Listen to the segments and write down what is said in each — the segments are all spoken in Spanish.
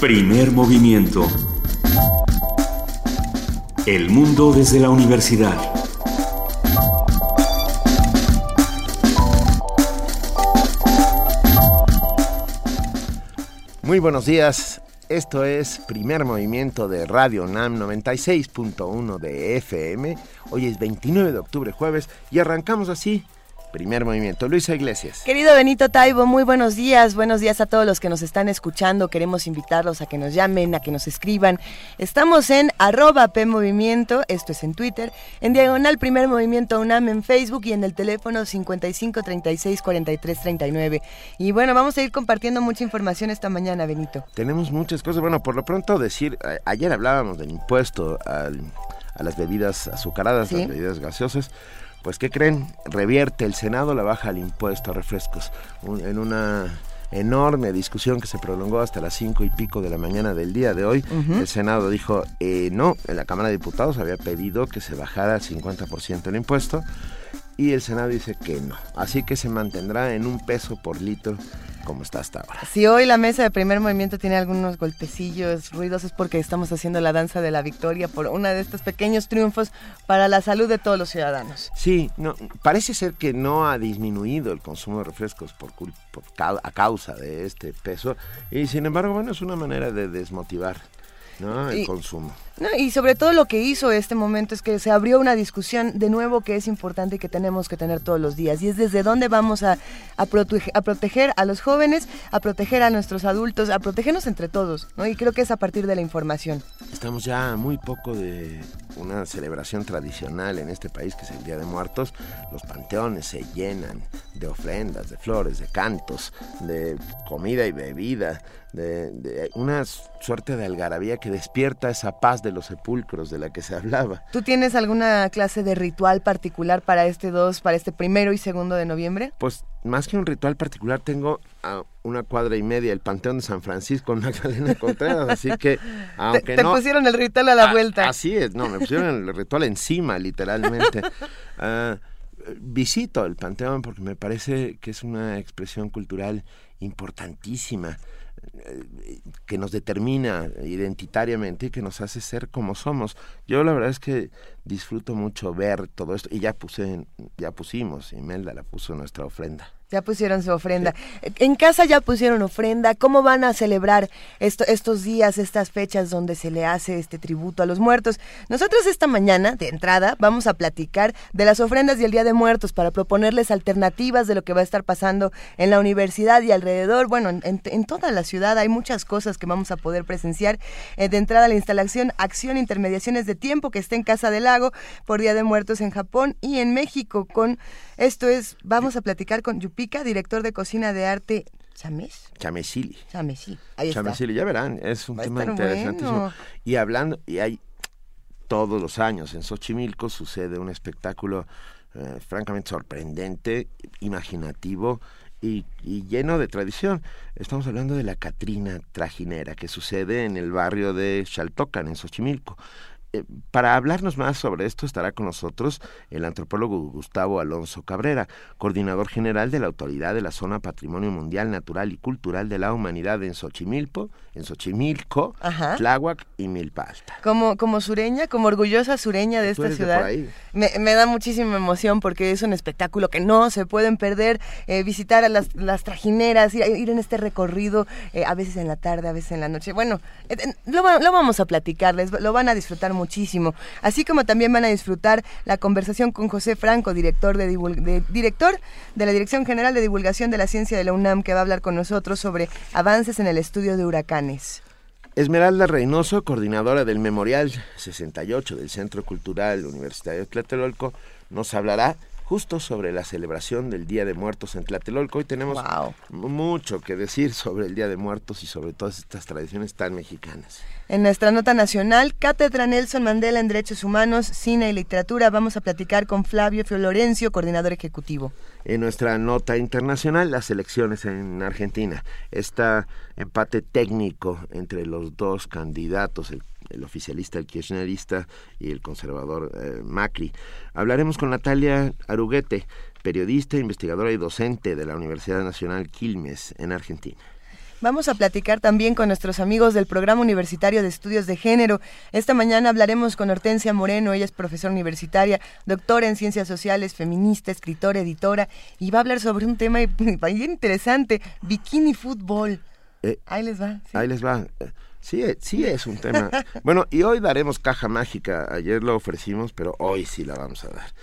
Primer movimiento. El mundo desde la universidad. Muy buenos días. Esto es Primer Movimiento de Radio NAM 96.1 de FM. Hoy es 29 de octubre, jueves, y arrancamos así Primer movimiento. Luisa Iglesias. Querido Benito Taibo, muy buenos días. Buenos días a todos los que nos están escuchando. Queremos invitarlos a que nos llamen, a que nos escriban. Estamos en arroba PMovimiento, esto es en Twitter, en diagonal Primer Movimiento UNAM en Facebook y en el teléfono 55 36 43 39. Y bueno, vamos a ir compartiendo mucha información esta mañana, Benito. Tenemos muchas cosas. Bueno, por lo pronto decir, ayer hablábamos del impuesto a las bebidas azucaradas, las bebidas gaseosas. Pues, ¿qué creen? Revierte el Senado la baja al impuesto a refrescos. en una enorme discusión que se prolongó hasta las cinco y pico de la mañana del día de hoy, el Senado dijo, eh, no, en la Cámara de Diputados había pedido que se bajara al 50% el impuesto y el Senado dice que no. Así que se mantendrá en un peso por litro como está hasta ahora. Si hoy la mesa de primer movimiento tiene algunos golpecillos ruidosos porque estamos haciendo la danza de la victoria por uno de estos pequeños triunfos para la salud de todos los ciudadanos. Sí, no, parece ser que no ha disminuido el consumo de refrescos por, por a causa de este peso y sin embargo, bueno, es una manera de desmotivar ¿no? el consumo. Y sobre todo lo que hizo este momento es que se abrió una discusión de nuevo que es importante y que tenemos que tener todos los días. Y es desde dónde vamos a, a, proteger a los jóvenes, a proteger a nuestros adultos, a protegernos entre todos. ¿no? Y creo que es a partir de la información. Estamos ya muy poco de una celebración tradicional en este país que es el Día de Muertos. Los panteones se llenan de ofrendas, de flores, de cantos, de comida y bebida de, una suerte de algarabía que despierta esa paz los sepulcros de la que se hablaba. ¿Tú tienes alguna clase de ritual particular para este 2, para este primero y segundo de noviembre? Pues más que un ritual particular tengo a una cuadra y media el Panteón de San Francisco en Magdalena Contreras, así que aunque te, te pusieron el ritual a la vuelta. Así es, no, me pusieron el ritual encima, literalmente. Ah, visito el Panteón porque me parece que es una expresión cultural importantísima que nos determina identitariamente y que nos hace ser como somos. Yo la verdad es que disfruto mucho ver todo esto y ya puse, ya pusimos, Imelda la puso nuestra ofrenda. Ya pusieron su ofrenda. En casa ya pusieron ofrenda. ¿Cómo van a celebrar estos días, estas fechas donde se le hace este tributo a los muertos? Nosotros esta mañana, de entrada, vamos a platicar de las ofrendas y el Día de Muertos para proponerles alternativas de lo que va a estar pasando en la universidad y alrededor. Bueno, en, toda la ciudad hay muchas cosas que vamos a poder presenciar. Eh, de entrada, la instalación Acción Intermediaciones de Tiempo que está en Casa del Lago por Día de Muertos en Japón y en México con esto es, vamos a platicar con Yupika, director de cocina de arte ¿Chamés? Chamesili. Chamesili. Ahí Chamesili, ya verán, es un tema interesantísimo. Y hablando, y hay todos los años en Xochimilco sucede un espectáculo eh, francamente sorprendente, imaginativo y, y, lleno de tradición. Estamos hablando de la Catrina Trajinera, que sucede en el barrio de Xaltocan, en Xochimilco. Eh, para hablarnos más sobre esto estará con nosotros el antropólogo Gustavo Alonso Cabrera, coordinador general de la Autoridad de la Zona Patrimonio Mundial Natural y Cultural de la Humanidad en Xochimilco, en Xochimilco, Tláhuac y Milpa Alta. Como, como sureña, como orgullosa sureña de esta ciudad, me, me, da muchísima emoción porque es un espectáculo que no se pueden perder, eh, visitar a las, las trajineras, ir, ir, en este recorrido, eh, a veces en la tarde, a veces en la noche. Bueno, lo, lo vamos a platicarles, lo van a disfrutar muchísimo. Así como también van a disfrutar la conversación con José Franco, director de, director de la Dirección General de Divulgación de la Ciencia de la UNAM, que va a hablar con nosotros sobre avances en el estudio de huracanes. Esmeralda Reynoso, coordinadora del Memorial 68 del Centro Cultural Universitario de Tlatelolco, nos hablará justo sobre la celebración del Día de Muertos en Tlatelolco. Hoy tenemos mucho que decir sobre el Día de Muertos y sobre todas estas tradiciones tan mexicanas. En nuestra nota nacional, Cátedra Nelson Mandela en Derechos Humanos, Cine y Literatura, vamos a platicar con Flavio Florencio, coordinador ejecutivo. En nuestra nota internacional, las elecciones en Argentina. Este empate técnico entre los dos candidatos, el el oficialista, el kirchnerista y el conservador eh, Macri. Hablaremos con Natalia Aruguete, periodista, investigadora y docente de la Universidad Nacional Quilmes en Argentina. Vamos a platicar también con nuestros amigos del Programa Universitario de Estudios de Género. Esta mañana hablaremos con Hortensia Moreno, ella es profesora universitaria, doctora en Ciencias Sociales, feminista, escritora, editora, y va a hablar sobre un tema bien interesante, bikini fútbol. Eh, ahí les va. Ahí les va. Sí, sí es un tema. bueno, y hoy daremos caja mágica. Ayer lo ofrecimos, pero hoy sí la vamos a dar.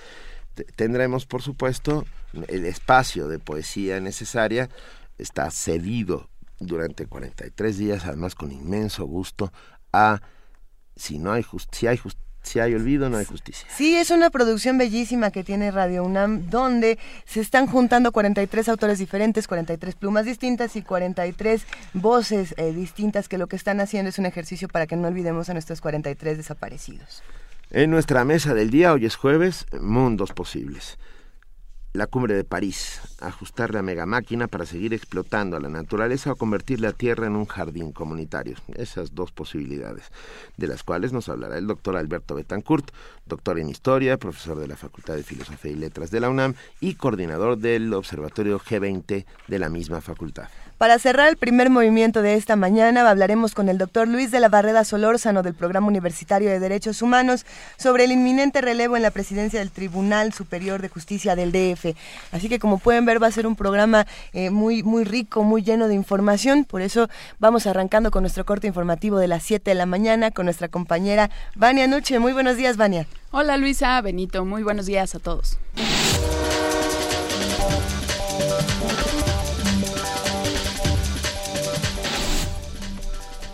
Tendremos, por supuesto, el espacio de poesía necesaria. Está cedido durante 43 días, además con inmenso gusto, a si no hay si hay si hay olvido, no hay justicia. Sí, es una producción bellísima que tiene Radio UNAM, donde se están juntando 43 autores diferentes, 43 plumas distintas y 43 voces eh, distintas, que lo que están haciendo es un ejercicio para que no olvidemos a nuestros 43 desaparecidos. En nuestra mesa del día, hoy es jueves, Mundos Posibles la cumbre de París, ajustar la megamáquina para seguir explotando a la naturaleza o convertir la Tierra en un jardín comunitario. Esas dos posibilidades, de las cuales nos hablará el doctor Alberto Betancourt, doctor en Historia, profesor de la Facultad de Filosofía y Letras de la UNAM y coordinador del Observatorio G20 de la misma facultad. Para cerrar el primer movimiento de esta mañana, hablaremos con el doctor Luis de la Barreda Solórzano del Programa Universitario de Derechos Humanos sobre el inminente relevo en la presidencia del Tribunal Superior de Justicia del DF. Así que como pueden ver va a ser un programa eh, muy, muy rico, muy lleno de información. Por eso vamos arrancando con nuestro corte informativo de las 7 de la mañana con nuestra compañera Vania Nuche. Muy buenos días, Vania. Hola Luisa, Benito, muy buenos días a todos.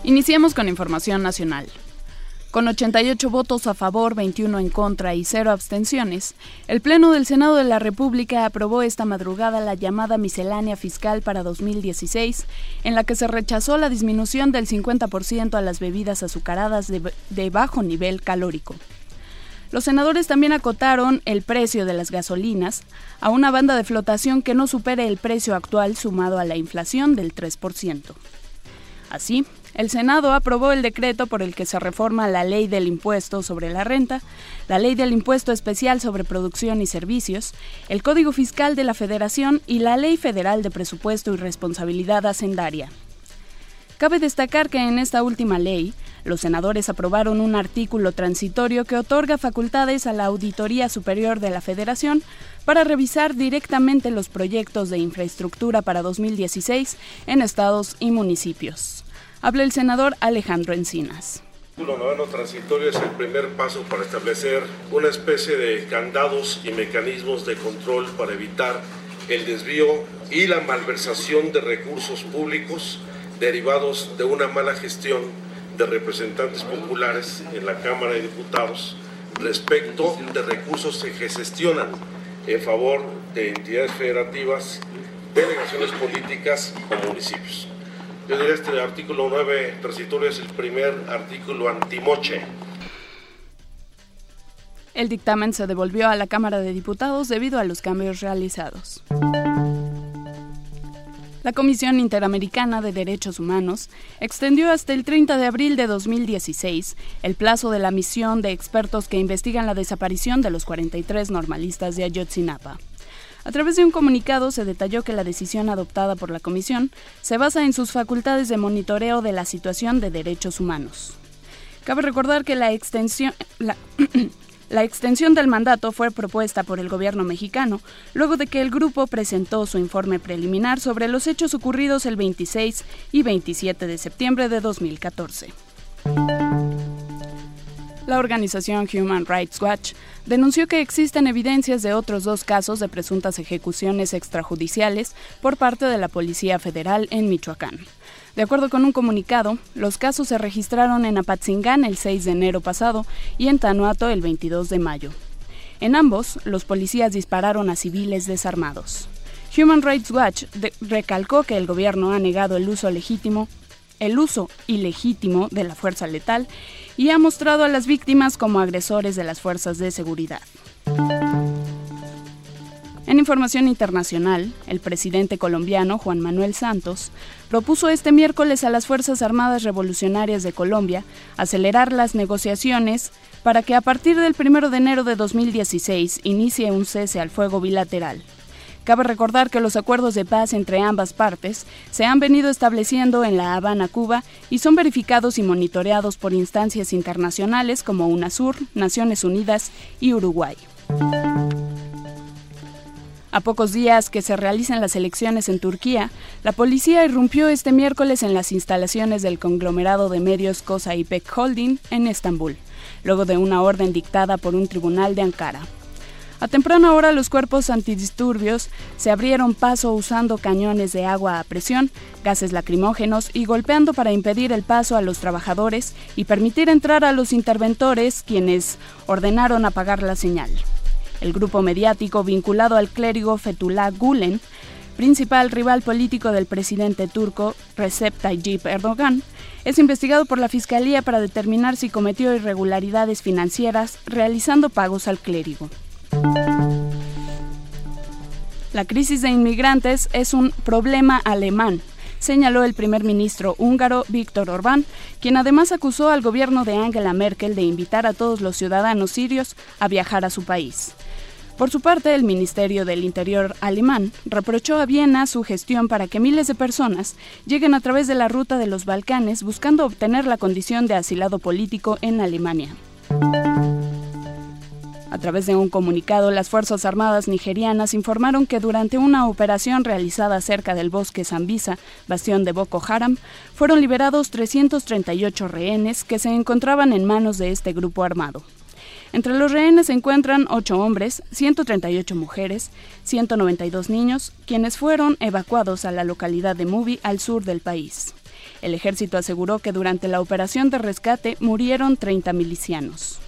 Iniciemos con información nacional. Con 88 votos a favor, 21 en contra y 0 abstenciones, el Pleno del Senado de la República aprobó esta madrugada la llamada miscelánea fiscal para 2016, en la que se rechazó la disminución del 50% a las bebidas azucaradas de, de bajo nivel calórico. Los senadores también acotaron el precio de las gasolinas a una banda de flotación que no supere el precio actual sumado a la inflación del 3%. Así, el Senado aprobó el decreto por el que se reforma la ley del impuesto sobre la renta, la ley del impuesto especial sobre producción y servicios, el Código Fiscal de la Federación y la Ley Federal de Presupuesto y Responsabilidad Hacendaria. Cabe destacar que en esta última ley, los senadores aprobaron un artículo transitorio que otorga facultades a la Auditoría Superior de la Federación para revisar directamente los proyectos de infraestructura para 2016 en estados y municipios. Habla el senador Alejandro Encinas. El noveno transitorio es el primer paso para establecer una especie de candados y mecanismos de control para evitar el desvío y la malversación de recursos públicos derivados de una mala gestión de representantes populares en la Cámara de Diputados respecto de recursos que gestionan en favor de entidades federativas, delegaciones políticas o municipios. Este artículo 9 transitorio es el primer artículo antimoche. El dictamen se devolvió a la Cámara de Diputados debido a los cambios realizados. La Comisión Interamericana de Derechos Humanos extendió hasta el 30 de abril de 2016 el plazo de la misión de expertos que investigan la desaparición de los 43 normalistas de Ayotzinapa. A través de un comunicado se detalló que la decisión adoptada por la Comisión se basa en sus facultades de monitoreo de la situación de derechos humanos. Cabe recordar que la extensión, la, extensión del mandato fue propuesta por el gobierno mexicano luego de que el grupo presentó su informe preliminar sobre los hechos ocurridos el 26 y 27 de septiembre de 2014. La organización Human Rights Watch denunció que existen evidencias de otros dos casos de presuntas ejecuciones extrajudiciales por parte de la Policía Federal en Michoacán. De acuerdo con un comunicado, los casos se registraron en Apatzingán el 6 de enero pasado y en Tanuato el 22 de mayo. En ambos, los policías dispararon a civiles desarmados. Human Rights Watch recalcó que el gobierno ha negado el uso legítimo, el uso ilegítimo de la fuerza letal y ha mostrado a las víctimas como agresores de las fuerzas de seguridad. En información internacional, el presidente colombiano Juan Manuel Santos propuso este miércoles a las Fuerzas Armadas Revolucionarias de Colombia acelerar las negociaciones para que a partir del 1 de enero de 2016 inicie un cese al fuego bilateral. Cabe recordar que los acuerdos de paz entre ambas partes se han venido estableciendo en La Habana, Cuba, y son verificados y monitoreados por instancias internacionales como UNASUR, Naciones Unidas y Uruguay. A pocos días que se realicen las elecciones en Turquía, la policía irrumpió este miércoles en las instalaciones del conglomerado de medios Cosa Ipek Holding en Estambul, luego de una orden dictada por un tribunal de Ankara. A temprana hora los cuerpos antidisturbios se abrieron paso usando cañones de agua a presión, gases lacrimógenos y golpeando para impedir el paso a los trabajadores y permitir entrar a los interventores quienes ordenaron apagar la señal. El grupo mediático vinculado al clérigo Fethullah Gulen, principal rival político del presidente turco Recep Tayyip Erdogan, es investigado por la Fiscalía para determinar si cometió irregularidades financieras realizando pagos al clérigo. La crisis de inmigrantes es un problema alemán, señaló el primer ministro húngaro Víctor Orbán, quien además acusó al gobierno de Angela Merkel de invitar a todos los ciudadanos sirios a viajar a su país. Por su parte, el Ministerio del Interior alemán reprochó a Viena su gestión para que miles de personas lleguen a través de la ruta de los Balcanes buscando obtener la condición de asilado político en Alemania. A través de un comunicado, las Fuerzas Armadas nigerianas informaron que durante una operación realizada cerca del bosque Zambisa, bastión de Boko Haram, fueron liberados 338 rehenes que se encontraban en manos de este grupo armado. Entre los rehenes se encuentran 8 hombres, 138 mujeres, 192 niños, quienes fueron evacuados a la localidad de Mubi al sur del país. El ejército aseguró que durante la operación de rescate murieron 30 milicianos.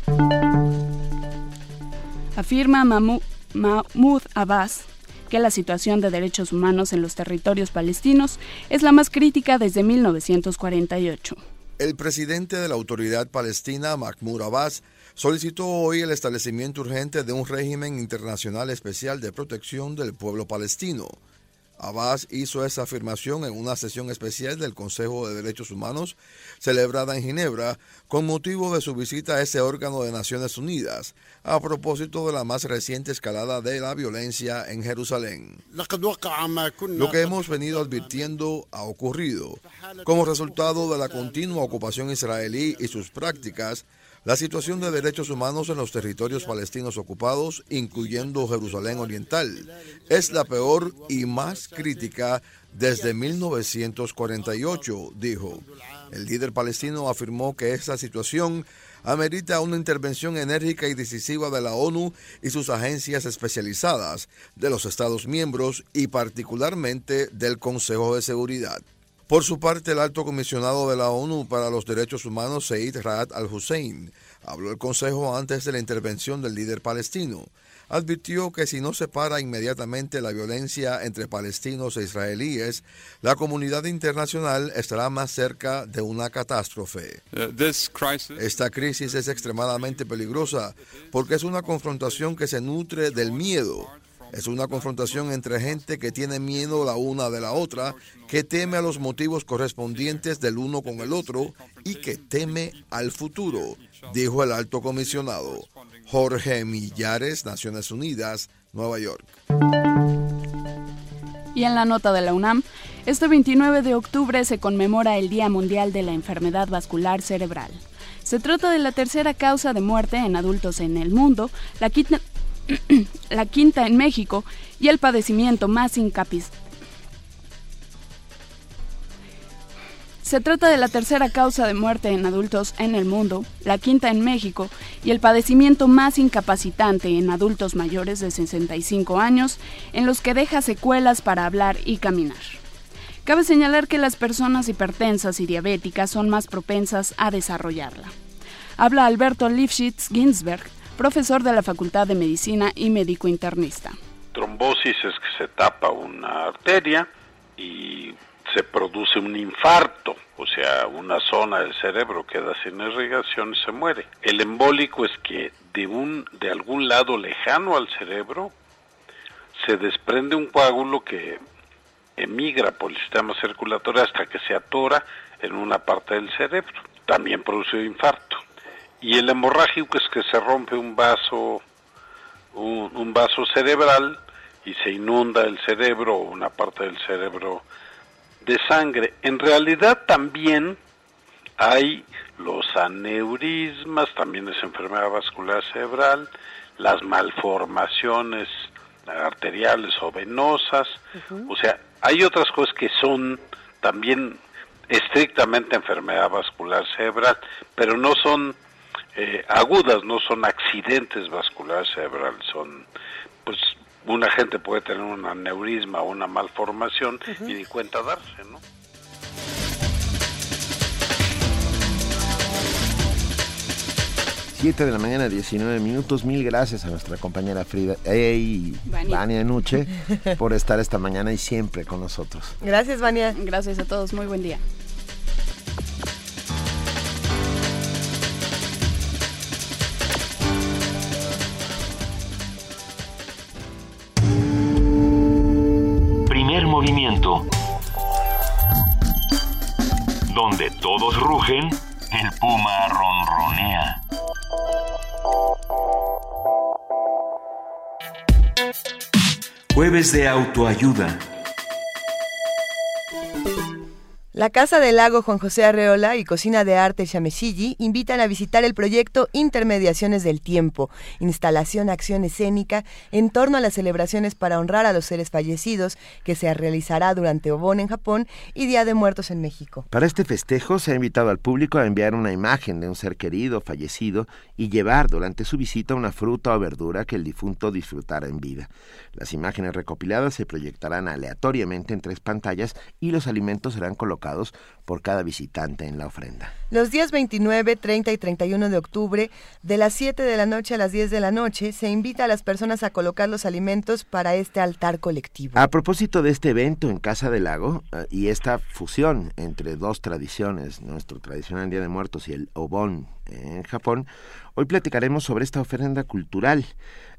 Afirma Mahmoud Abbas que la situación de derechos humanos en los territorios palestinos es la más crítica desde 1948. El presidente de la autoridad palestina, Mahmoud Abbas, solicitó hoy el establecimiento urgente de un régimen internacional especial de protección del pueblo palestino. Abbas hizo esa afirmación en una sesión especial del Consejo de Derechos Humanos celebrada en Ginebra con motivo de su visita a ese órgano de Naciones Unidas a propósito de la más reciente escalada de la violencia en Jerusalén. Lo que hemos venido advirtiendo ha ocurrido. Como resultado de la continua ocupación israelí y sus prácticas, la situación de derechos humanos en los territorios palestinos ocupados, incluyendo Jerusalén Oriental, es la peor y más crítica desde 1948, dijo. El líder palestino afirmó que esta situación amerita una intervención enérgica y decisiva de la ONU y sus agencias especializadas, de los Estados miembros y particularmente del Consejo de Seguridad. Por su parte, el alto comisionado de la ONU para los Derechos Humanos, Said Raad al-Hussein, habló el Consejo antes de la intervención del líder palestino. Advirtió que si no se para inmediatamente la violencia entre palestinos e israelíes, la comunidad internacional estará más cerca de una catástrofe. Esta crisis es extremadamente peligrosa porque es una confrontación que se nutre del miedo es una confrontación entre gente que tiene miedo la una de la otra, que teme a los motivos correspondientes del uno con el otro y que teme al futuro, dijo el alto comisionado. Jorge Millares, Naciones Unidas, Nueva York. Y en la nota de la UNAM, este 29 de octubre se conmemora el Día Mundial de la Enfermedad Vascular Cerebral. Se trata de la tercera causa de muerte en adultos en el mundo, la la quinta en México y el padecimiento más incapiz. Se trata de la tercera causa de muerte en adultos en el mundo, la quinta en México y el padecimiento más incapacitante en adultos mayores de 65 años, en los que deja secuelas para hablar y caminar. Cabe señalar que las personas hipertensas y diabéticas son más propensas a desarrollarla. Habla Alberto Lifshitz Ginsberg, profesor de la Facultad de Medicina y médico internista. Trombosis es que se tapa una arteria y se produce un infarto, o sea, una zona del cerebro queda sin irrigación y se muere. El embólico es que de un de algún lado lejano al cerebro se desprende un coágulo que emigra por el sistema circulatorio hasta que se atora en una parte del cerebro. También produce infarto. Y el hemorrágico es que se rompe un vaso, un, vaso cerebral y se inunda el cerebro o una parte del cerebro de sangre. En realidad también hay los aneurismas, también es enfermedad vascular cerebral, las malformaciones arteriales o venosas, o sea, hay otras cosas que son también estrictamente enfermedad vascular cerebral, pero no son eh, agudas, no son accidentes vasculares cerebral, son pues una gente puede tener un aneurisma o una malformación y ni cuenta darse, ¿no? Siete de la mañana, 19 minutos. Mil gracias a nuestra compañera Frida y Vania Nuche por estar esta mañana y siempre con nosotros. Gracias, Vania. Gracias a todos. Muy buen día. Todos rugen, el puma ronronea. Jueves de autoayuda. La Casa del Lago Juan José Arreola y Cocina de Arte Chamechilli invitan a visitar el proyecto Intermediaciones del Tiempo, instalación acción escénica en torno a las celebraciones para honrar a los seres fallecidos que se realizará durante Obon en Japón y Día de Muertos en México. Para este festejo se ha invitado al público a enviar una imagen de un ser querido fallecido y llevar durante su visita una fruta o verdura que el difunto disfrutara en vida. Las imágenes recopiladas se proyectarán aleatoriamente en tres pantallas y los alimentos serán colocados por cada visitante en la ofrenda. Los días 29, 30 y 31 de octubre, de las 7 de la noche a las 10 de la noche, se invita a las personas a colocar los alimentos para este altar colectivo. A propósito de este evento en Casa del Lago eh, y esta fusión entre dos tradiciones, nuestro tradicional Día de Muertos y el Obon en Japón, hoy platicaremos sobre esta ofrenda cultural.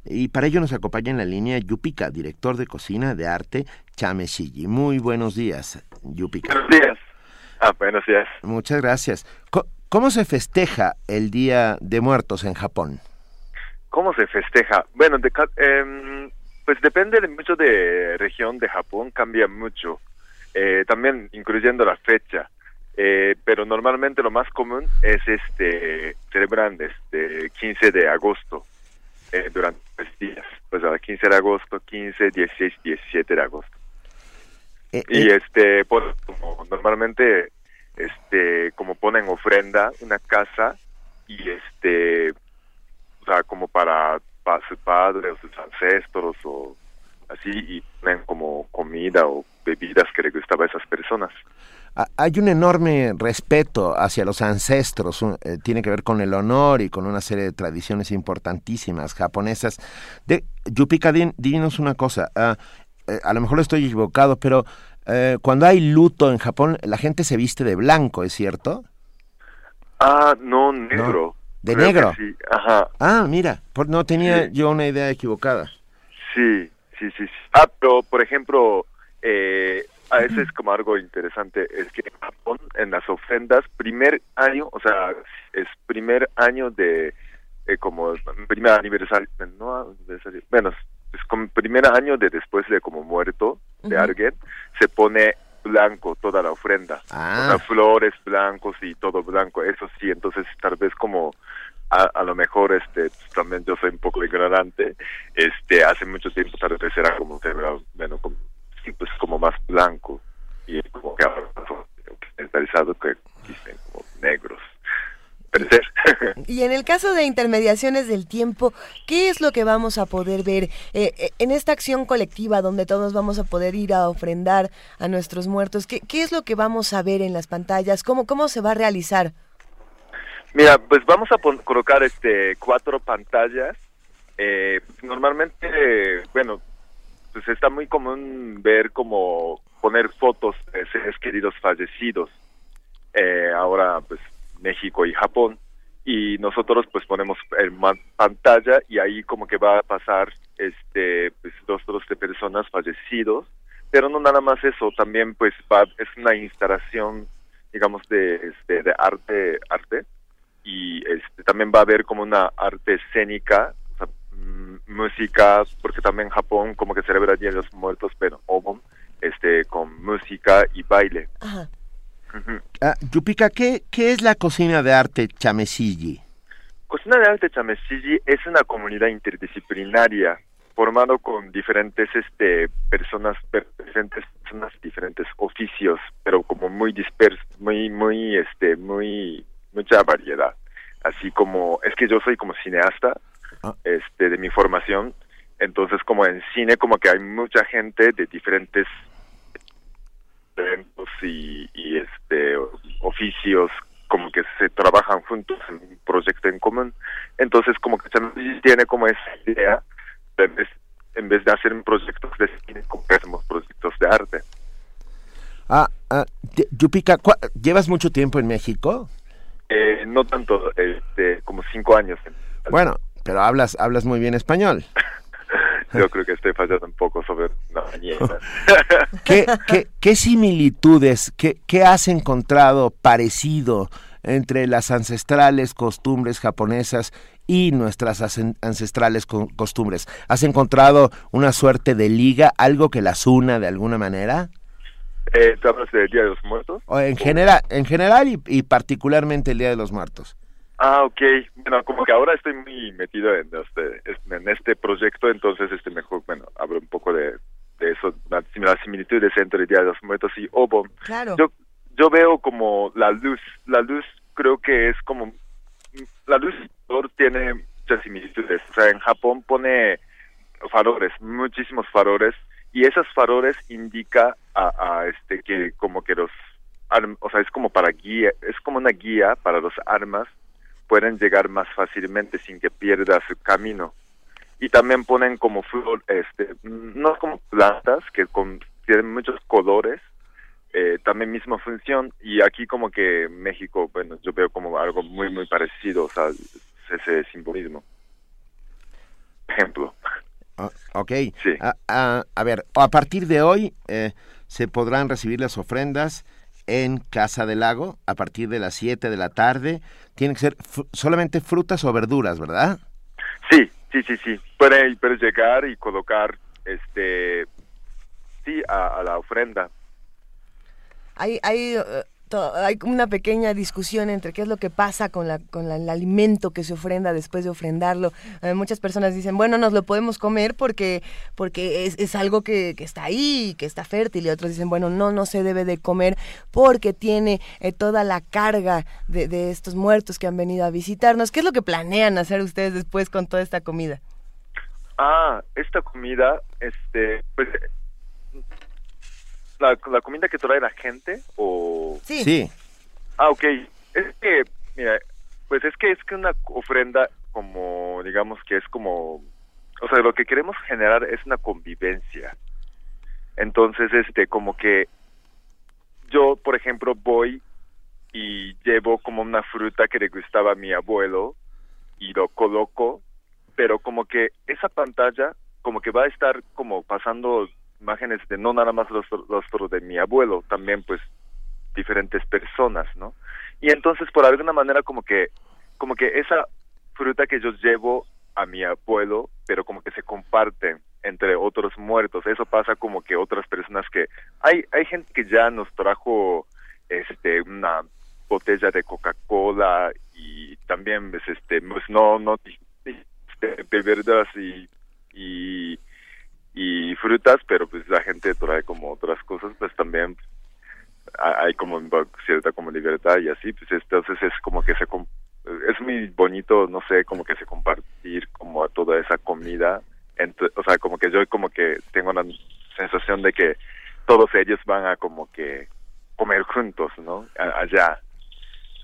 Y para ello nos acompaña en la línea Yupika, director de cocina de arte Chameshigi. Muy buenos días, Yupika. Buenos días. Ah, buenos días. Muchas gracias. ¿Cómo se festeja el Día de Muertos en Japón? ¿Cómo se festeja? Bueno, em, pues depende de mucho de región de Japón, cambia mucho. Eh, también incluyendo la fecha. Eh, pero normalmente lo más común es este celebran este 15 de agosto eh, durante tres días, pues a 15 de agosto, 15, 16, 17 de agosto. Eh, y eh. este, pues, como normalmente, este, como ponen ofrenda una casa y este, o sea, como para, para su padre o sus ancestros o así y ponen como comida o bebidas que le gustaba a esas personas hay un enorme respeto hacia los ancestros, eh, tiene que ver con el honor y con una serie de tradiciones importantísimas japonesas. De, Yupika, dinos una cosa, ah, eh, a lo mejor estoy equivocado, pero eh, cuando hay luto en Japón, la gente se viste de blanco, ¿es cierto? Ah, no, negro. ¿De negro? Sí, ajá. Ah, mira, no tenía yo una idea equivocada. Sí, sí, sí. Ah, pero, por ejemplo, eh, a ese es como algo interesante, es que en Japón, en las ofrendas, primer año, o sea, es primer año de, eh, como primer aniversario, no aniversario, bueno, es como primer año de después de como muerto de alguien, se pone blanco toda la ofrenda, ah. o sea, flores blancos y todo blanco, eso sí, entonces tal vez como a, lo mejor este pues, también yo soy un poco ignorante este hace mucho tiempo tal vez era como bueno como pues como más blanco y como que occidentalizado que dicen como negros. Y en el caso de intermediaciones del tiempo, ¿qué es lo que vamos a poder ver eh, eh, en esta acción colectiva donde todos vamos a poder ir a ofrendar a nuestros muertos? ¿Qué, qué es lo que vamos a ver en las pantallas? ¿Cómo, cómo se va a realizar? Mira, pues vamos a colocar este cuatro pantallas. Eh, normalmente, bueno, pues está muy común ver como poner fotos de seres queridos fallecidos. Eh, ahora, pues México y Japón. Y nosotros pues ponemos en pantalla y ahí como que va a pasar este pues rostros de personas fallecidos. Pero no nada más eso, también pues va, es una instalación digamos de, este, de arte arte y este también va a haber como una arte escénica mm, música, porque también Japón como que celebra el Día de los Muertos, pero Obon, este, con música y baile. Ajá. Ah, Yupika, ¿qué, ¿qué es la cocina de arte Chamesigi? Cocina de arte Chamesigi es una comunidad interdisciplinaria formado con diferentes este personas diferentes personas diferentes oficios pero como muy dispersos muy muy este muy mucha variedad así como es que yo soy como cineasta ah. este de mi formación entonces como en cine como que hay mucha gente de diferentes eventos y, y este oficios como que se trabajan juntos en un proyecto en común. Entonces como que tiene como esa idea en vez, en vez de hacer proyectos de cine como que hacemos proyectos de arte. Ah, ah Yupika llevas mucho tiempo en México eh, no tanto este como cinco años. Bueno pero hablas hablas muy bien español Yo creo que estoy fallando un poco sobre la mañana. ¿Qué, qué, qué similitudes, qué, qué has encontrado parecido entre las ancestrales costumbres japonesas y nuestras ancestrales costumbres? ¿Has encontrado una suerte de liga, algo que las una de alguna manera? Eh, ¿Te hablas del Día de los Muertos? O en, general, en general y, particularmente el Día de los Muertos. Ah, ok. Bueno, como que ahora estoy muy metido en este, en este proyecto, entonces este mejor, bueno, hablo un poco de, de eso, las similitudes entre el Día de los Muertos y Obon. Claro. Yo, yo veo como la luz, la luz creo que es como, la luz tiene muchas similitudes. O sea, en Japón pone faroles, muchísimos faroles, y esos faroles indica a, a este que como que los o sea, es como para guía, es como una guía para los armas pueden llegar más fácilmente sin que pierda su camino. Y también ponen como flor, este, no como plantas que con, tienen muchos colores, eh, también misma función. Y aquí como que México, bueno, yo veo como algo muy, muy parecido, o sea, ese simbolismo. Ejemplo. Ah, ok. Sí. Ah, ah, a ver, a partir de hoy eh, se podrán recibir las ofrendas en Casa del Lago a partir de las 7 de la tarde. Tiene que ser solamente frutas o verduras, ¿verdad? Sí, sí, sí, sí. Puede, puede llegar y colocar, este, sí, a, a la ofrenda. Hay, hay hay una pequeña discusión entre qué es lo que pasa con, la, con el alimento que se ofrenda después de ofrendarlo. Eh, muchas personas dicen, bueno, nos lo podemos comer porque, porque es, es algo que, que, está ahí, que está fértil. Y otros dicen, bueno, no, no se debe de comer porque tiene eh, toda la carga de, de estos muertos que han venido a visitarnos. ¿Qué es lo que planean hacer ustedes después con toda esta comida? Ah, esta comida, este, pues la, la comida que trae la gente o sí. sí. Ah ok. Es que mira pues es que es que una ofrenda como digamos que es como o sea lo que queremos generar es una convivencia. Entonces este como que yo por ejemplo voy y llevo como una fruta que le gustaba a mi abuelo y lo coloco pero como que esa pantalla como que va a estar como pasando imágenes de no nada más los rostros de mi abuelo, también pues diferentes personas, ¿no? Y entonces por alguna manera como que como que esa fruta que yo llevo a mi abuelo, pero como que se comparte entre otros muertos. Eso pasa como que otras personas que hay hay gente que ya nos trajo este una botella de Coca-Cola y también pues este pues no no este, bebidas y y y frutas, pero pues la gente trae como otras cosas, pues también hay como cierta como libertad y así, pues entonces es como que se es muy bonito, no sé, como que se compartir como toda esa comida, o sea, como que yo como que tengo la sensación de que todos ellos van a como que comer juntos, ¿no? allá.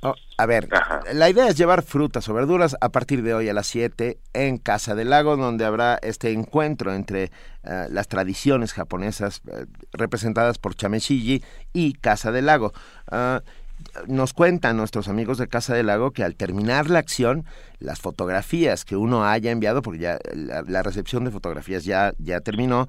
Oh, a ver, la idea es llevar frutas o verduras a partir de hoy a las 7 en Casa del Lago, donde habrá este encuentro entre eh, las tradiciones japonesas eh, representadas por Chameshiji y Casa del Lago. Ah, nos cuentan nuestros amigos de Casa del Lago que al terminar la acción, las fotografías que uno haya enviado, porque ya la, recepción de fotografías ya, ya terminó,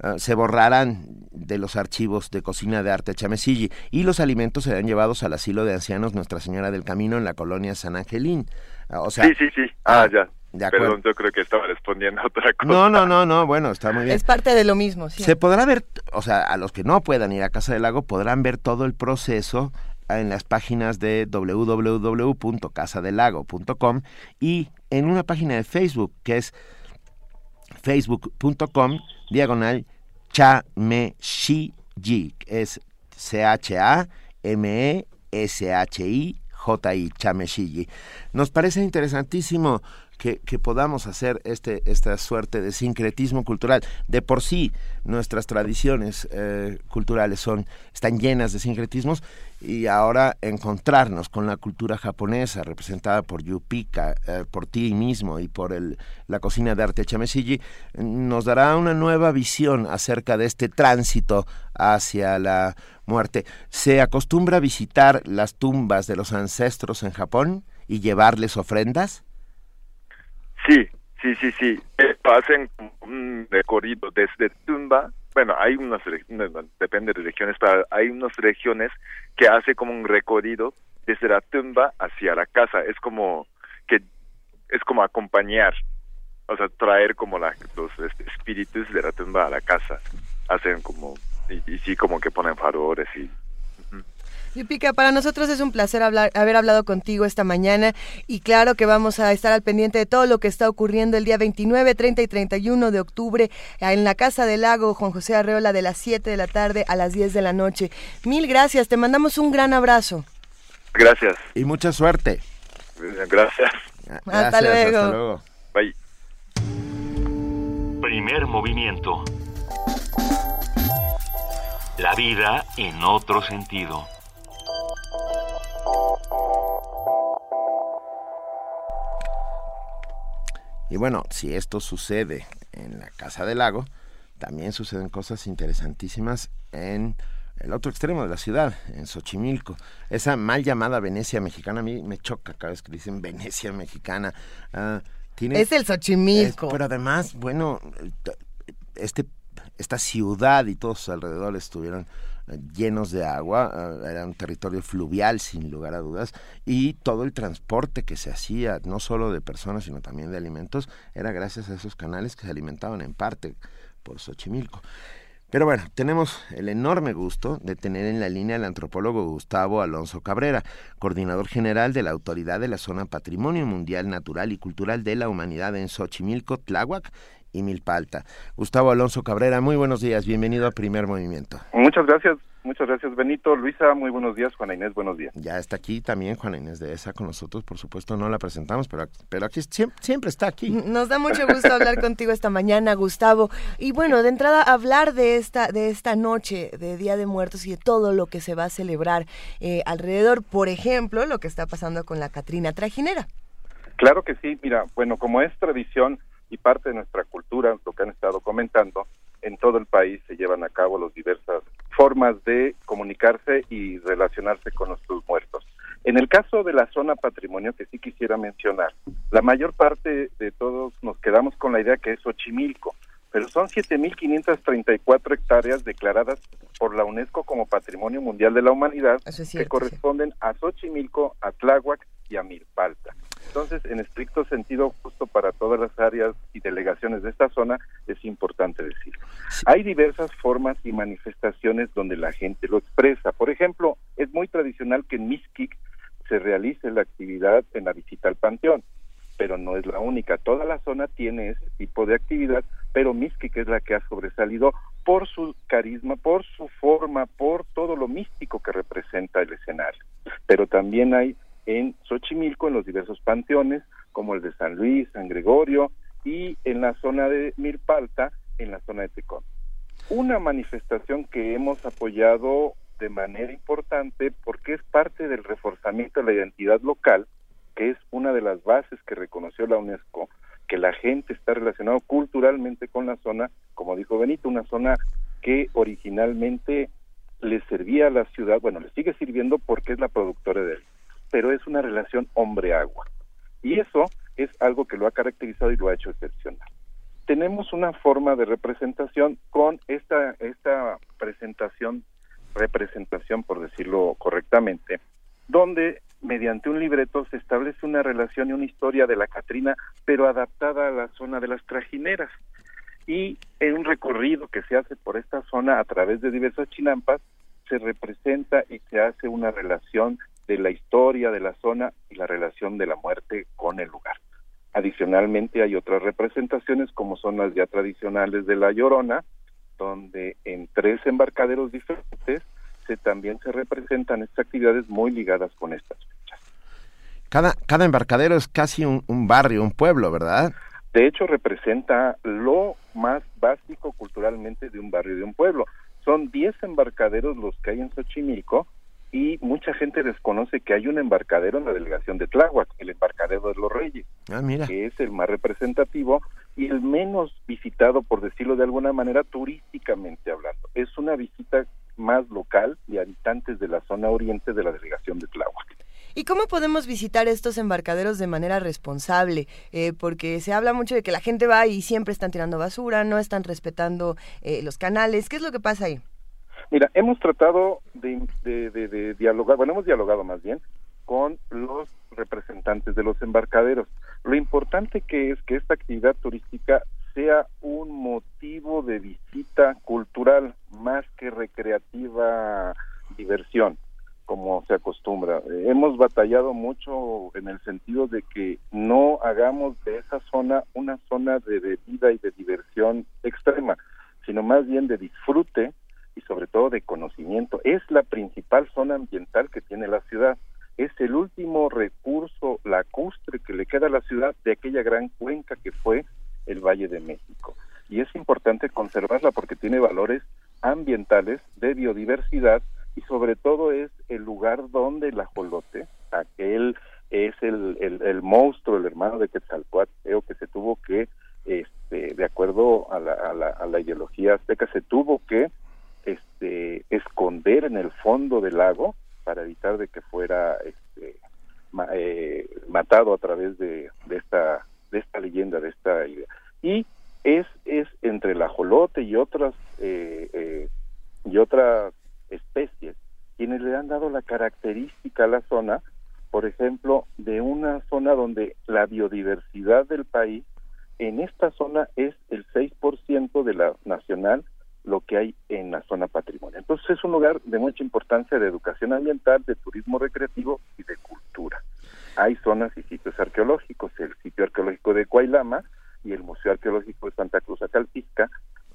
Ah, se borrarán de los archivos de cocina de arte Chamesigi y los alimentos serán llevados al asilo de ancianos Nuestra Señora del Camino en la colonia San Angelín. Ah, o sea, sí, sí, sí. Ah, ya. Perdón, yo creo que estaba respondiendo a otra cosa. No, no, no, no, bueno, está muy bien. Es parte de lo mismo, sí. Se podrá ver, o sea, a los que no puedan ir a Casa del Lago podrán ver todo el proceso en las páginas de www.casadelago.com y en una página de Facebook que es facebook.com diagonal chameshiji, es C-H-A-M-E-S-H-I J.I. Chameshiji. Nos parece interesantísimo que, podamos hacer este, esta suerte de sincretismo cultural. De por sí, nuestras tradiciones eh, culturales son, están llenas de sincretismos y ahora encontrarnos con la cultura japonesa representada por Yupika, eh, por ti mismo y por el, la cocina de arte Chameshiji, nos dará una nueva visión acerca de este tránsito hacia la muerte. ¿Se acostumbra a visitar las tumbas de los ancestros en Japón y llevarles ofrendas? Sí, sí, sí, sí. Eh, hacen un recorrido desde tumba. Bueno, hay unas, depende de regiones, pero hay unas regiones que hace como un recorrido desde la tumba hacia la casa. Es como que es como acompañar, o sea, traer como la, los este, espíritus de la tumba a la casa. Hacen como y, sí como que ponen faroles y Yupica, para nosotros es un placer hablar, haber hablado contigo esta mañana y claro que vamos a estar al pendiente de todo lo que está ocurriendo el día 29, 30 y 31 de octubre en la Casa del Lago Juan José Arreola de las 7 de la tarde a las 10 de la noche. Mil gracias, te mandamos un gran abrazo. Gracias. Y mucha suerte. Gracias. hasta luego. Hasta luego. Bye. Primer movimiento. La vida en otro sentido. Y bueno, si esto sucede en la Casa del Lago, también suceden cosas interesantísimas en el otro extremo de la ciudad, en Xochimilco. Esa mal llamada Venecia mexicana, a mí me choca cada vez que dicen Venecia mexicana. Ah, es el Xochimilco. pero además, bueno, este, esta ciudad y todos sus alrededores estuvieron llenos de agua, eh, era un territorio fluvial sin lugar a dudas, y todo el transporte que se hacía, no solo de personas, sino también de alimentos, era gracias a esos canales que se alimentaban en parte por Xochimilco. Pero bueno, tenemos el enorme gusto de tener en la línea al antropólogo Gustavo Alonso Cabrera, coordinador general de la Autoridad de la Zona Patrimonio Mundial Natural y Cultural de la Humanidad en Xochimilco, Tláhuac y Milpalta. Gustavo Alonso Cabrera, muy buenos días, bienvenido a Primer Movimiento. Muchas gracias, muchas gracias Benito. Luisa, muy buenos días. Juana Inés, buenos días. Ya está aquí también Juana Inés de esa con nosotros, por supuesto no la presentamos, pero, pero aquí siempre, siempre está aquí. Nos da mucho gusto hablar contigo esta mañana, Gustavo. Y bueno, de entrada hablar de esta, de esta noche de Día de Muertos y de todo lo que se va a celebrar eh, alrededor, por ejemplo, lo que está pasando con la Catrina Trajinera. Claro que sí, mira, bueno, como es tradición, y parte de nuestra cultura, lo que han estado comentando, en todo el país se llevan a cabo las diversas formas de comunicarse y relacionarse con nuestros muertos. En el caso de la zona patrimonio, que sí quisiera mencionar, la mayor parte de todos nos quedamos con la idea que es Ochimilco, pero son 7.534 hectáreas declaradas por la UNESCO como Patrimonio Mundial de la Humanidad, que corresponden a Xochimilco, a Tláhuac y a Milpalta. Entonces, en estricto sentido, justo para todas las áreas y delegaciones de esta zona, es importante decirlo. Hay diversas formas y manifestaciones donde la gente lo expresa. Por ejemplo, es muy tradicional que en Miskik se realice la actividad en la visita al panteón, pero no es la única. Toda la zona tiene ese tipo de actividad, pero Miskik es la que ha sobresalido por su carisma, por su forma, por todo lo místico que representa el escenario. Pero también hay en Xochimilco, en los diversos panteones, como el de San Luis, San Gregorio, y en la zona de Milpalta, en la zona de Tecón. Una manifestación que hemos apoyado de manera importante porque es parte del reforzamiento de la identidad local, que es una de las bases que reconoció la UNESCO, que la gente está relacionado culturalmente con la zona, como dijo Benito, una zona que originalmente le servía a la ciudad, bueno, le sigue sirviendo porque es la productora de pero es una relación hombre-agua. Y eso es algo que lo ha caracterizado y lo ha hecho excepcional. Tenemos una forma de representación con esta, esta presentación, representación por decirlo correctamente, donde mediante un libreto se establece una relación y una historia de la Catrina, pero adaptada a la zona de las trajineras. Y en un recorrido que se hace por esta zona a través de diversas chinampas, se representa y se hace una relación de la historia de la zona y la relación de la muerte con el lugar. Adicionalmente hay otras representaciones como son las ya tradicionales de La Llorona, donde en tres embarcaderos diferentes se también se representan estas actividades muy ligadas con estas fechas. Cada, cada embarcadero es casi un, un barrio, un pueblo, ¿verdad? De hecho, representa lo más básico culturalmente de un barrio, de un pueblo. Son 10 embarcaderos los que hay en Xochimilco y mucha gente desconoce que hay un embarcadero en la delegación de Tláhuac, el embarcadero de los Reyes, ah, mira. que es el más representativo y el menos visitado, por decirlo de alguna manera, turísticamente hablando. Es una visita más local de habitantes de la zona oriente de la delegación de Tláhuac. ¿Y cómo podemos visitar estos embarcaderos de manera responsable? Eh, porque se habla mucho de que la gente va y siempre están tirando basura, no están respetando eh, los canales. ¿Qué es lo que pasa ahí? Mira, hemos tratado de, dialogar, bueno, hemos dialogado más bien con los representantes de los embarcaderos. Lo importante que es que esta actividad turística sea un motivo de visita cultural más que recreativa diversión, como se acostumbra. Eh, hemos batallado mucho en el sentido de que no hagamos de esa zona una zona de vida y de diversión extrema, sino más bien de disfrute y sobre todo de conocimiento. Es la principal zona ambiental que tiene la ciudad. Es el último recurso lacustre que le queda a la ciudad de aquella gran cuenca que fue el Valle de México. Y es importante conservarla porque tiene valores ambientales, de biodiversidad y sobre todo es el lugar donde el ajolote, aquel es el, el, monstruo, el hermano de Quetzalcoatl, que se tuvo que, este, de acuerdo a la, a la, a la ideología azteca, se tuvo que este, esconder en el fondo del lago para evitar de que fuera este, eh, matado a través de, esta de esta leyenda de esta idea. Y es es entre el ajolote y otras eh, eh, y otras especies quienes le han dado la característica a la zona por ejemplo de una zona donde la biodiversidad del país en esta zona es el 6% de la nacional lo que hay en la zona patrimonio. Entonces es un lugar de mucha importancia de educación ambiental, de turismo recreativo y de cultura. Hay zonas y sitios arqueológicos, el sitio arqueológico de Guaylama y el Museo Arqueológico de Santa Cruz Acalpisca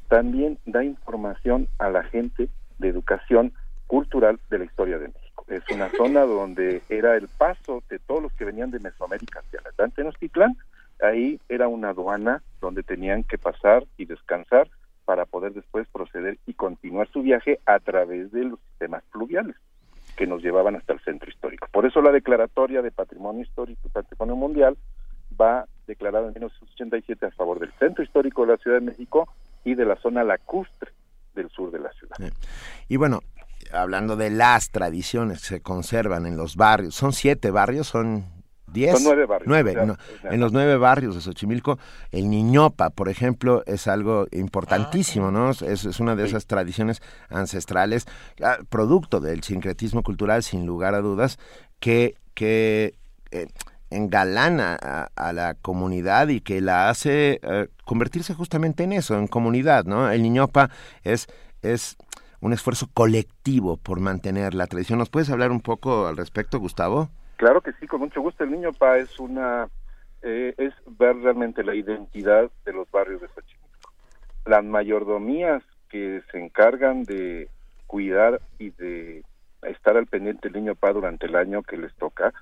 también da información a la gente de educación cultural de la historia de México. Es una zona donde era el paso de todos los que venían de Mesoamérica hacia la Tenochtitlán. Ahí era una aduana donde tenían que pasar y descansar para poder después proceder y continuar su viaje a través de los sistemas fluviales que nos llevaban hasta el centro histórico. Por eso la declaratoria de Patrimonio Histórico y Patrimonio Mundial va declarada en 1987 a favor del centro histórico de la Ciudad de México y de la zona lacustre del sur de la ciudad. Y bueno, hablando de las tradiciones que se conservan en los barrios, son siete barrios, son ¿Diez? nueve barrios. Nueve. en los nueve barrios de Xochimilco, el niñopa, por ejemplo, es algo importantísimo, ah, ¿no? Es, una de esas tradiciones ancestrales, ah, producto del sincretismo cultural, sin lugar a dudas, que, que eh, engalana a, la comunidad y que la hace eh, convertirse justamente en eso, en comunidad, ¿no? El niñopa es... es un esfuerzo colectivo por mantener la tradición. ¿Nos puedes hablar un poco al respecto, Gustavo? Claro que sí, con mucho gusto. El Niño Pa es una eh, es ver realmente la identidad de los barrios de Xochimilco. Las mayordomías que se encargan de cuidar y de estar al pendiente del Niño Pa durante el año que les toca,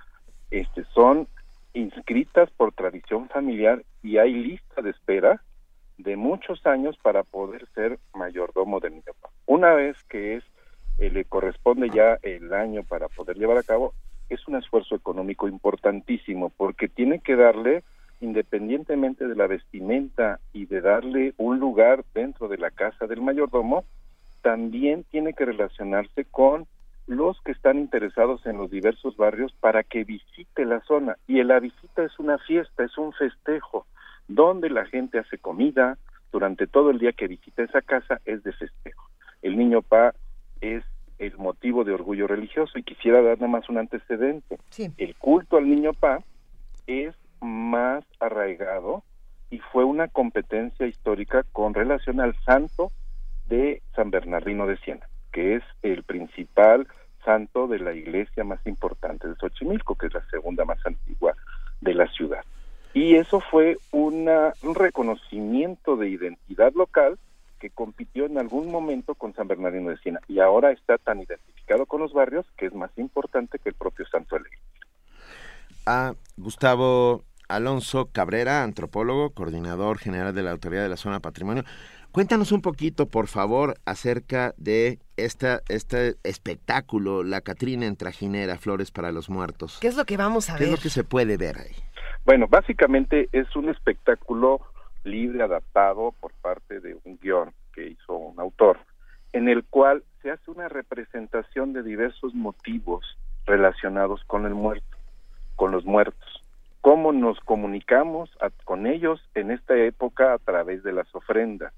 este son inscritas por tradición familiar y hay lista de espera de muchos años para poder ser mayordomo del Niño Pa. Una vez que es eh, le corresponde ya el año para poder llevar a cabo, es un esfuerzo económico importantísimo porque tiene que darle, independientemente de la vestimenta y de darle un lugar dentro de la casa del mayordomo, también tiene que relacionarse con los que están interesados en los diversos barrios para que visite la zona. Y la visita es una fiesta, es un festejo, donde la gente hace comida, durante todo el día que visita esa casa es de festejo. El niño Pa es el motivo de orgullo religioso. Y quisiera dar nada más un antecedente. El culto al niño Pa es más arraigado y fue una competencia histórica con relación al santo de San Bernardino de Siena, que es el principal santo de la iglesia más importante de Xochimilco, que es la segunda más antigua de la ciudad. Y eso fue una, un reconocimiento de identidad local que compitió en algún momento con San Bernardino de Siena y ahora está tan identificado con los barrios que es más importante que el propio Santo Alegre. A Gustavo Alonso Cabrera, antropólogo, coordinador general de la Autoridad de la Zona Patrimonio. Cuéntanos un poquito, por favor, acerca de esta, este espectáculo, la Catrina en Trajinera, Flores para los Muertos. ¿Qué es lo que vamos a ver? ¿Qué es lo que se puede ver ahí? Bueno, básicamente es un espectáculo libre, adaptado por parte de un guion que hizo un autor, en el cual se hace una representación de diversos motivos relacionados con el muerto, con los muertos. Cómo nos comunicamos con ellos en esta época a través de las ofrendas.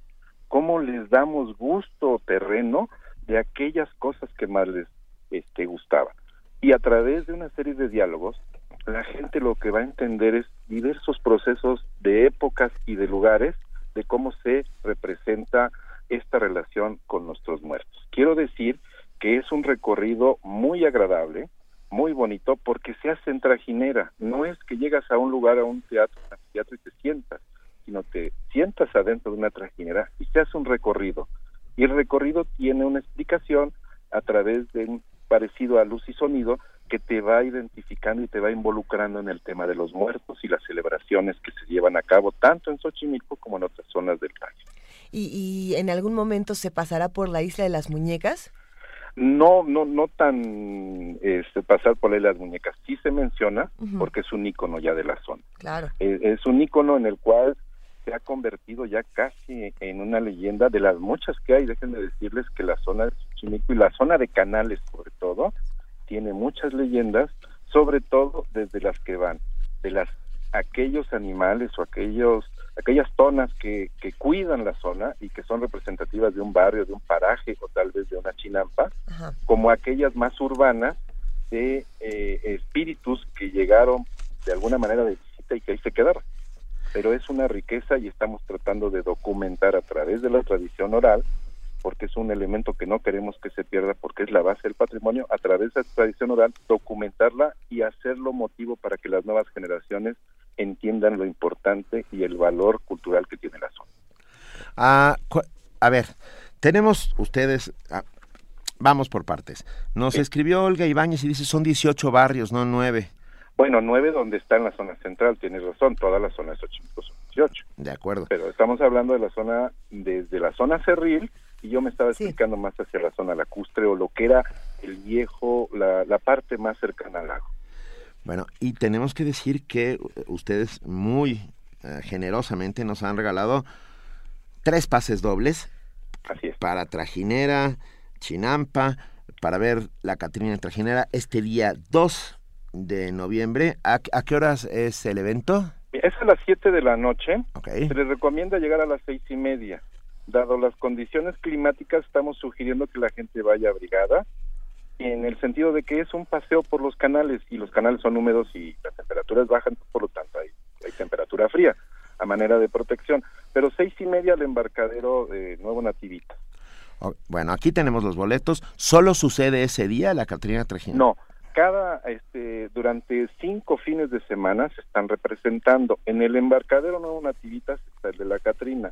Cómo les damos gusto terreno de aquellas cosas que más les este, gustaban. Y a través de una serie de diálogos la gente lo que va a entender es diversos procesos de épocas y de lugares de cómo se representa esta relación con nuestros muertos. Quiero decir que es un recorrido muy agradable, muy bonito, porque se hace en trajinera. No es que llegas a un lugar, a un teatro, a un teatro y te sientas, sino te sientas adentro de una trajinera y se hace un recorrido. Y el recorrido tiene una explicación a través de un parecido a luz y sonido que te va identificando y te va involucrando en el tema de los muertos y las celebraciones que se llevan a cabo tanto en Xochimilco como en otras zonas del país. ¿Y, en algún momento se pasará por la isla de las muñecas? No, no, no tan este, pasar por la isla de las muñecas. Sí se menciona porque es un icono ya de la zona. Claro. Es, es un icono en el cual se ha convertido ya casi en una leyenda de las muchas que hay. Déjenme decirles que la zona de Xochimilco y la zona de Canales sobre todo tiene muchas leyendas, sobre todo desde las que van, de las aquellos animales o aquellos aquellas zonas que, que cuidan la zona y que son representativas de un barrio, de un paraje o tal vez de una chinampa, como aquellas más urbanas de eh, espíritus que llegaron de alguna manera de visita y que ahí se quedaron. Pero es una riqueza y estamos tratando de documentar a través de la tradición oral porque es un elemento que no queremos que se pierda porque es la base del patrimonio, a través de esta tradición oral, documentarla y hacerlo motivo para que las nuevas generaciones entiendan lo importante y el valor cultural que tiene la zona. Ah, a ver, tenemos ustedes, ah, vamos por partes. Nos escribió Olga Ibáñez y dice son 18 barrios, no 9. Bueno, 9 donde está en la zona central, tienes razón, todas las zonas de Xochimilco son 18. De acuerdo. Pero estamos hablando de la zona, desde la zona cerril, y yo me estaba explicando más hacia la zona lacustre o lo que era el viejo, la, la parte más cercana al lago. Bueno, y tenemos que decir que ustedes muy eh, generosamente nos han regalado tres pases dobles Así para Trajinera, Chinampa, para ver la Catrina Trajinera este día 2 de noviembre. ¿A, a qué horas es el evento? Es a las 7 de la noche. Se les recomienda llegar a las seis y media. Dado las condiciones climáticas, estamos sugiriendo que la gente vaya abrigada, en el sentido de que es un paseo por los canales y los canales son húmedos y las temperaturas bajan, por lo tanto hay, hay temperatura fría a manera de protección. Pero seis y media al embarcadero de Nuevo Nativita. Bueno, aquí tenemos los boletos. ¿Solo sucede ese día la Catrina Trajina? No, cada, este, durante cinco fines de semana se están representando. En el embarcadero Nuevo Nativitas está el de la Catrina.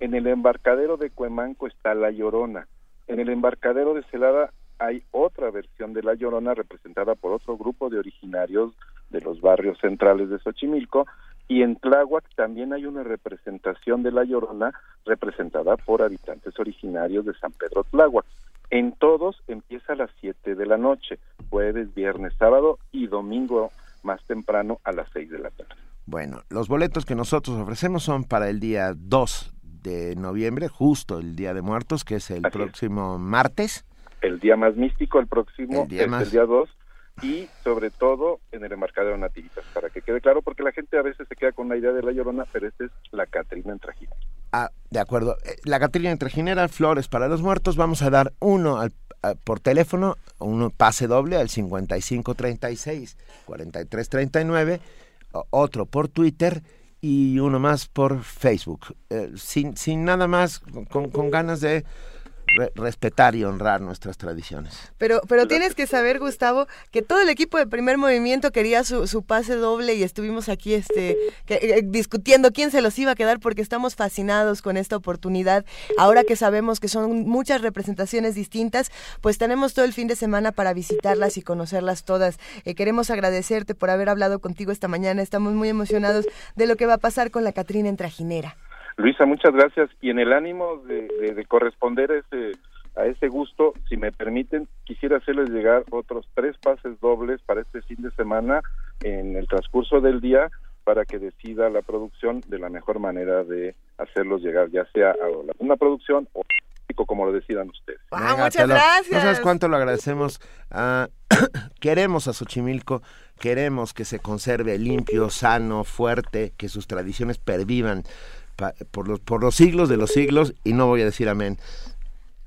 En el embarcadero de Cuemanco está La Llorona. En el embarcadero de Celada hay otra versión de La Llorona representada por otro grupo de originarios de los barrios centrales de Xochimilco y en Tláhuac también hay una representación de La Llorona representada por habitantes originarios de San Pedro Tláhuac. En todos empieza a las 7 de la noche, jueves, viernes, sábado y domingo más temprano a las 6 de la tarde. Bueno, los boletos que nosotros ofrecemos son para el día 2 de noviembre, justo el Día de Muertos, que es el próximo martes. El día más místico, el próximo es el día 2, y sobre todo en el embarcadero Nativitas, para que quede claro, porque la gente a veces se queda con la idea de la Llorona, pero esta es la Catrina en. Ah, de acuerdo. Eh, la Catrina en Trajinera, Flores para los Muertos, vamos a dar uno al, por teléfono, un pase doble al 5536 4339, otro por Twitter y uno más por Facebook. Eh, sin, sin nada más, con, con ganas de respetar y honrar nuestras tradiciones. Pero, pero tienes que saber, Gustavo, que todo el equipo de primer movimiento quería su, su pase doble y estuvimos aquí este, eh, discutiendo quién se los iba a quedar porque estamos fascinados con esta oportunidad. Ahora que sabemos que son muchas representaciones distintas, pues tenemos todo el fin de semana para visitarlas y conocerlas todas. Eh, queremos agradecerte por haber hablado contigo esta mañana. Estamos muy emocionados de lo que va a pasar con la Catrina en Trajinera. Luisa, muchas gracias. Y en el ánimo de, corresponder a ese, a ese gusto, si me permiten, quisiera hacerles llegar otros tres pases dobles para este fin de semana en el transcurso del día para que decida la producción de la mejor manera de hacerlos llegar, ya sea a la una producción o como lo decidan ustedes. Ah, muchas gracias. No sabes cuánto lo agradecemos. queremos a Xochimilco, queremos que se conserve limpio, sano, fuerte, que sus tradiciones pervivan por, los, por los siglos de los siglos y no voy a decir amén.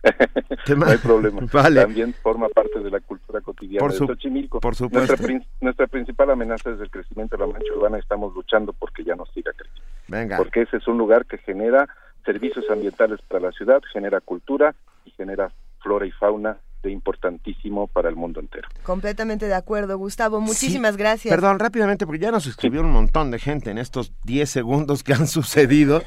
no hay problema. También forma parte de la cultura cotidiana de Xochimilco. Por supuesto. Nuestra, principal amenaza es el crecimiento de la mancha urbana. Estamos luchando porque ya no siga creciendo. Venga. Porque ese es un lugar que genera servicios ambientales para la ciudad, genera cultura y genera flora y fauna importantísimo para el mundo entero. Completamente de acuerdo, Gustavo. Muchísimas gracias. Perdón, rápidamente, porque ya nos escribió un montón de gente en estos 10 segundos que han sucedido.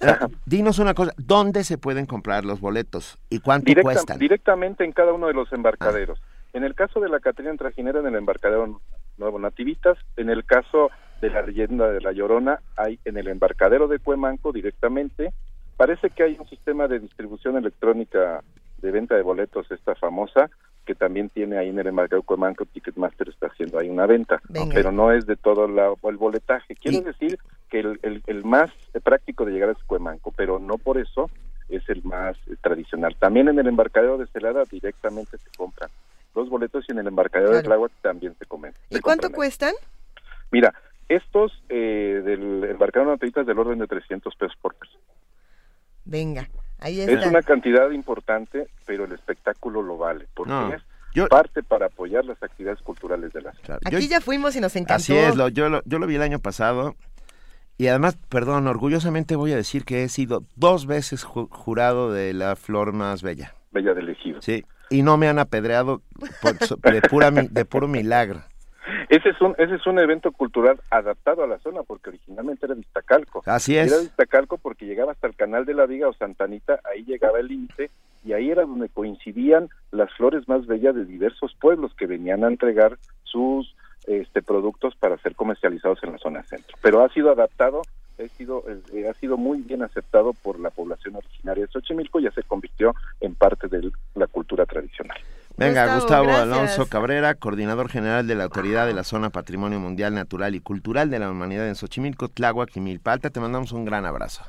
Dinos una cosa, ¿dónde se pueden comprar los boletos y cuánto cuestan? Directamente en cada uno de los embarcaderos. Ah. En el caso de la Catrina Trajinera, en el embarcadero Nuevo Nativitas. En el caso de la leyenda de La Llorona, hay en el embarcadero de Cuemanco directamente. Parece que hay un sistema de distribución electrónica de venta de boletos, esta famosa, que también tiene ahí en el embarcado Cuemanco, Ticketmaster está haciendo ahí una venta, pero no es de todo el boletaje. Quiero decir que el, el, más práctico de llegar es Cuemanco, pero no por eso es el más tradicional. También en el embarcadero de Celada directamente se compran los boletos y en el embarcadero de Tláhuac también se comen. ¿Y cuánto cuestan? Mira, estos eh, del embarcadero de del orden de 300 pesos por persona. Venga. Es una cantidad importante, pero el espectáculo lo vale, porque es parte para apoyar las actividades culturales de la ciudad. Aquí ya fuimos y nos encantó. Así es, lo, yo, lo, yo lo vi el año pasado y además, perdón, orgullosamente voy a decir que he sido dos veces jurado de la flor más bella. Bella del ejido. Sí, y no me han apedreado de, pura, de puro milagro. Ese es un ese es un evento cultural adaptado a la zona porque originalmente era Vistacalco. Así es. Era Vistacalco porque llegaba hasta el canal de la Viga o Santanita, ahí llegaba el límite y ahí era donde coincidían las flores más bellas de diversos pueblos que venían a entregar sus este productos para ser comercializados en la zona centro. Pero ha sido adaptado ha sido, eh, ha sido muy bien aceptado por la población originaria de Xochimilco y ya se convirtió en parte de la cultura tradicional. Venga, Gustavo, Alonso Cabrera, coordinador general de la Autoridad de la Zona Patrimonio Mundial Natural y Cultural de la Humanidad en Xochimilco, Tláhuac y Milpalta. Te mandamos un gran abrazo.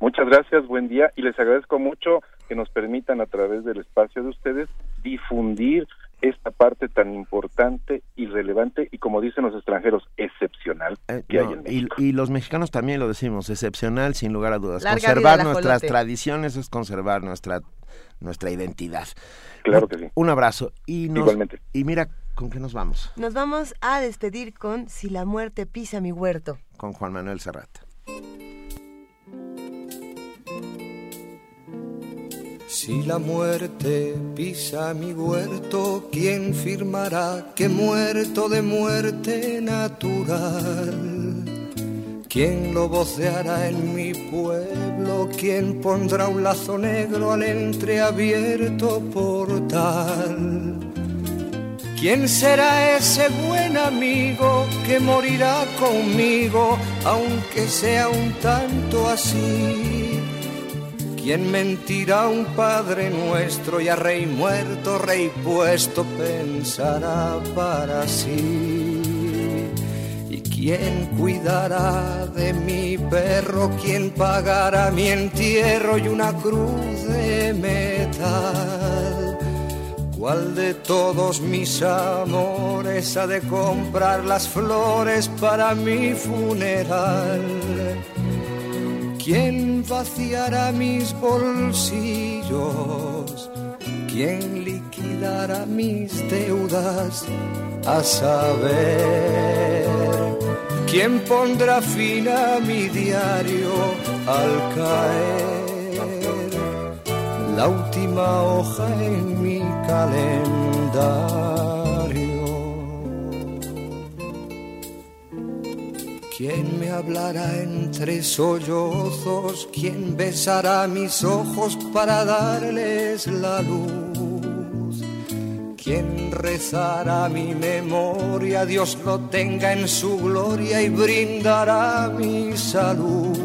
Muchas gracias, buen día y les agradezco mucho que nos permitan a través del espacio de ustedes difundir esta parte tan importante y relevante y como dicen los extranjeros, excepcional eh, que hay en México. Y, los mexicanos también lo decimos, excepcional sin lugar a dudas. conservar nuestras tradiciones es conservar nuestra nuestra identidad. Claro que sí. Un abrazo. Y Igualmente. Y mira, ¿con qué nos vamos? Nos vamos a despedir con Si la muerte pisa mi huerto. Con Juan Manuel Serrat. Si la muerte pisa mi huerto, ¿quién firmará que muerto de muerte natural? ¿Quién lo voceará en mi pueblo? ¿Quién pondrá un lazo negro al entreabierto portal? ¿Quién será ese buen amigo que morirá conmigo, aunque sea un tanto así? ¿Quién mentirá un Padre nuestro y a Rey muerto, Rey puesto, pensará para sí? ¿Quién cuidará de mi perro? ¿Quién pagará mi entierro y una cruz de metal? ¿Cuál de todos mis amores ha de comprar las flores para mi funeral? ¿Quién vaciará mis bolsillos? ¿Quién liquidará? mis deudas, a saber quién pondrá fin a mi diario al caer la última hoja en mi calendario. ¿Quién me hablará entre sollozos? ¿Quién besará mis ojos para darles la luz? ¿Quién rezará mi memoria? Dios lo tenga en su gloria y brindará mi salud.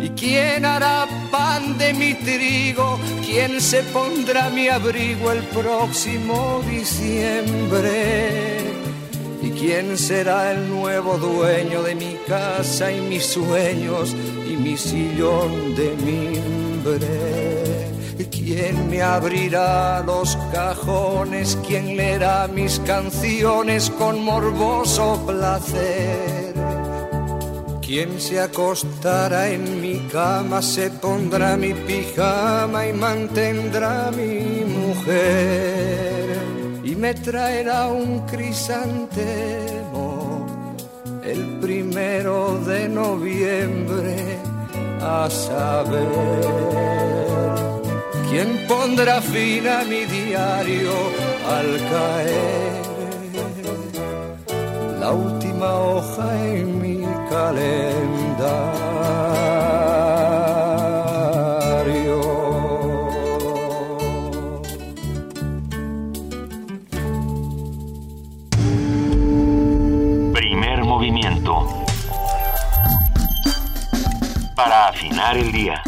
¿Y quién hará pan de mi trigo? ¿Quién se pondrá mi abrigo el próximo diciembre? ¿Y quién será el nuevo dueño de mi casa y mis sueños y mi sillón de mimbre? ¿Y quién me abrirá los cajones? ¿Quién leerá mis canciones con morboso placer? ¿Quién se acostará en mi cama, se pondrá mi pijama y mantendrá mi mujer? y me traerá un crisantemo el primero de noviembre a saber quién pondrá fin a mi diario al caer la última hoja en mi calendario. para afinar el día.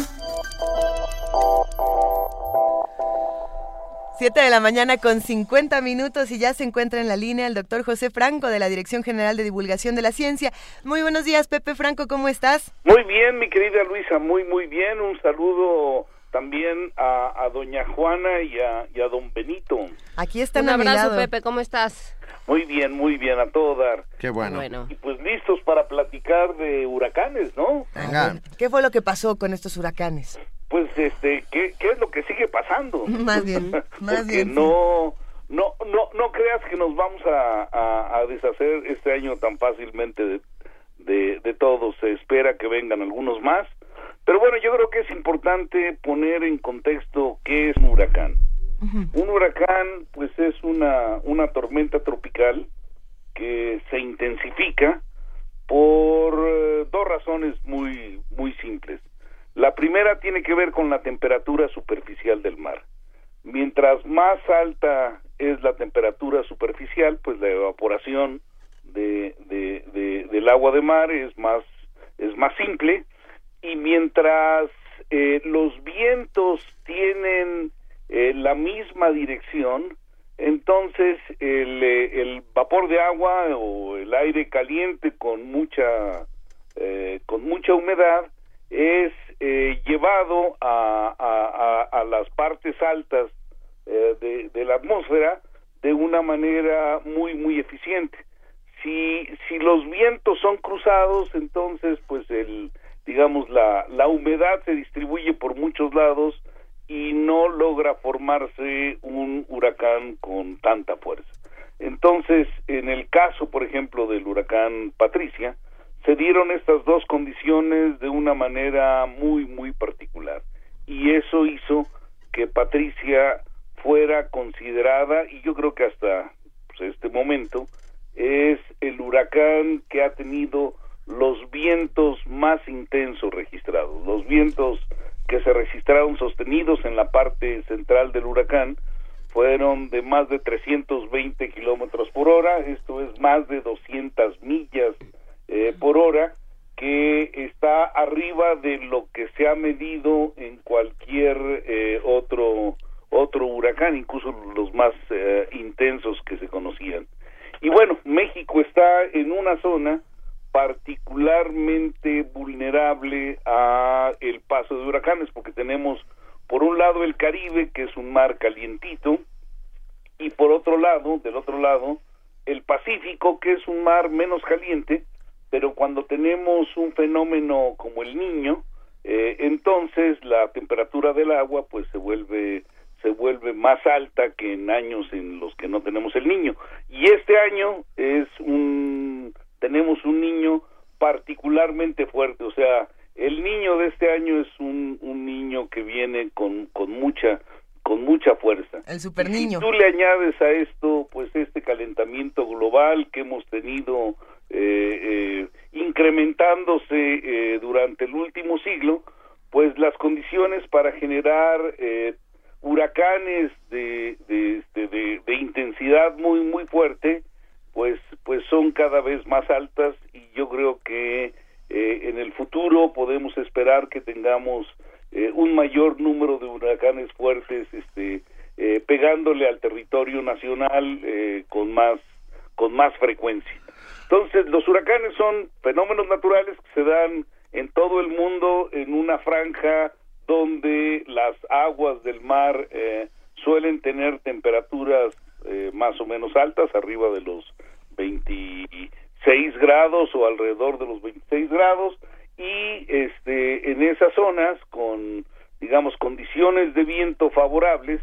Siete de la mañana con 50 minutos y ya se encuentra en la línea el doctor José Franco de la Dirección General de Divulgación de la Ciencia. Muy buenos días, Pepe Franco, ¿cómo estás? Muy bien, mi querida Luisa, muy, muy bien. Un saludo también a, doña Juana y a, y a, don Benito. Aquí están Un abrazo, Pepe, ¿cómo estás? Muy bien, muy bien, a todo dar. Qué bueno. Y pues listos para platicar de huracanes, ¿no? Venga. ¿Qué fue lo que pasó con estos huracanes? Pues, este, ¿qué, qué es lo que sigue pasando? Más bien, más Porque bien. no, no, no, no creas que nos vamos a, a, deshacer este año tan fácilmente de, de, de todos. Se espera que vengan algunos más. Pero bueno, yo creo que es importante poner en contexto qué es un huracán. Un huracán, pues es una, una tormenta tropical que se intensifica por eh, dos razones muy, muy simples. La primera tiene que ver con la temperatura superficial del mar. Mientras más alta es la temperatura superficial, pues la evaporación de, de, del agua de mar es más, es más simple y mientras eh, los vientos tienen eh, la misma dirección, entonces el, eh, el, vapor de agua o el aire caliente con mucha eh, con mucha humedad es llevado a, a, las partes altas de, de, la atmósfera de una manera muy muy eficiente. Si si los vientos son cruzados, entonces pues el digamos la la humedad se distribuye por muchos lados y no logra formarse un huracán con tanta fuerza. Entonces, en el caso, por ejemplo, del huracán Patricia, se dieron estas dos condiciones de una manera muy, muy particular. Y eso hizo que Patricia fuera considerada, y yo creo que hasta pues, este momento, es el huracán que ha tenido los vientos más intensos registrados. Los vientos que se registraron sostenidos en la parte central del huracán fueron de más de 320 kilómetros por hora, esto es más de 200 millas eh, por hora, que está arriba de lo que se ha medido en cualquier eh, otro otro huracán, incluso los más eh, intensos que se conocían. Y bueno, México está en una zona particularmente vulnerable a el paso de huracanes porque tenemos por un lado el Caribe que es un mar calientito y por otro lado del otro lado el Pacífico que es un mar menos caliente pero cuando tenemos un fenómeno como el Niño eh, entonces la temperatura del agua pues se vuelve se vuelve más alta que en años en los que no tenemos el niño. Y este año es un tenemos un niño particularmente fuerte, o sea, el niño de este año es un, un niño que viene con, con mucha con mucha fuerza. El super niño. Si tú le añades a esto, pues este calentamiento global que hemos tenido eh, incrementándose eh, durante el último siglo, pues las condiciones para generar eh, huracanes este, de, de, intensidad muy muy fuerte, pues pues son cada vez más altas y yo creo que eh, en el futuro podemos esperar que tengamos un mayor número de huracanes fuertes este eh, pegándole al territorio nacional con más con más frecuencia entonces los huracanes son fenómenos naturales que se dan en todo el mundo en una franja donde las aguas del mar eh, suelen tener temperaturas eh, más o menos altas arriba de los 26 grados o alrededor de los 26 grados. Y este en esas zonas con digamos condiciones de viento favorables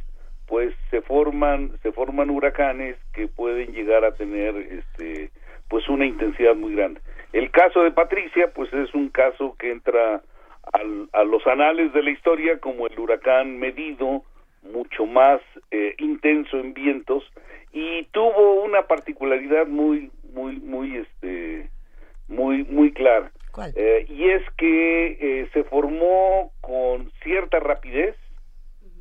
pues se forman se forman huracanes que pueden llegar a tener este pues una intensidad muy grande. El caso de Patricia pues es un caso que entra al, a los anales de la historia como el huracán medido mucho más eh, intenso en vientos y tuvo una particularidad muy muy muy este muy muy clara. Eh, y es que eh, se formó con cierta rapidez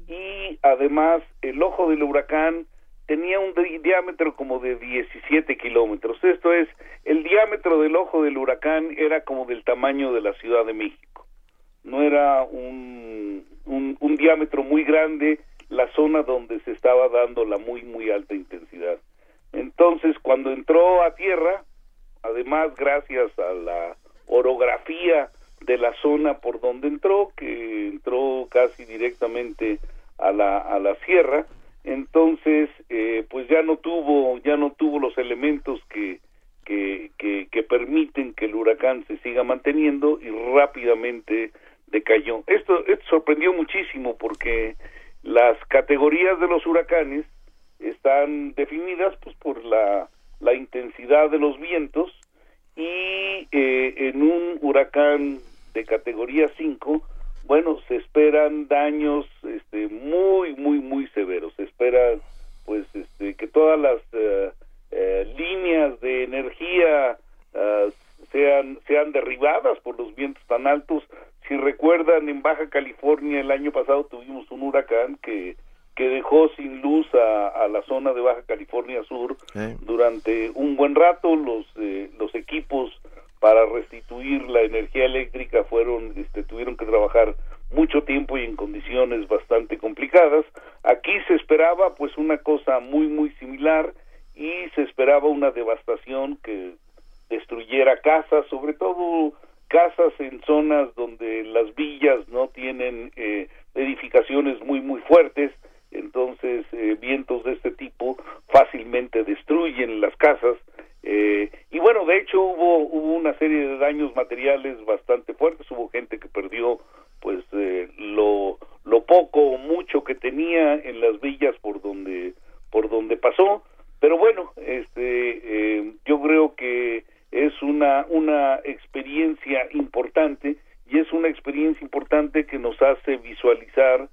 y además el ojo del huracán tenía un diámetro como de 17 kilómetros. Esto es, el diámetro del ojo del huracán era como del tamaño de la Ciudad de México. No era un, un, diámetro muy grande la zona donde se estaba dando la muy, muy alta intensidad. Entonces, cuando entró a tierra, además gracias a la orografía de la zona por donde entró, que entró casi directamente a la, a la sierra, entonces eh, pues ya no tuvo, ya no tuvo los elementos que, que, que, permiten que el huracán se siga manteniendo y rápidamente decayó. Esto, esto sorprendió muchísimo porque las categorías de los huracanes están definidas pues por la, la intensidad de los vientos y eh, en un huracán de categoría 5, bueno, se esperan daños este, muy, muy, muy severos. Se espera, pues, este, que todas las uh, uh, líneas de energía uh, sean, sean derribadas por los vientos tan altos. Si recuerdan, en Baja California el año pasado tuvimos un huracán que que dejó sin luz a, a, la zona de Baja California Sur Eh, durante un buen rato los eh, los equipos para restituir la energía eléctrica fueron este, tuvieron que trabajar mucho tiempo y en condiciones bastante complicadas. Aquí se esperaba pues una cosa muy muy similar y se esperaba una devastación que destruyera casas sobre todo casas en zonas donde las villas no tienen eh, edificaciones muy muy fuertes. Entonces eh, vientos de este tipo fácilmente destruyen las casas eh, y bueno de hecho hubo hubo una serie de daños materiales bastante fuertes. Hubo gente que perdió pues eh, lo lo poco o mucho que tenía en las villas por donde por donde pasó. Pero bueno este yo creo que es una una experiencia importante y es una experiencia importante que nos hace visualizar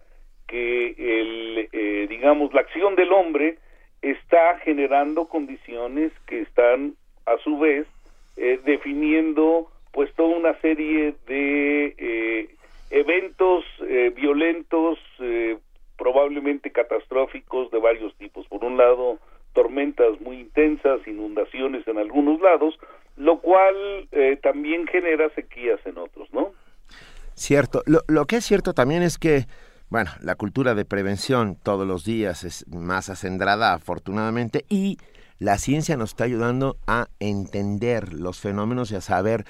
que el eh, digamos la acción del hombre está generando condiciones que están a su vez eh, definiendo pues toda una serie de eh, eventos violentos probablemente catastróficos de varios tipos. Por un lado tormentas muy intensas inundaciones en algunos lados lo cual también genera sequías en otros no cierto. Lo, lo que es cierto también es que bueno, la cultura de prevención todos los días es más acendrada, afortunadamente, y la ciencia nos está ayudando a entender los fenómenos y a saber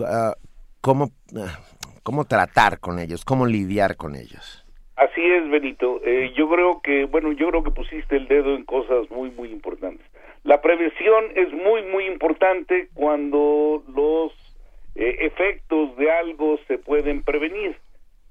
uh, cómo, uh, cómo tratar con ellos, cómo lidiar con ellos. Así es, Benito. Eh, yo creo que, bueno, yo creo que pusiste el dedo en cosas muy, muy importantes. La prevención es muy, muy importante cuando los eh, efectos de algo se pueden prevenir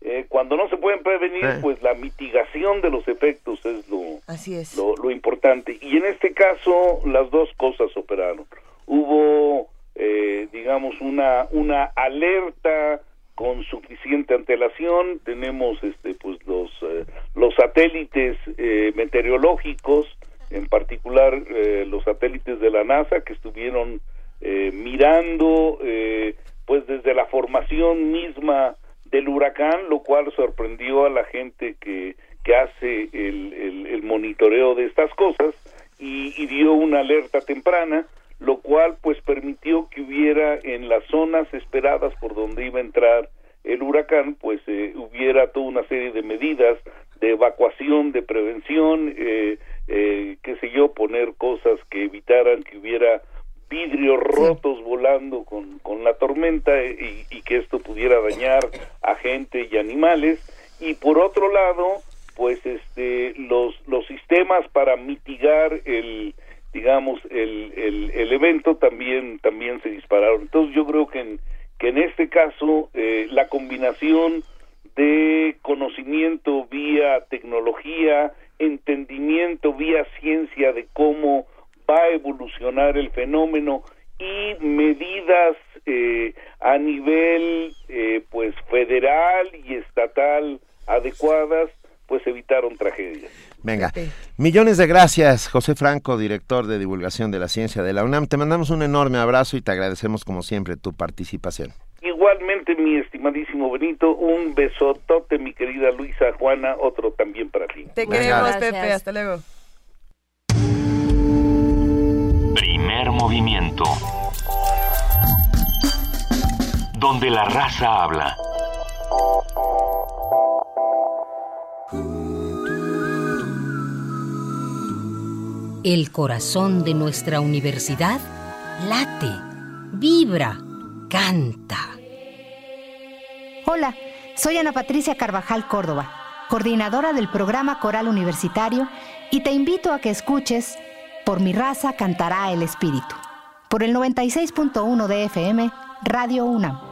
eh, cuando no se pueden prevenir, Eh. pues la mitigación de los efectos es lo, Así es. lo, lo importante. Y en este caso, las dos cosas operaron. Hubo, eh, digamos, una, una alerta con suficiente antelación. Tenemos, este, pues, los, eh, los satélites eh, meteorológicos, en particular eh, los satélites de la NASA, que estuvieron eh, mirando, eh, pues, desde la formación misma del huracán, lo cual sorprendió a la gente que, que hace el, el- el monitoreo de estas cosas y, y dio una alerta temprana, lo cual pues permitió que hubiera en las zonas esperadas por donde iba a entrar el huracán, pues eh, hubiera toda una serie de medidas de evacuación, de prevención, eh, eh, qué sé yo, poner cosas que evitaran que hubiera vidrios rotos volando con, con la tormenta eh, y, y que esto pudiera dañar a gente y animales y por otro lado pues este los los sistemas para mitigar el digamos el, el, el evento también también se dispararon. Entonces yo creo que en que en este caso eh, la combinación de conocimiento vía tecnología entendimiento vía ciencia de cómo va a evolucionar el fenómeno y medidas eh, a nivel eh, pues federal y estatal adecuadas pues evitaron tragedias. Venga, millones de gracias, José Franco, director de divulgación de la ciencia de la UNAM. Te mandamos un enorme abrazo y te agradecemos como siempre tu participación. Igualmente, mi estimadísimo Benito, un besotote, mi querida Luisa Juana, otro también para ti. Te queremos, Pepe. Hasta luego. Primer movimiento. Donde la raza habla. El corazón de nuestra universidad late, vibra, canta. Hola, soy Ana Patricia Carvajal Córdoba, coordinadora del programa Coral Universitario, y te invito a que escuches Por mi raza cantará el espíritu, por el 96.1 de FM, Radio UNAM.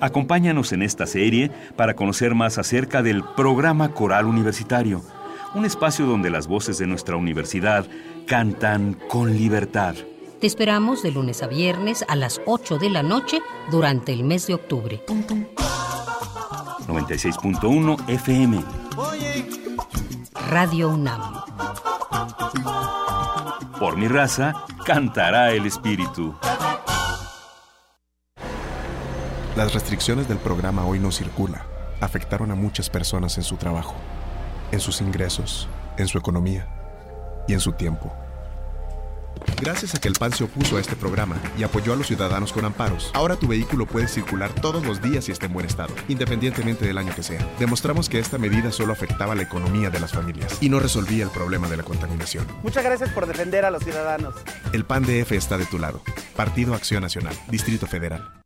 Acompáñanos en esta serie para conocer más acerca del programa Coral Universitario, un espacio donde las voces de nuestra universidad cantan con libertad. Te esperamos de lunes a viernes a las 8 de la noche durante el mes de octubre. 96.1 FM. Radio UNAM. Por mi raza, cantará el espíritu. Las restricciones del programa Hoy no circula afectaron a muchas personas en su trabajo, en sus ingresos, en su economía y en su tiempo. Gracias a que el PAN se opuso a este programa y apoyó a los ciudadanos con amparos, ahora tu vehículo puede circular todos los días y esté en buen estado, independientemente del año que sea. Demostramos que esta medida solo afectaba la economía de las familias y no resolvía el problema de la contaminación. Muchas gracias por defender a los ciudadanos. El PAN DF está de tu lado. Partido Acción Nacional, Distrito Federal.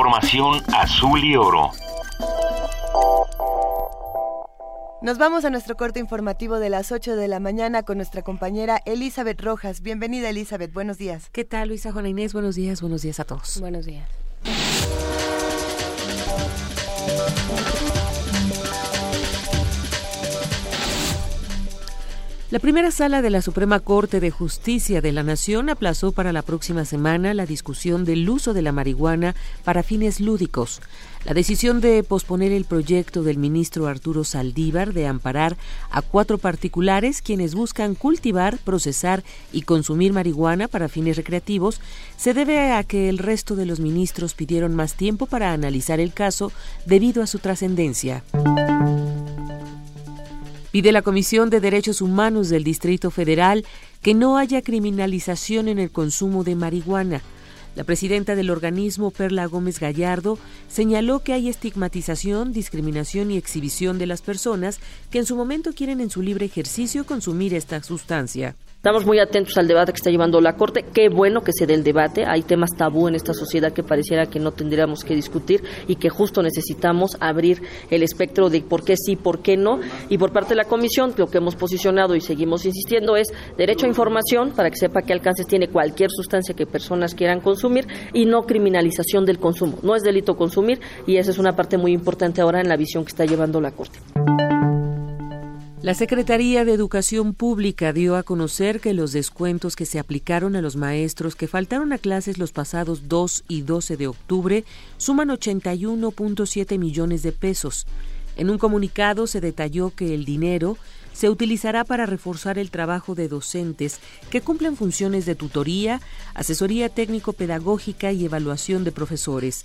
Información azul y oro. Nos vamos a nuestro corte informativo de las 8 de la mañana con nuestra compañera Elizabeth Rojas. Bienvenida Elizabeth, buenos días. ¿Qué tal Luisa Juana Inés? Buenos días, buenos días a todos. Buenos días. La primera sala de la Suprema Corte de Justicia de la Nación aplazó para la próxima semana la discusión del uso de la marihuana para fines lúdicos. La decisión de posponer el proyecto del ministro Arturo Saldívar de amparar a cuatro particulares quienes buscan cultivar, procesar y consumir marihuana para fines recreativos se debe a que el resto de los ministros pidieron más tiempo para analizar el caso debido a su trascendencia. Pide la Comisión de Derechos Humanos del Distrito Federal que no haya criminalización en el consumo de marihuana. La presidenta del organismo, Perla Gómez Gallardo, señaló que hay estigmatización, discriminación y exhibición de las personas que en su momento quieren en su libre ejercicio consumir esta sustancia. Estamos muy atentos al debate que está llevando la Corte. Qué bueno que se dé el debate. Hay temas tabú en esta sociedad que pareciera que no tendríamos que discutir y que justo necesitamos abrir el espectro de por qué sí, por qué no. Y por parte de la Comisión, lo que hemos posicionado y seguimos insistiendo es derecho a información para que sepa qué alcances tiene cualquier sustancia que personas quieran consumir y no criminalización del consumo. No es delito consumir y esa es una parte muy importante ahora en la visión que está llevando la Corte. La Secretaría de Educación Pública dio a conocer que los descuentos que se aplicaron a los maestros que faltaron a clases los pasados 2 y 12 de octubre suman 81.7 millones de pesos. En un comunicado se detalló que el dinero se utilizará para reforzar el trabajo de docentes que cumplen funciones de tutoría, asesoría técnico-pedagógica y evaluación de profesores.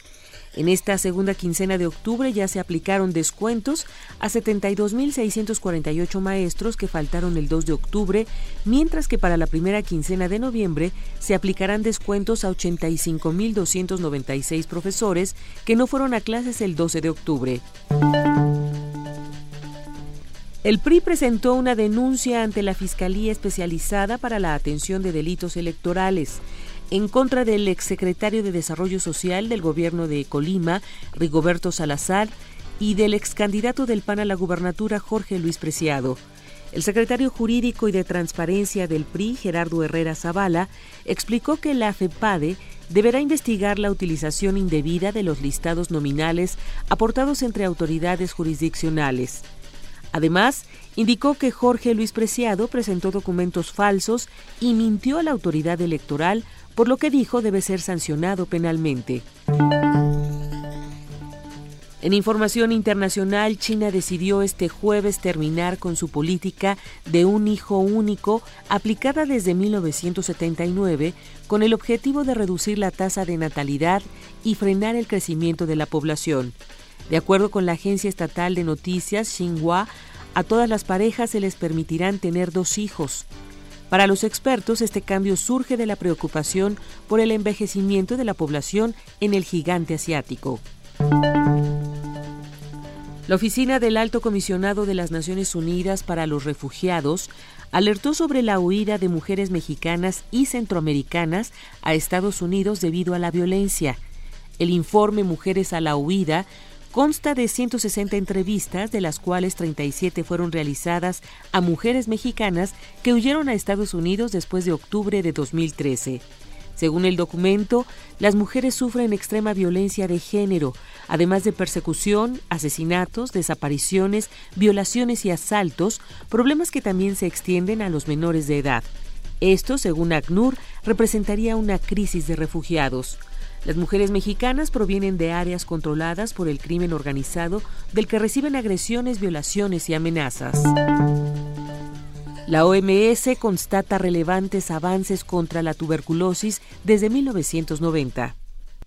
En esta segunda quincena de octubre ya se aplicaron descuentos a 72.648 maestros que faltaron el 2 de octubre, mientras que para la primera quincena de noviembre se aplicarán descuentos a 85.296 profesores que no fueron a clases el 12 de octubre. El PRI presentó una denuncia ante la Fiscalía Especializada para la Atención de Delitos Electorales en contra del exsecretario de Desarrollo Social del gobierno de Colima, Rigoberto Salazar, y del excandidato del PAN a la gubernatura, Jorge Luis Preciado. El secretario jurídico y de transparencia del PRI, Gerardo Herrera Zavala, explicó que la FEPADE deberá investigar la utilización indebida de los listados nominales aportados entre autoridades jurisdiccionales. Además, indicó que Jorge Luis Preciado presentó documentos falsos y mintió a la autoridad electoral por lo que dijo debe ser sancionado penalmente. En información internacional, China decidió este jueves terminar con su política de un hijo único aplicada desde 1979 con el objetivo de reducir la tasa de natalidad y frenar el crecimiento de la población. De acuerdo con la agencia estatal de noticias Xinhua, a todas las parejas se les permitirán tener dos hijos. Para los expertos, este cambio surge de la preocupación por el envejecimiento de la población en el gigante asiático. La Oficina del Alto Comisionado de las Naciones Unidas para los Refugiados alertó sobre la huida de mujeres mexicanas y centroamericanas a Estados Unidos debido a la violencia. El informe Mujeres a la Huida consta de 160 entrevistas, de las cuales 37 fueron realizadas a mujeres mexicanas que huyeron a Estados Unidos después de octubre de 2013. Según el documento, las mujeres sufren extrema violencia de género, además de persecución, asesinatos, desapariciones, violaciones y asaltos, problemas que también se extienden a los menores de edad. Esto, según ACNUR, representaría una crisis de refugiados. Las mujeres mexicanas provienen de áreas controladas por el crimen organizado del que reciben agresiones, violaciones y amenazas. La OMS constata relevantes avances contra la tuberculosis desde 1990.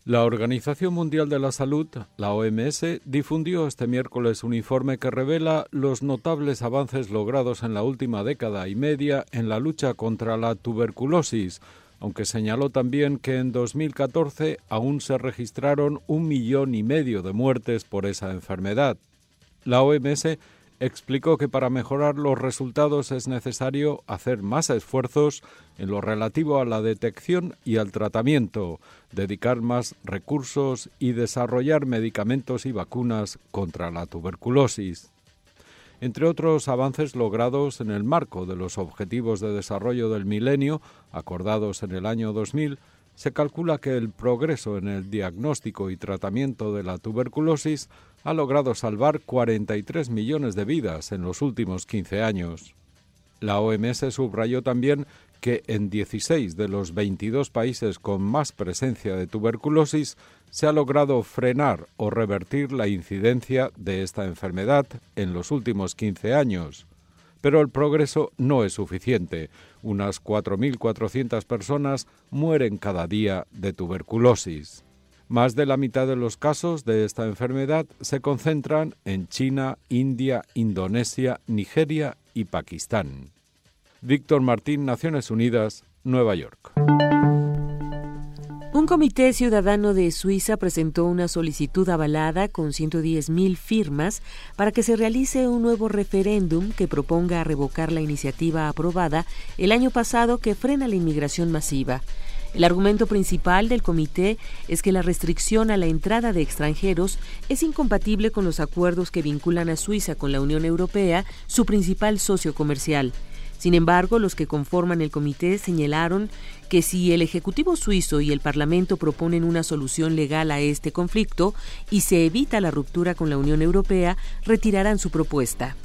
La Organización Mundial de la Salud, la OMS, difundió este miércoles un informe que revela los notables avances logrados en la última década y media en la lucha contra la tuberculosis, aunque señaló también que en 2014 aún se registraron un millón y medio de muertes por esa enfermedad. La OMS explicó que para mejorar los resultados es necesario hacer más esfuerzos en lo relativo a la detección y al tratamiento, dedicar más recursos y desarrollar medicamentos y vacunas contra la tuberculosis. Entre otros avances logrados en el marco de los Objetivos de Desarrollo del Milenio, acordados en el año 2000, se calcula que el progreso en el diagnóstico y tratamiento de la tuberculosis ha logrado salvar 43 millones de vidas en los últimos 15 años. La OMS subrayó también que en 16 de los 22 países con más presencia de tuberculosis se ha logrado frenar o revertir la incidencia de esta enfermedad en los últimos 15 años. Pero el progreso no es suficiente. Unas 4.400 personas mueren cada día de tuberculosis. Más de la mitad de los casos de esta enfermedad se concentran en China, India, Indonesia, Nigeria y Pakistán. Víctor Martín, Naciones Unidas, Nueva York. Un comité ciudadano de Suiza presentó una solicitud avalada con 110.000 firmas para que se realice un nuevo referéndum que proponga revocar la iniciativa aprobada el año pasado que frena la inmigración masiva. El argumento principal del comité es que la restricción a la entrada de extranjeros es incompatible con los acuerdos que vinculan a Suiza con la Unión Europea, su principal socio comercial. Sin embargo, los que conforman el comité señalaron que si el Ejecutivo suizo y el Parlamento proponen una solución legal a este conflicto y se evita la ruptura con la Unión Europea, retirarán su propuesta.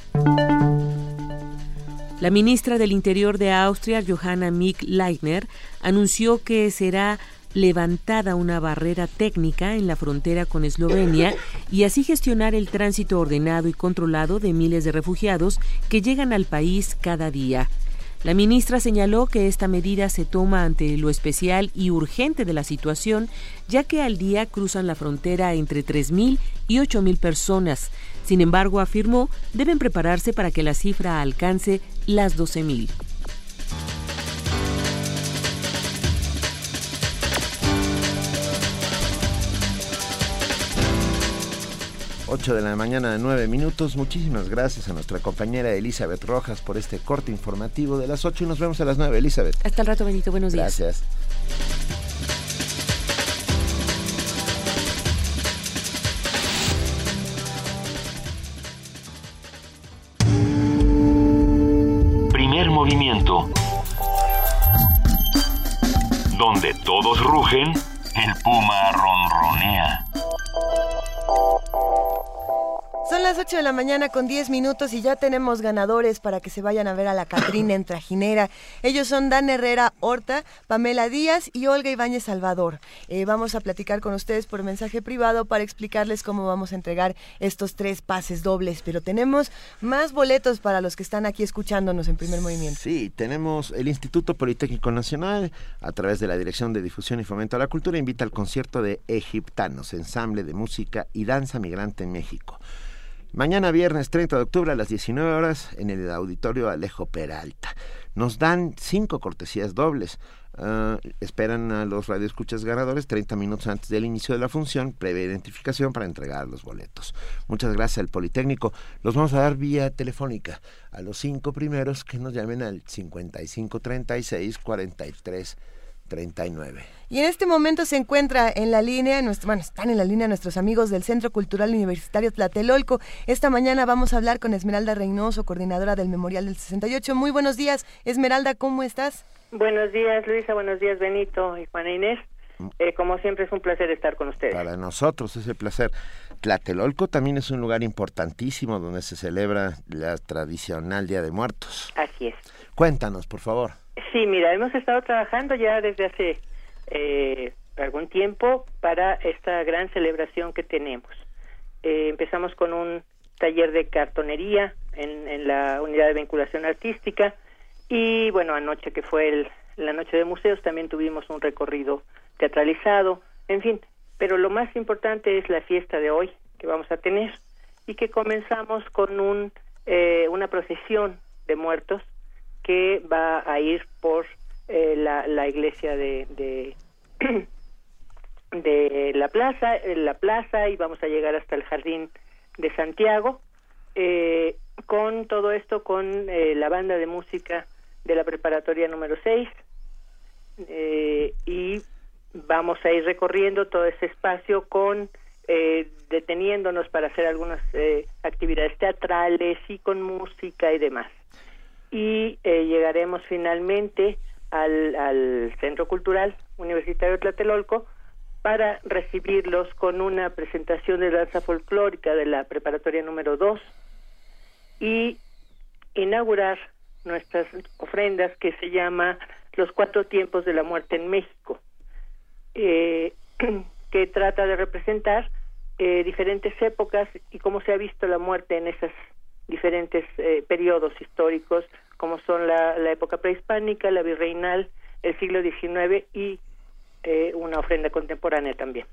La ministra del Interior de Austria, Johanna Mick-Leitner, anunció que será levantada una barrera técnica en la frontera con Eslovenia y así gestionar el tránsito ordenado y controlado de miles de refugiados que llegan al país cada día. La ministra señaló que esta medida se toma ante lo especial y urgente de la situación, ya que al día cruzan la frontera entre 3.000 y 8.000 personas. Sin embargo, afirmó, deben prepararse para que la cifra alcance las 12.000. 8 de la mañana de 9 minutos. Muchísimas gracias a nuestra compañera Elizabeth Rojas por este corte informativo de las 8 y nos vemos a las 9, Elizabeth. Hasta el rato, Benito. Buenos días. Gracias. Primer movimiento. Donde todos rugen, el puma ronronea. Las 8 de la mañana con 10 minutos y ya tenemos ganadores para que se vayan a ver a la Catrina en Trajinera. Ellos son Dan Herrera Horta, Pamela Díaz y Olga Ibáñez Salvador. Eh, vamos a platicar con ustedes por mensaje privado para explicarles cómo vamos a entregar estos tres pases dobles. Pero tenemos más boletos para los que están aquí escuchándonos en primer movimiento. Sí, tenemos el Instituto Politécnico Nacional, a través de la Dirección de Difusión y Fomento a la Cultura, invita al concierto de Egiptanos, ensamble de música y danza migrante en México. Mañana viernes 30 de octubre a las 19 horas en el auditorio Alejo Peralta. Nos dan cinco cortesías dobles. Uh, esperan a los radioescuchas ganadores 30 minutos antes del inicio de la función, previa identificación para entregar los boletos. Muchas gracias al Politécnico. Los vamos a dar vía telefónica a los cinco primeros que nos llamen al 5536 43 39. Y en este momento se encuentra en la línea, nuestro, bueno, están en la línea nuestros amigos del Centro Cultural Universitario Tlatelolco. Esta mañana vamos a hablar con Esmeralda Reynoso, coordinadora del Memorial del 68. Muy buenos días, Esmeralda, ¿cómo estás? Buenos días, Luisa, buenos días, Benito y Juana Inés. Eh, como siempre es un placer estar con ustedes. Para nosotros es el placer. Tlatelolco también es un lugar importantísimo donde se celebra la tradicional Día de Muertos. Así es. Cuéntanos, por favor. Sí, mira, hemos estado trabajando ya desde hace eh, algún tiempo para esta gran celebración que tenemos. Eh, empezamos con un taller de cartonería en, en, la unidad de vinculación artística y bueno, anoche que fue el, la noche de museos también tuvimos un recorrido teatralizado, en fin, pero lo más importante es la fiesta de hoy que vamos a tener y que comenzamos con un, eh, una procesión de muertos que va a ir por eh, la, la, iglesia de, de, la plaza, la plaza y vamos a llegar hasta el jardín de Santiago eh, con todo esto con eh, la banda de música de la preparatoria número 6 eh, y vamos a ir recorriendo todo ese espacio con eh, deteniéndonos para hacer algunas eh, actividades teatrales y con música y demás y eh, llegaremos finalmente al, al Centro Cultural Universitario Tlatelolco para recibirlos con una presentación de danza folclórica de la preparatoria número 2 y inaugurar nuestras ofrendas que se llama Los Cuatro Tiempos de la Muerte en México, eh, que trata de representar eh, diferentes épocas y cómo se ha visto la muerte en esos diferentes eh, periodos históricos, como son la, la, época prehispánica, la virreinal, el siglo XIX y eh, una ofrenda contemporánea también.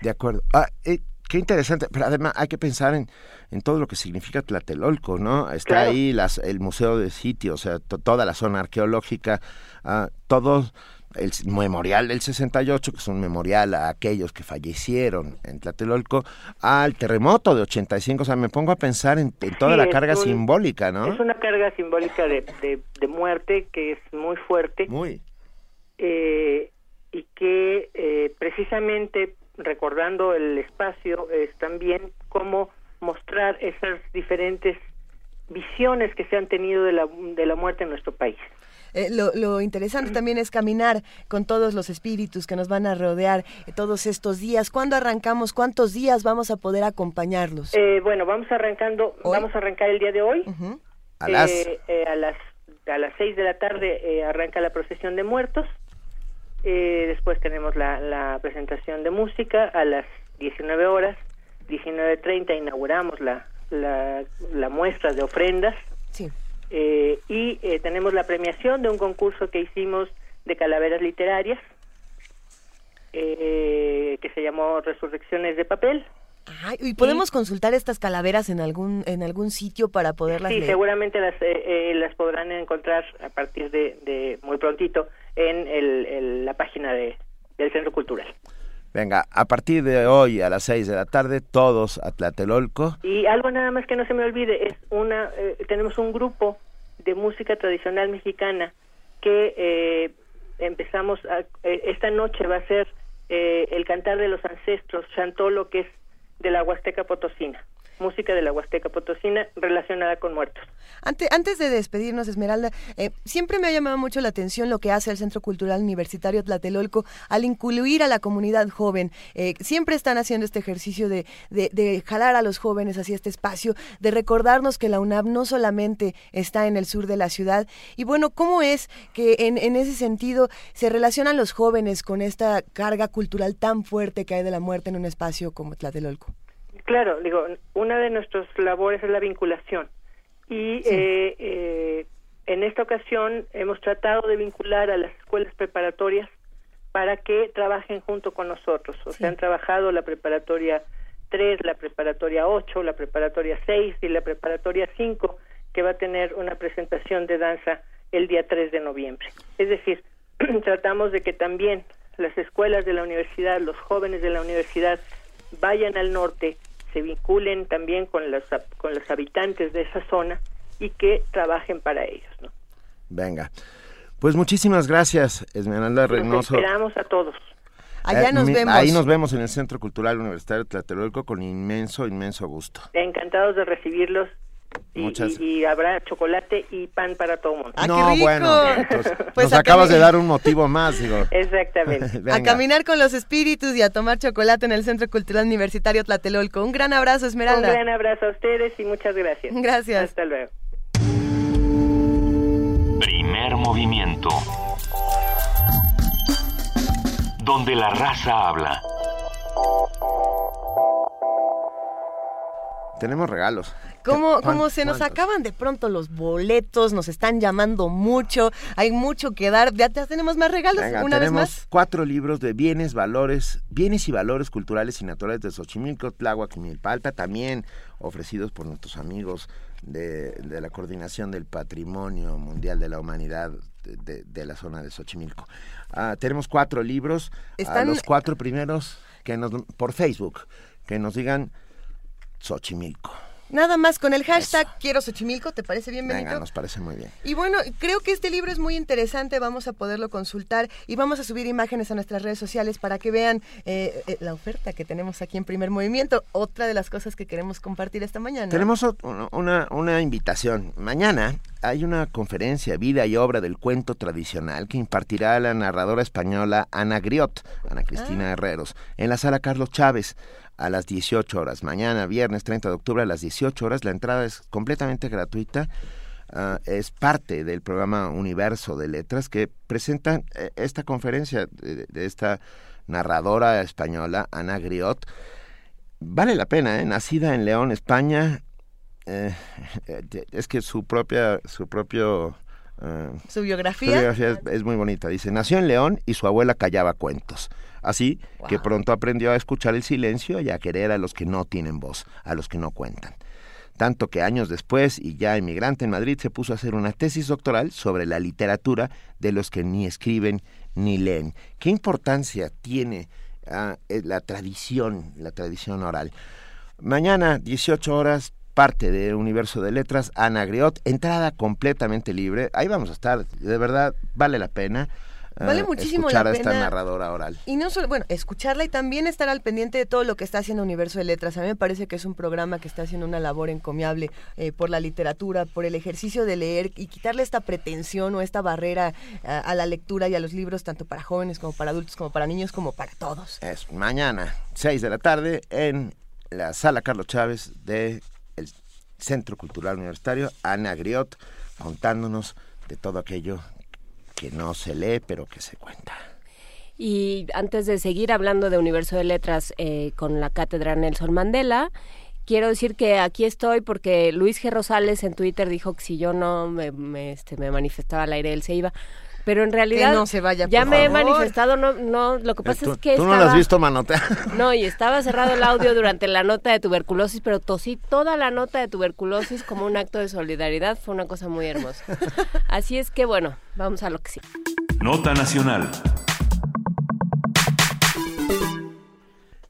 De acuerdo. Ah, eh, qué interesante, pero además hay que pensar en, en todo lo que significa Tlatelolco, ¿no? Está ahí las, el Museo de Sitio, o sea, toda la zona arqueológica, uh, todo el memorial del 68, que es un memorial a aquellos que fallecieron en Tlatelolco, al terremoto de 85, o sea, me pongo a pensar en, toda la carga simbólica, ¿no? Es una carga simbólica de, de, muerte que es muy fuerte. Muy. Eh, y que eh, precisamente recordando el espacio es también cómo mostrar esas diferentes visiones que se han tenido de la, de la muerte en nuestro país. Eh, lo, interesante también es caminar con todos los espíritus que nos van a rodear eh, todos estos días. ¿Cuándo arrancamos? ¿Cuántos días vamos a poder acompañarlos? Eh, bueno, vamos arrancando, vamos a arrancar el día de hoy. A las a las a las seis de la tarde arranca la procesión de muertos. después tenemos la, la presentación de música a las 19 horas. 19.30 inauguramos la, la, la muestra de ofrendas. Eh, y eh, tenemos la premiación de un concurso que hicimos de calaveras literarias eh, que se llamó Resurrecciones de Papel. ¿Y podemos consultar estas calaveras en algún en algún sitio para poderlas sí, seguramente las las podrán encontrar a partir de, muy prontito en el, la página de, del Centro Cultural. Venga, a partir de hoy a las 6 de la tarde, todos a Tlatelolco. Y algo nada más que no se me olvide, es una, eh, tenemos un grupo de música tradicional mexicana que eh, empezamos, eh, esta noche va a ser el Cantar de los Ancestros, Chantolo, que es de la Huasteca Potosina música de la Huasteca Potosina relacionada con muertos. Antes, antes de despedirnos, Esmeralda, eh, siempre me ha llamado mucho la atención lo que hace el Centro Cultural Universitario Tlatelolco al incluir a la comunidad joven. Eh, siempre están haciendo este ejercicio de, de, jalar a los jóvenes hacia este espacio, de recordarnos que la UNAM no solamente está en el sur de la ciudad. Y bueno, ¿cómo es que en, en ese sentido se relacionan los jóvenes con esta carga cultural tan fuerte que hay de la muerte en un espacio como Tlatelolco? Claro, digo, una de nuestras labores es la vinculación y eh, eh, en esta ocasión hemos tratado de vincular a las escuelas preparatorias para que trabajen junto con nosotros. O sea, han trabajado la preparatoria 3, la preparatoria 8, la preparatoria 6 y la preparatoria 5, que va a tener una presentación de danza el día 3 de noviembre. Es decir, tratamos de que también las escuelas de la universidad, los jóvenes de la universidad, vayan al norte se vinculen también con los, con los habitantes de esa zona y que trabajen para ellos. ¿no? Venga. Pues muchísimas gracias, Esmeralda Reynoso. esperamos a todos. Allá eh, nos vemos. Ahí nos vemos en el Centro Cultural Universitario de Tlatelolco con inmenso, inmenso gusto. Encantados de recibirlos y, habrá chocolate y pan para todo el mundo. ¡Ah, no, bueno, pues nos acabas de dar un motivo más, digo. Exactamente. a caminar con los espíritus y a tomar chocolate en el Centro Cultural Universitario Tlatelolco. Un gran abrazo, Esmeralda. Un gran abrazo a ustedes y muchas gracias. Gracias. Hasta luego. Primer movimiento. Donde la raza habla. Tenemos regalos. ¿Cómo, se nos acaban de pronto los boletos? Nos están llamando mucho. Hay mucho que dar. Ya, tenemos más regalos. una vez más. cuatro libros de bienes, valores, bienes y valores culturales y naturales de Xochimilco, Tláhuac y Milpalta, también ofrecidos por nuestros amigos de, la Coordinación del Patrimonio Mundial de la Humanidad de, la zona de Xochimilco. Ah, tenemos cuatro libros. Están... los cuatro primeros que nos por Facebook que nos digan Xochimilco. Nada más con el hashtag Quiero Xochimilco, ¿te parece bien, Benito? Venga, nos parece muy bien. Y bueno, creo que este libro es muy interesante, vamos a poderlo consultar y vamos a subir imágenes a nuestras redes sociales para que vean eh, eh, la oferta que tenemos aquí en Primer Movimiento. Otra de las cosas que queremos compartir esta mañana. Tenemos una, una invitación. Mañana hay una conferencia, vida y obra del cuento tradicional, que impartirá la narradora española Ana Griot, Ana Cristina ah. Herreros, en la sala Carlos Chávez a las 18 horas. Mañana, viernes 30 de octubre, a las 18 horas. La entrada es completamente gratuita. Ah, es parte del programa Universo de Letras que presenta eh, esta conferencia de, esta narradora española, Ana Griot. Vale la pena, ¿eh? nacida en León, España. Eh, es que su propia, su propio Eh, ¿Su biografía? es, muy bonita. Dice, nació en León y su abuela callaba cuentos. Así que pronto aprendió a escuchar el silencio y a querer a los que no tienen voz, a los que no cuentan. Tanto que años después, y ya emigrante en Madrid, se puso a hacer una tesis doctoral sobre la literatura de los que ni escriben ni leen. ¿Qué importancia tiene ah, eh, la tradición, la tradición oral? Mañana, 18 horas, parte de Universo de Letras, Ana Griot, entrada completamente libre. Ahí vamos a estar, de verdad, vale la pena. Vale eh, muchísimo escuchar la pena. a esta narradora oral. Y no solo, bueno, escucharla y también estar al pendiente de todo lo que está haciendo Universo de Letras. A mí me parece que es un programa que está haciendo una labor encomiable eh, por la literatura, por el ejercicio de leer y quitarle esta pretensión o esta barrera a, a, la lectura y a los libros, tanto para jóvenes como para adultos, como para niños, como para todos. Es mañana, 6 de la tarde, en la sala Carlos Chávez de el Centro Cultural Universitario, Ana Griot, contándonos de todo aquello que no se lee, pero que se cuenta. Y antes de seguir hablando de Universo de Letras eh, con la cátedra Nelson Mandela, quiero decir que aquí estoy porque Luis G. Rosales en Twitter dijo que si yo no me, este, me manifestaba al aire, él se iba pero en realidad no se vaya, ya me he manifestado no no lo que pasa es que tú no lo has visto manotea no y estaba cerrado el audio durante la nota de tuberculosis pero tosí toda la nota de tuberculosis como un acto de solidaridad. Fue una cosa muy hermosa. Así es que bueno vamos a lo que sí nota nacional.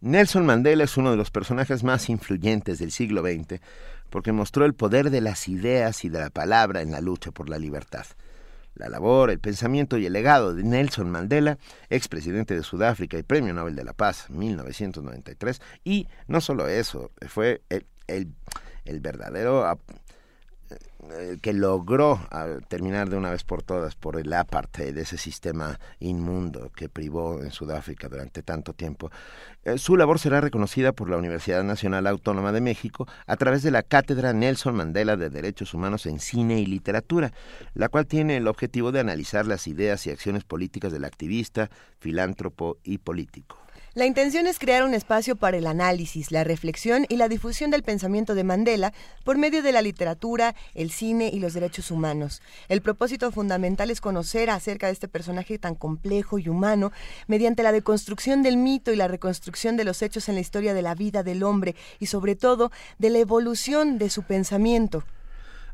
Nelson Mandela es uno de los personajes más influyentes del siglo XX porque mostró el poder de las ideas y de la palabra en la lucha por la libertad la labor, el pensamiento y el legado de Nelson Mandela, expresidente de Sudáfrica y Premio Nobel de la Paz 1993. Y no solo eso, fue el, el, verdadero que logró terminar de una vez por todas por el apartheid, de ese sistema inmundo que privó en Sudáfrica durante tanto tiempo. Eh, su labor será reconocida por la Universidad Nacional Autónoma de México a través de la Cátedra Nelson Mandela de Derechos Humanos en Cine y Literatura, la cual tiene el objetivo de analizar las ideas y acciones políticas del activista, filántropo y político. La intención es crear un espacio para el análisis, la reflexión y la difusión del pensamiento de Mandela por medio de la literatura, el cine y los derechos humanos. El propósito fundamental es conocer acerca de este personaje tan complejo y humano mediante la deconstrucción del mito y la reconstrucción de los hechos en la historia de la vida del hombre y sobre todo de la evolución de su pensamiento.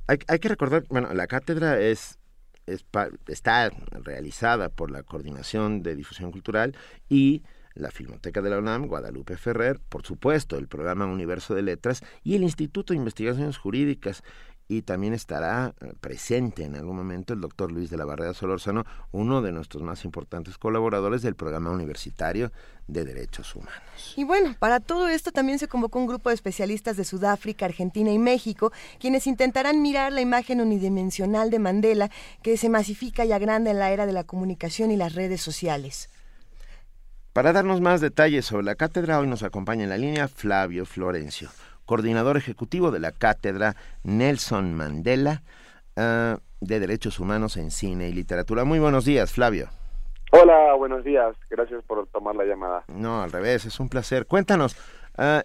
Hay, que recordar, bueno, la cátedra es está realizada por la Coordinación de Difusión Cultural y la Filmoteca de la UNAM, Guadalupe Ferrer, por supuesto, el programa Universo de Letras y el Instituto de Investigaciones Jurídicas. Y también estará eh, presente en algún momento el doctor Luis de la Barrera Solórzano, uno de nuestros más importantes colaboradores del programa universitario de derechos humanos. Y bueno, para todo esto también se convocó un grupo de especialistas de Sudáfrica, Argentina y México, quienes intentarán mirar la imagen unidimensional de Mandela que se masifica y agranda en la era de la comunicación y las redes sociales. Para darnos más detalles sobre la cátedra, hoy nos acompaña en la línea Flavio Florencio, coordinador ejecutivo de la cátedra Nelson Mandela uh, de Derechos Humanos en Cine y Literatura. Muy buenos días, Flavio. Hola, buenos días. Gracias por tomar la llamada. No, al revés, es un placer. Cuéntanos, uh,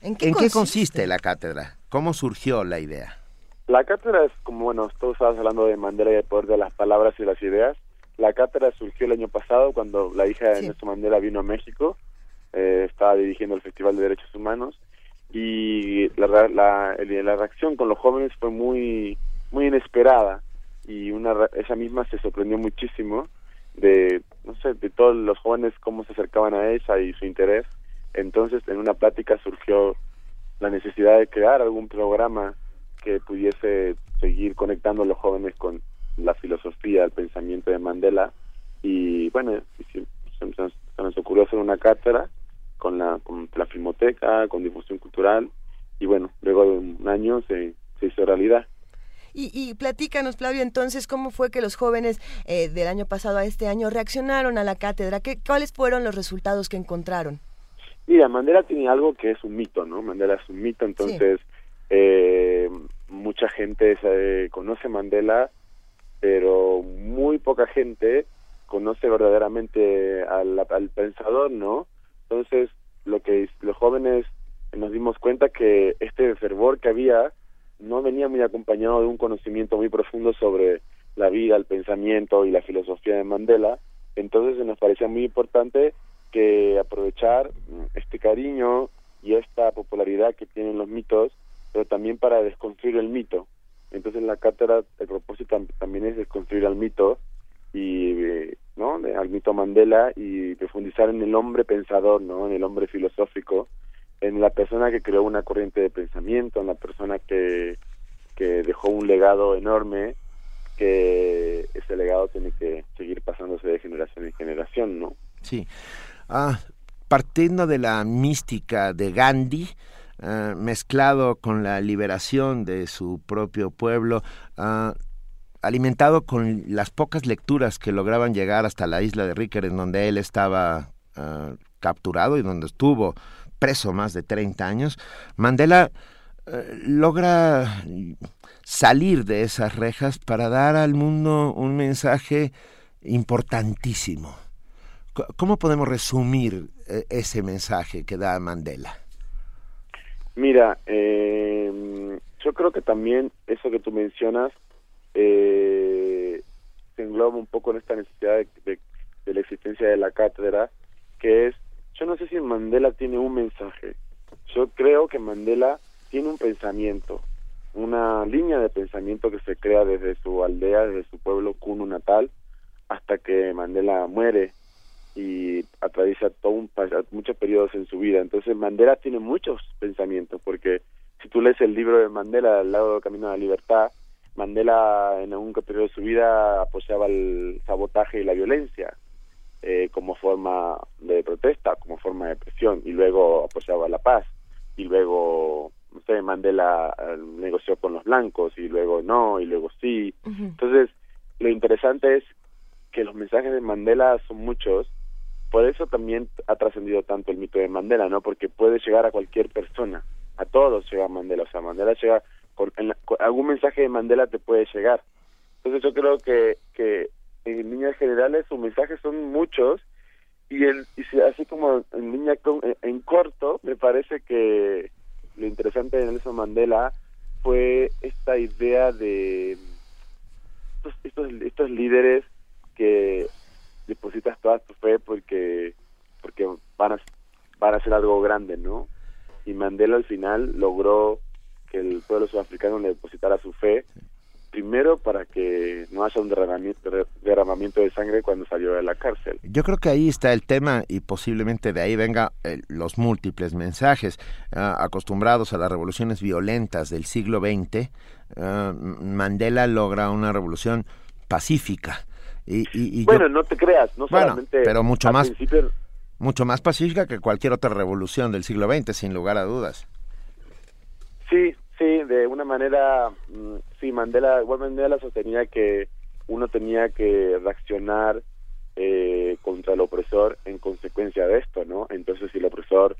¿en, qué, consiste? la cátedra? ¿Cómo surgió la idea? La cátedra es como, bueno, tú estabas hablando de Mandela y el poder de las palabras y las ideas. La cátedra surgió el año pasado cuando la hija de Nelson Mandela vino a México, eh, estaba dirigiendo el Festival de Derechos Humanos y la, la, la reacción con los jóvenes fue muy muy inesperada y una ella misma se sorprendió muchísimo de no sé de todos los jóvenes cómo se acercaban a ella y su interés. Entonces en una plática surgió la necesidad de crear algún programa que pudiese seguir conectando a los jóvenes con la filosofía, el pensamiento de Mandela y bueno, se, nos, ocurrió hacer una cátedra con la, con la filmoteca, con difusión cultural y bueno, luego de un año se, se hizo realidad. Y, y, platícanos, Flavio, entonces, ¿cómo fue que los jóvenes eh, del año pasado a este año reaccionaron a la cátedra? ¿Qué, ¿Cuáles fueron los resultados que encontraron? Mira, Mandela tiene algo que es un mito, ¿no? Mandela es un mito, entonces eh, mucha gente se, conoce Mandela pero muy poca gente conoce verdaderamente al, pensador, ¿no? Entonces, lo que los jóvenes nos dimos cuenta que este fervor que había no venía muy acompañado de un conocimiento muy profundo sobre la vida, el pensamiento y la filosofía de Mandela. Entonces nos parecía muy importante que aprovechar este cariño y esta popularidad que tienen los mitos, pero también para desconstruir el mito. Entonces la cátedra, el propósito también es desconstruir al mito y no al mito Mandela y profundizar en el hombre pensador no en el hombre filosófico en la persona que creó una corriente de pensamiento en la persona que que dejó un legado enorme que ese legado tiene que seguir pasándose de generación en generación no sí. Ah, partiendo de la mística de Gandhi ah, mezclado con la liberación de su propio pueblo ah, alimentado con las pocas lecturas que lograban llegar hasta la isla de Ricker, en donde él estaba ah, capturado y donde estuvo preso más de 30 años, Mandela eh, logra salir de esas rejas para dar al mundo un mensaje importantísimo. ¿Cómo podemos resumir eh, ese mensaje que da Mandela? Mira, eh, yo creo que también eso que tú mencionas eh, se engloba un poco en esta necesidad de, la existencia de la cátedra, que es, yo no sé si Mandela tiene un mensaje, yo creo que Mandela tiene un pensamiento, una línea de pensamiento que se crea desde su aldea, desde su pueblo Kunu natal, hasta que Mandela muere y atraviesa todo un, muchos periodos en su vida. Entonces Mandela tiene muchos pensamientos, porque si tú lees el libro de Mandela, al lado del Camino a la Libertad, Mandela en algún periodo de su vida apoyaba el sabotaje y la violencia eh, como forma de protesta, como forma de presión, y luego apoyaba la paz, y luego, no sé, Mandela eh, negoció con los blancos, y luego no, y luego sí. Entonces, lo interesante es que los mensajes de Mandela son muchos, por eso también ha trascendido tanto el mito de Mandela, ¿no? Porque puede llegar a cualquier persona, a todos llega Mandela, o sea, Mandela llega algún mensaje de Mandela te puede llegar. Entonces yo creo que, que en líneas generales sus mensajes son muchos y, el, y así como en línea en, corto me parece que lo interesante de Nelson Mandela fue esta idea de estos, estos, estos líderes que depositas toda tu fe porque porque van a van a hacer algo grande no y Mandela al final logró que el pueblo sudafricano le depositara su fe, primero para que no haya un derramamiento, de sangre cuando salió de la cárcel. Yo creo que ahí está el tema y posiblemente de ahí venga eh, los múltiples mensajes. Ah, acostumbrados a las revoluciones violentas del siglo XX, ah, Mandela logra una revolución pacífica. Y, bueno, no te creas, no solamente pero mucho más mucho más pacífica que cualquier otra revolución del siglo XX, sin lugar a dudas. Sí, sí, de una manera, mm, sí, Mandela, igual Mandela sostenía que uno tenía que reaccionar eh, contra el opresor en consecuencia de esto, ¿no? Entonces, si el opresor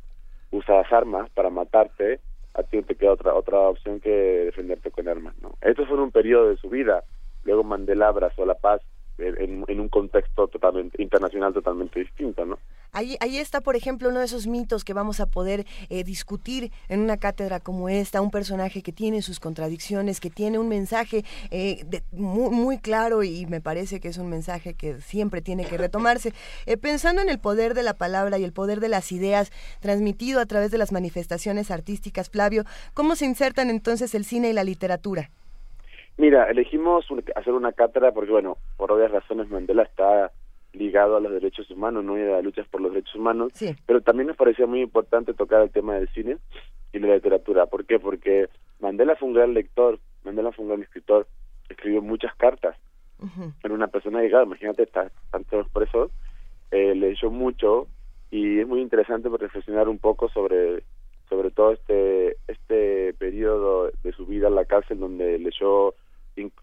usa las armas para matarte, a ti no te queda otra otra opción que defenderte con armas, ¿no? Esto fue en un periodo de su vida. Luego Mandela abrazó la paz en, un contexto totalmente internacional totalmente distinto, ¿no? Ahí, ahí está, por ejemplo, uno de esos mitos que vamos a poder eh, discutir en una cátedra como esta, un personaje que tiene sus contradicciones, que tiene un mensaje eh, muy, muy, claro y me parece que es un mensaje que siempre tiene que retomarse. Eh, pensando en el poder de la palabra y el poder de las ideas transmitido a través de las manifestaciones artísticas, Flavio, ¿cómo se insertan entonces el cine y la literatura? Mira, elegimos hacer una cátedra porque, bueno, por obvias razones Mandela está ligado a los derechos humanos, ¿no? Y a las luchas por los derechos humanos. Pero también nos parecía muy importante tocar el tema del cine y la literatura. ¿Por qué? Porque Mandela fue un gran lector, Mandela fue un gran escritor, escribió muchas cartas. Era una persona llegada, imagínate, están todos presos, eh, leyó mucho y es muy interesante reflexionar un poco sobre sobre todo este este periodo de su vida en la cárcel donde leyó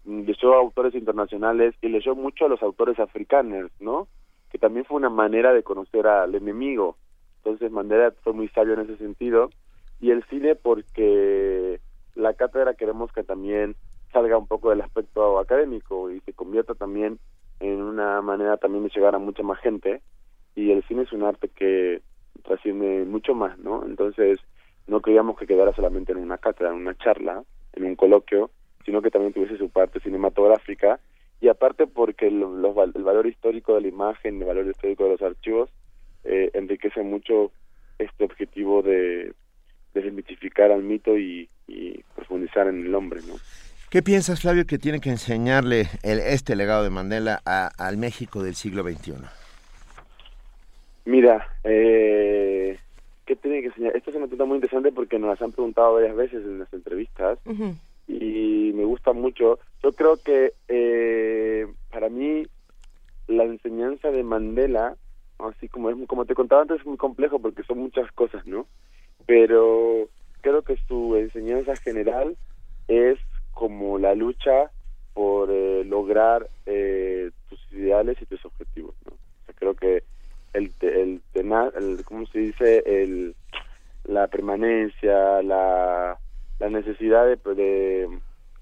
leyó autores internacionales y leyó mucho a los autores africanos, ¿no? Que también fue una manera de conocer al enemigo. Entonces Mandela fue muy sabio en ese sentido. Y el cine porque la cátedra queremos que también salga un poco del aspecto académico y se convierta también en una manera también de llegar a mucha más gente. Y el cine es un arte que trasciende mucho más, ¿no? Entonces no queríamos que quedara solamente en una cátedra, en una charla, en un coloquio, sino que también tuviese su parte cinematográfica y aparte porque el, el valor histórico de la imagen, el valor histórico de los archivos eh, enriquece mucho este objetivo de, desmitificar al mito y, profundizar en el hombre, ¿no? ¿Qué piensas, Flavio, que tiene que enseñarle el, este legado de Mandela al México del siglo XXI? Mira, eh, ¿qué tiene que enseñar? Esta es una pregunta muy interesante porque nos las han preguntado varias veces en las entrevistas y me gusta mucho. Yo creo que eh, para mí la enseñanza de Mandela, así como es como te contaba antes, es muy complejo porque son muchas cosas, ¿no? Pero creo que su enseñanza general es como la lucha por eh, lograr eh, tus ideales y tus objetivos, ¿no? O sea, creo que el, el, el, ¿cómo se dice? El, la permanencia, la la necesidad de,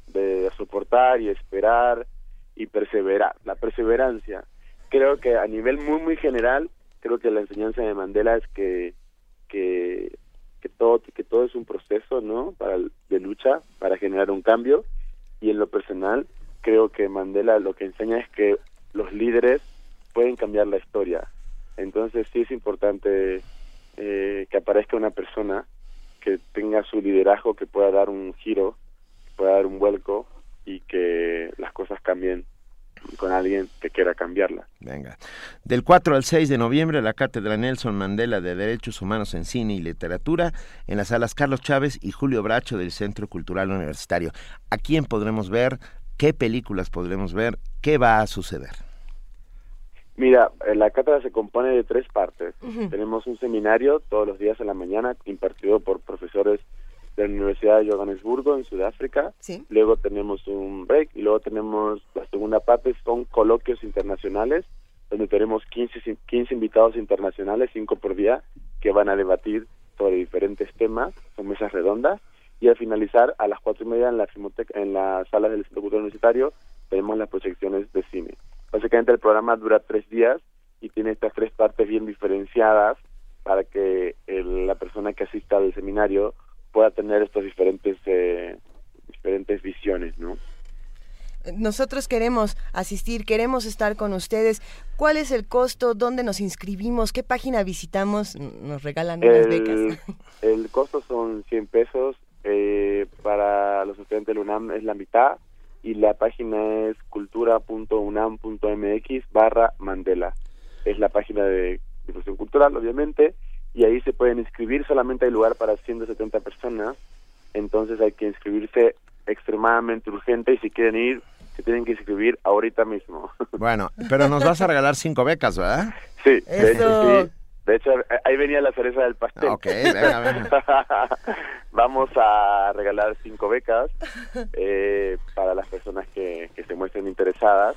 de, soportar y esperar y perseverar, la perseverancia. Creo que a nivel muy, muy general, creo que la enseñanza de Mandela es que, que, que, todo, que todo es un proceso, ¿no? Para, de lucha, para generar un cambio. Y en lo personal, creo que Mandela lo que enseña es que los líderes pueden cambiar la historia. Entonces sí es importante eh, que aparezca una persona que tenga su liderazgo, que pueda dar un giro, pueda dar un vuelco y que las cosas cambien con alguien que quiera cambiarla. Venga. Del 4 al 6 de noviembre, la Cátedra Nelson Mandela de Derechos Humanos en Cine y Literatura en las salas Carlos Chávez y Julio Bracho del Centro Cultural Universitario. ¿A quién podremos ver? ¿Qué películas podremos ver? ¿Qué va a suceder? Mira, eh, la cátedra se compone de tres partes. Tenemos un seminario todos los días en la mañana impartido por profesores de la Universidad de Johannesburgo en Sudáfrica. Luego tenemos un break y luego tenemos la segunda parte, son coloquios internacionales, donde tenemos 15, 15 invitados internacionales, cinco por día, que van a debatir sobre diferentes temas, son mesas redondas. Y al finalizar, a las cuatro y media en la, en la sala del Centro Cultural Universitario, tenemos las proyecciones de cine. Básicamente el programa dura tres días y tiene estas tres partes bien diferenciadas para que la persona que asista al seminario pueda tener estas diferentes eh, diferentes visiones, ¿no? Nosotros queremos asistir, queremos estar con ustedes. ¿Cuál es el costo? ¿Dónde nos inscribimos? ¿Qué página visitamos? Nos regalan unas becas. El costo son 100 pesos. Eh, para los estudiantes del UNAM es la mitad y la página es cultura.unam.mx barra Mandela. Es la página de difusión cultural, obviamente, y ahí se pueden inscribir, solamente hay lugar para 170 personas, entonces hay que inscribirse extremadamente urgente y si quieren ir, se tienen que inscribir ahorita mismo. Bueno, pero nos vas a regalar cinco becas, ¿verdad? Sí, de hecho sí. De hecho, ahí venía la cereza del pastel. Ok, venga, venga. Vamos a regalar cinco becas eh, para las personas que, que, se muestren interesadas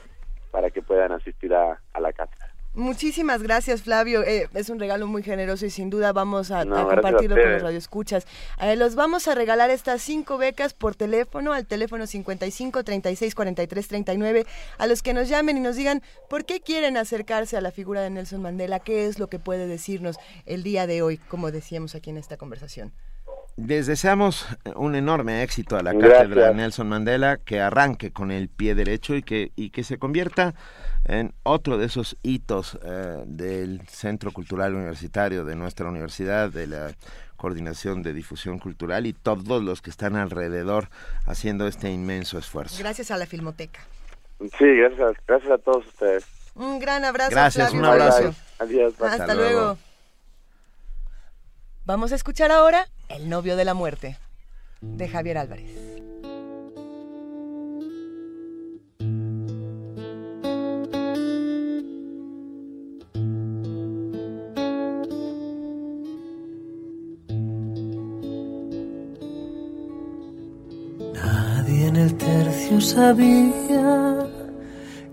para que puedan asistir a, a la cátedra. Muchísimas gracias, Flavio. Eh, es un regalo muy generoso y sin duda vamos a, compartirlo con los radioescuchas. Eh, los vamos a regalar estas cinco becas por teléfono, al teléfono 55 36 43 39, a los que nos llamen y nos digan por qué quieren acercarse a la figura de Nelson Mandela, qué es lo que puede decirnos el día de hoy, como decíamos aquí en esta conversación. Les deseamos un enorme éxito a la cátedra Nelson Mandela, que arranque con el pie derecho y que, y que se convierta en otro de esos hitos eh, del Centro Cultural Universitario de nuestra universidad, de la Coordinación de Difusión Cultural y todos los que están alrededor haciendo este inmenso esfuerzo. Gracias a la Filmoteca. Sí, gracias, gracias a todos ustedes. Un gran abrazo. Gracias, un abrazo. Adiós. Hasta, luego. Vamos a escuchar ahora El novio de la muerte, de Javier Álvarez. Nadie en el tercio sabía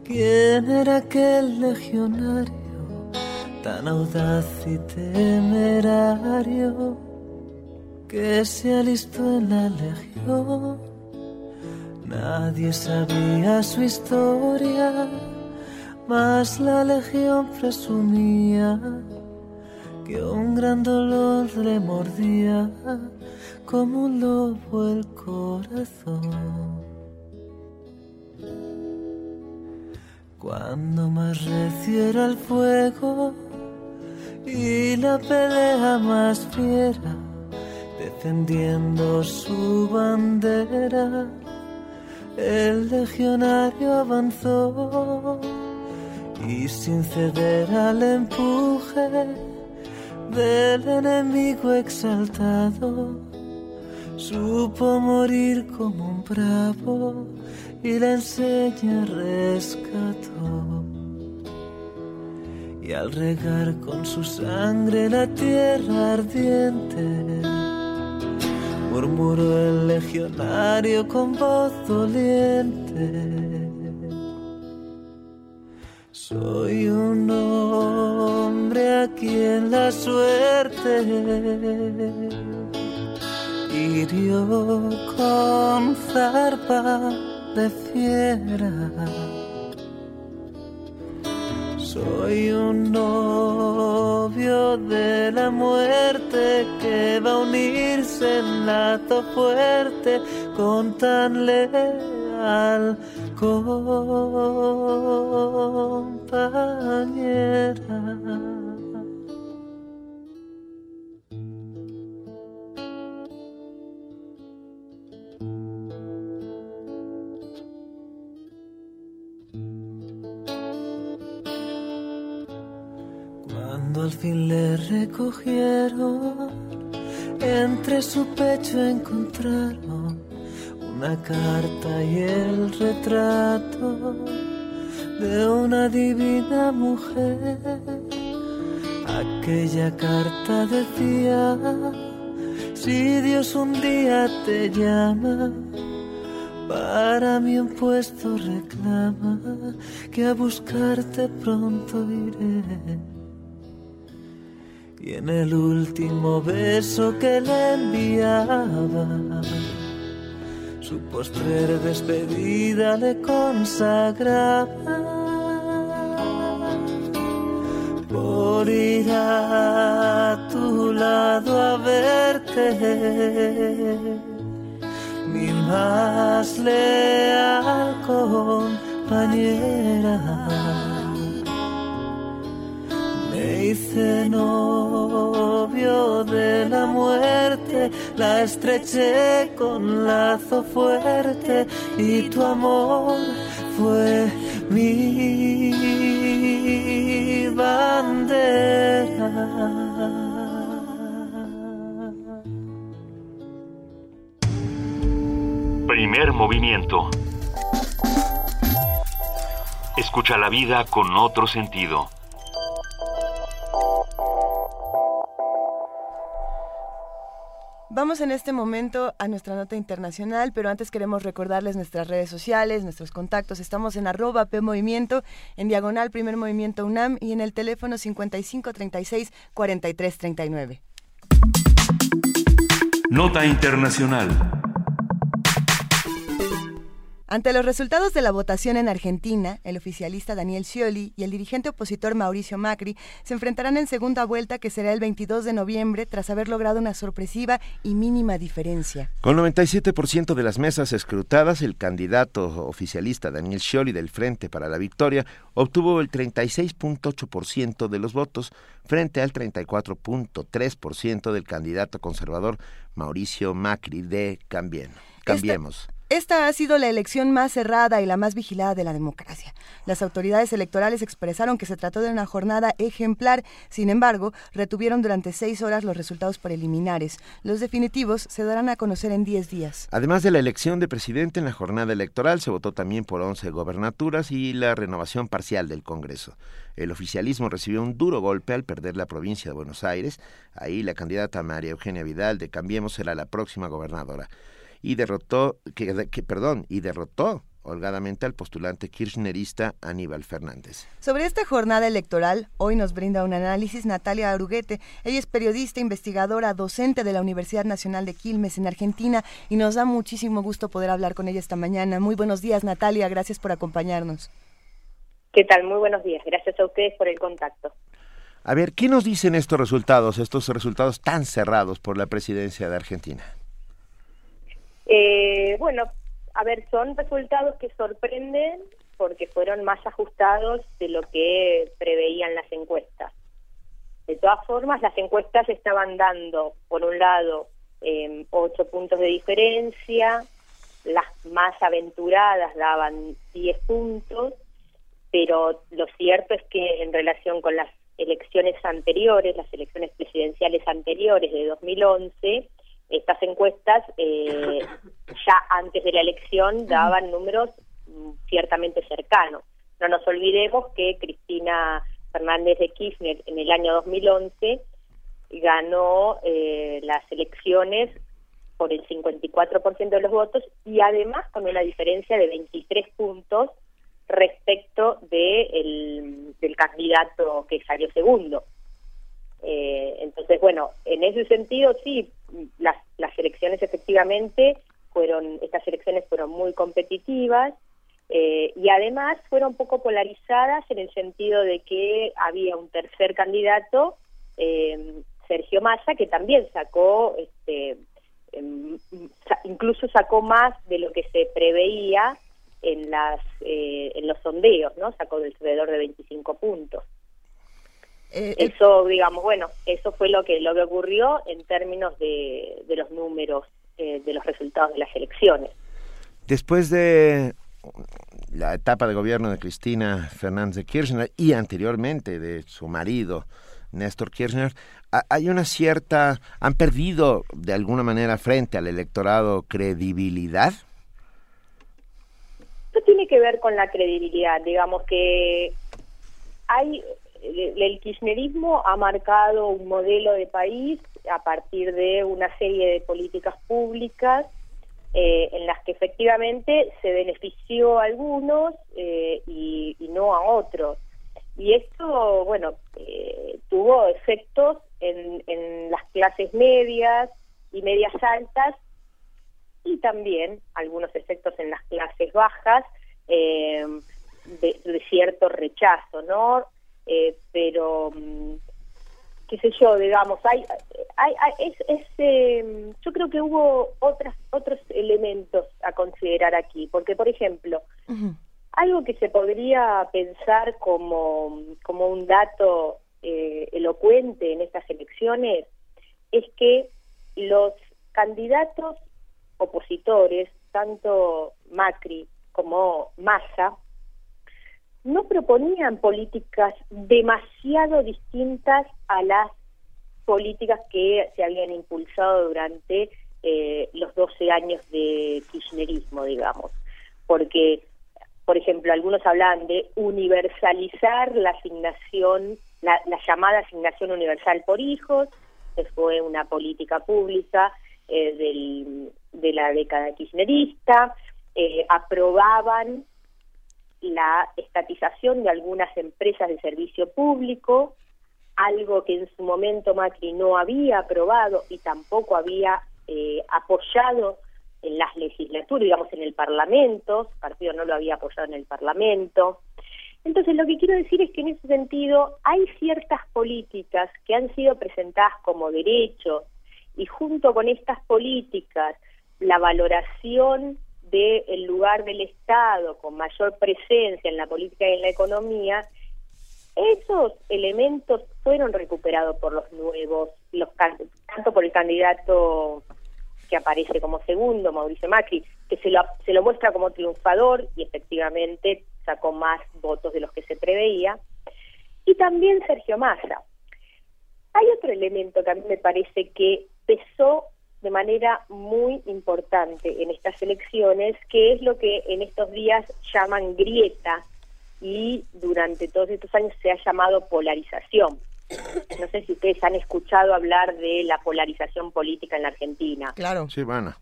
quién era aquel legionario tan audaz y temerario que se alistó en la legión. Nadie sabía su historia, mas la legión presumía que un gran dolor le mordía como un lobo el corazón. Cuando más recio el fuego y la pelea más fiera, defendiendo su bandera, el legionario avanzó y sin ceder al empuje del enemigo exaltado, supo morir como un bravo y la enseña rescató. Y al regar con su sangre la tierra ardiente, murmuró el legionario con voz doliente. Soy un hombre a quien la suerte hirió con zarpa de fiera. Soy un novio de la muerte que va a unirse en lazo fuerte con tan leal compañera. Al fin le recogieron, entre su pecho encontraron una carta y el retrato de una divina mujer. Aquella carta decía, si Dios un día te llama, para mí un puesto reclama, que a buscarte pronto iré. Y en el último beso que le enviaba, su postrer despedida le consagraba. Por ir a tu lado a verte, mi más leal compañera me hice novio de la muerte, la estreché con lazo fuerte y tu amor fue mi bandera. Primer movimiento. Escucha la vida con otro sentido. Vamos en este momento a nuestra nota internacional, pero antes queremos recordarles nuestras redes sociales, nuestros contactos. Estamos en arroba P Movimiento, en diagonal Primer Movimiento UNAM y en el teléfono 5536 4339. Nota Internacional. Ante los resultados de la votación en Argentina, el oficialista Daniel Scioli y el dirigente opositor Mauricio Macri se enfrentarán en segunda vuelta que será el 22 de noviembre tras haber logrado una sorpresiva y mínima diferencia. Con 97% de las mesas escrutadas, el candidato oficialista Daniel Scioli del Frente para la Victoria obtuvo el 36.8% de los votos frente al 34.3% del candidato conservador Mauricio Macri de Cambiemos. Esta ha sido la elección más cerrada y la más vigilada de la democracia. Las autoridades electorales expresaron que se trató de una jornada ejemplar, sin embargo, retuvieron durante seis horas los resultados preliminares. Los definitivos se darán a conocer en diez días. Además de la elección de presidente en la jornada electoral, se votó también por once gobernaturas y la renovación parcial del Congreso. El oficialismo recibió un duro golpe al perder la provincia de Buenos Aires. Ahí la candidata María Eugenia Vidal de Cambiemos será la próxima gobernadora y derrotó, que, que, perdón, y derrotó holgadamente al postulante kirchnerista Aníbal Fernández. Sobre esta jornada electoral, hoy nos brinda un análisis Natalia Aruguete. Ella es periodista, investigadora, docente de la Universidad Nacional de Quilmes en Argentina y nos da muchísimo gusto poder hablar con ella esta mañana. Muy buenos días, Natalia, gracias por acompañarnos. ¿Qué tal? Muy buenos días. Gracias a ustedes por el contacto. A ver, ¿qué nos dicen estos resultados, estos resultados tan cerrados por la presidencia de Argentina? Eh, bueno, a ver, son resultados que sorprenden porque fueron más ajustados de lo que preveían las encuestas. De todas formas, las encuestas estaban dando, por un lado, eh, ocho puntos de diferencia, las más aventuradas daban 10 puntos, pero lo cierto es que en relación con las elecciones anteriores, las elecciones presidenciales anteriores de 2011, estas encuestas eh, ya antes de la elección daban números mm, ciertamente cercanos. No nos olvidemos que Cristina Fernández de Kirchner en el año 2011 ganó eh, las elecciones por el 54% de los votos y además con una diferencia de 23 puntos respecto de el, del candidato que salió segundo. Eh, entonces, bueno, en ese sentido sí, las, las elecciones efectivamente fueron, estas elecciones fueron muy competitivas eh, y además fueron poco polarizadas en el sentido de que había un tercer candidato, eh, Sergio Massa, que también sacó este, Em, incluso sacó más de lo que se preveía en las eh, en los sondeos, ¿no? Sacó alrededor de 25 puntos. Eh, eso, digamos, bueno, eso fue lo que lo que ocurrió en términos de, de los números eh, de los resultados de las elecciones. Después de la etapa de gobierno de Cristina Fernández de Kirchner y anteriormente de su marido Néstor Kirchner, hay una cierta, han perdido de alguna manera frente al electorado credibilidad. Esto tiene que ver con la credibilidad, digamos que hay el kirchnerismo ha marcado un modelo de país a partir de una serie de políticas públicas eh, en las que efectivamente se benefició a algunos eh, y, no a otros. Y esto, bueno, eh, tuvo efectos en, en las clases medias y medias altas y también algunos efectos en las clases bajas de, cierto rechazo, ¿no? Eh, pero, mm, qué sé yo, digamos, hay, hay, es, es eh, yo creo que hubo otras, otros elementos a considerar aquí, porque, por ejemplo, algo que se podría pensar como, como un dato eh, elocuente en estas elecciones es que los candidatos opositores, tanto Macri como Massa, no proponían políticas demasiado distintas a las políticas que se habían impulsado durante eh, los 12 años de kirchnerismo, digamos, porque por ejemplo, algunos hablan de universalizar la asignación, la, llamada asignación universal por hijos, que fue una política pública eh, de la década kirchnerista, eh, aprobaban la estatización de algunas empresas de servicio público, algo que en su momento Macri no había aprobado y tampoco había eh, apoyado en las legislaturas, digamos en el Parlamento, el partido no lo había apoyado en el Parlamento. Entonces lo que quiero decir es que en ese sentido hay ciertas políticas que han sido presentadas como derechos y junto con estas políticas la valoración del lugar del Estado con mayor presencia en la política y en la economía, esos elementos fueron recuperados por los nuevos, los tanto por el candidato que aparece como segundo, Mauricio Macri, que se lo, se lo muestra como triunfador y efectivamente sacó más votos de los que se preveía, y también Sergio Massa. Hay otro elemento que a mí me parece que pesó de manera muy importante en estas elecciones, que es lo que en estos días llaman grieta y durante todos estos años se ha llamado polarización. No sé si ustedes han escuchado hablar de la polarización política en la Argentina. Claro. Sí, bueno.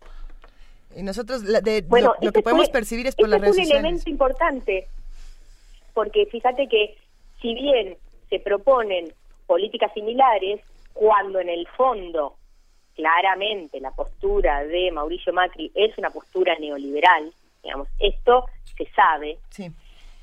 Y nosotros de, bueno, lo, que podemos percibir es por las redes es un elemento importante, porque fíjate que si bien se proponen políticas similares, cuando en el fondo claramente la postura de Mauricio Macri es una postura neoliberal, digamos, esto se sabe. Sí.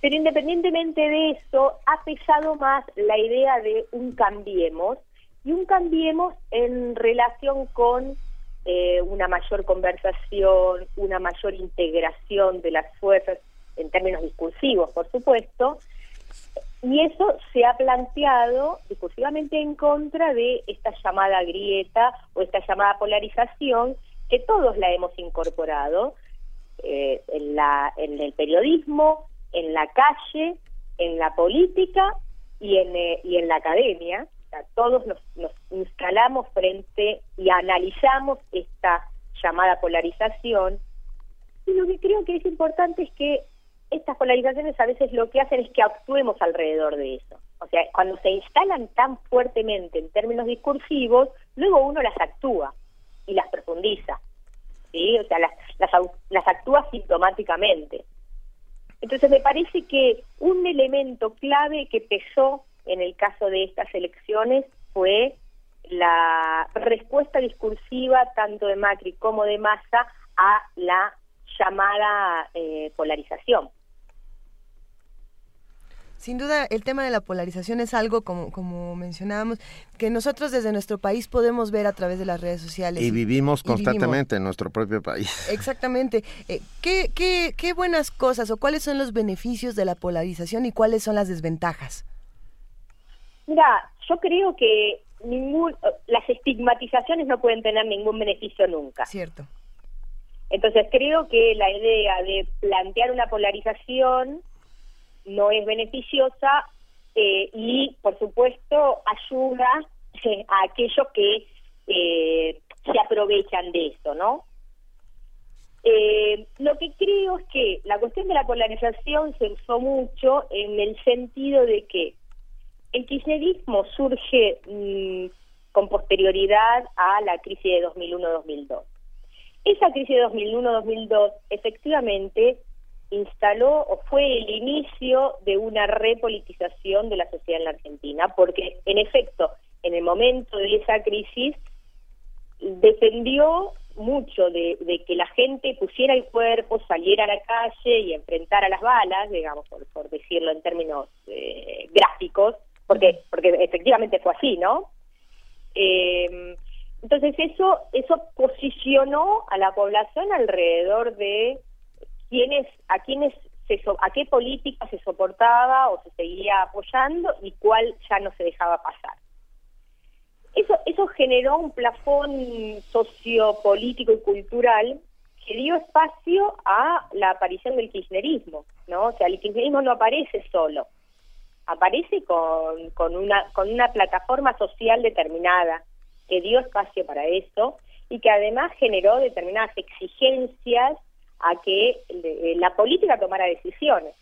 Pero independientemente de eso, ha pesado más la idea de un cambiemos y un cambiemos en relación con eh, una mayor conversación, una mayor integración de las fuerzas. en términos discursivos, por supuesto, y eso se ha planteado discursivamente en contra de esta llamada grieta o esta llamada polarización que todos la hemos incorporado eh, en, la, en el periodismo, en la calle, en la política y en, eh, y en la academia. todos nos, nos instalamos frente y analizamos esta llamada polarización. Y lo que creo que es importante es que estas polarizaciones a veces lo que hacen es que actuemos alrededor de eso. O sea, cuando se instalan tan fuertemente en términos discursivos, luego uno las actúa y las profundiza. O sea, las, las, las actúa sintomáticamente. Entonces me parece que un elemento clave que pesó en el caso de estas elecciones fue la respuesta discursiva tanto de Macri como de Massa a la llamada eh, polarización. Sin duda, el tema de la polarización es algo, como, como mencionábamos, que nosotros desde nuestro país podemos ver a través de las redes sociales. Y vivimos constantemente en nuestro propio país. Exactamente. Eh, ¿qué, qué, qué buenas cosas o cuáles son los beneficios de la polarización y cuáles son las desventajas? Mira, yo creo que ningún, las estigmatizaciones no pueden tener ningún beneficio nunca. Cierto. Entonces creo que la idea de plantear una polarización no es beneficiosa eh, y, por supuesto, ayuda eh, a aquellos que eh, se aprovechan de eso, ¿no? lo que creo es que la cuestión de la polarización se usó mucho en el sentido de que el kirchnerismo surge mm, con posterioridad a la crisis de 2001-2002. Esa crisis de 2001-2002 efectivamente instaló o fue el inicio de una repolitización de la sociedad en la Argentina, porque en efecto, en el momento de esa crisis, defendió mucho de, que la gente pusiera el cuerpo, saliera a la calle y enfrentara las balas, digamos, por, decirlo en términos eh, gráficos, porque, porque efectivamente fue así, ¿no? Eh, entonces eso, eso posicionó a la población alrededor de quiénes, a quiénes se, a qué política se soportaba o se seguía apoyando y cuál ya no se dejaba pasar. Eso, eso generó un plafón sociopolítico y cultural que dio espacio a la aparición del kirchnerismo, ¿no? O sea, el kirchnerismo no aparece solo, aparece con, con, una, con una plataforma social determinada que dio espacio para eso y que además generó determinadas exigencias a que eh, la política tomara decisiones.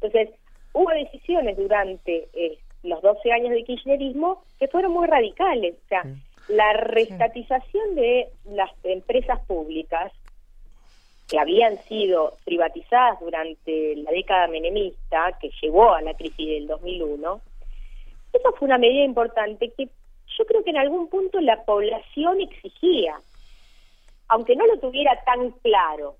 Entonces, hubo decisiones durante eh, los 12 años de kirchnerismo que fueron muy radicales. O sea, la restatización de las empresas públicas que habían sido privatizadas durante la década menemista, que llevó a la crisis del 2001, eso fue una medida importante que yo creo que en algún punto la población exigía, aunque no lo tuviera tan claro.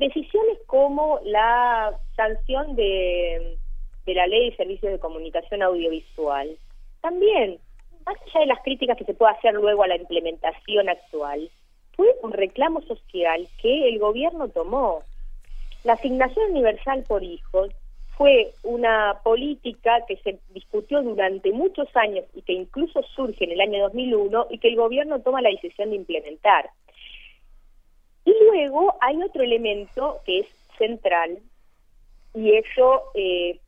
Decisiones como la sanción de, de la ley de servicios de comunicación audiovisual, también, más allá de las críticas que se puede hacer luego a la implementación actual, fue un reclamo social que el gobierno tomó. La asignación universal por hijos fue una política que se discutió durante muchos años y que incluso surge en el año 2001 y que el gobierno toma la decisión de implementar. Luego hay otro elemento que es central y eso eh,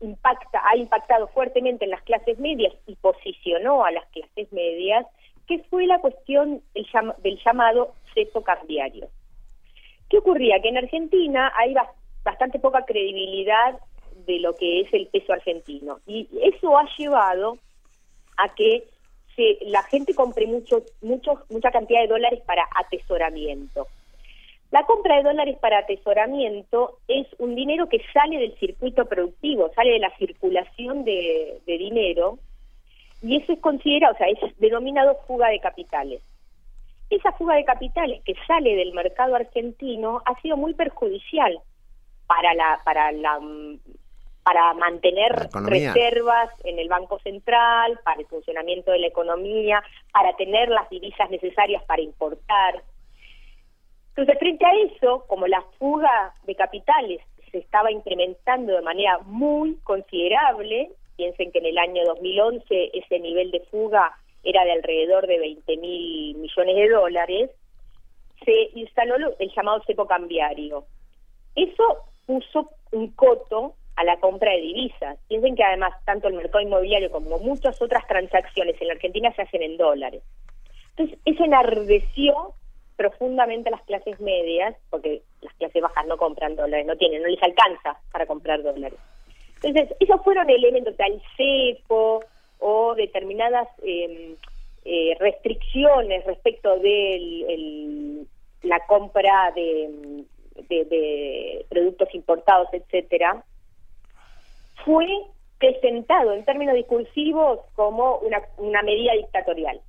impacta, ha impactado fuertemente en las clases medias y posicionó a las clases medias, que fue la cuestión del llamado cepo cambiario. ¿Qué ocurría? Que en Argentina hay bastante poca credibilidad de lo que es el peso argentino y eso ha llevado a que que la gente compre mucho, mucho, mucha cantidad de dólares para atesoramiento. La compra de dólares para atesoramiento es un dinero que sale del circuito productivo, sale de la circulación de, de dinero, y eso es considerado, o sea, es denominado fuga de capitales. Esa fuga de capitales que sale del mercado argentino ha sido muy perjudicial para la, para la para mantener reservas en el Banco Central, para el funcionamiento de la economía, para tener las divisas necesarias para importar. Entonces, frente a eso, como la fuga de capitales se estaba incrementando de manera muy considerable, piensen que en el año 2011 ese nivel de fuga era de alrededor de 20 mil millones de dólares, se instaló el llamado cepo cambiario. Eso puso un coto la compra de divisas. Piensen que además tanto el mercado inmobiliario como muchas otras transacciones en la Argentina se hacen en dólares. Entonces, eso enardeció profundamente a las clases medias, porque las clases bajas no compran dólares, no tienen, no les alcanza para comprar dólares. Entonces, esos fueron elementos del cepo o determinadas em, eh, restricciones respecto de la compra de, productos importados, etcétera, fue presentado en términos discursivos como una, una medida dictatorial.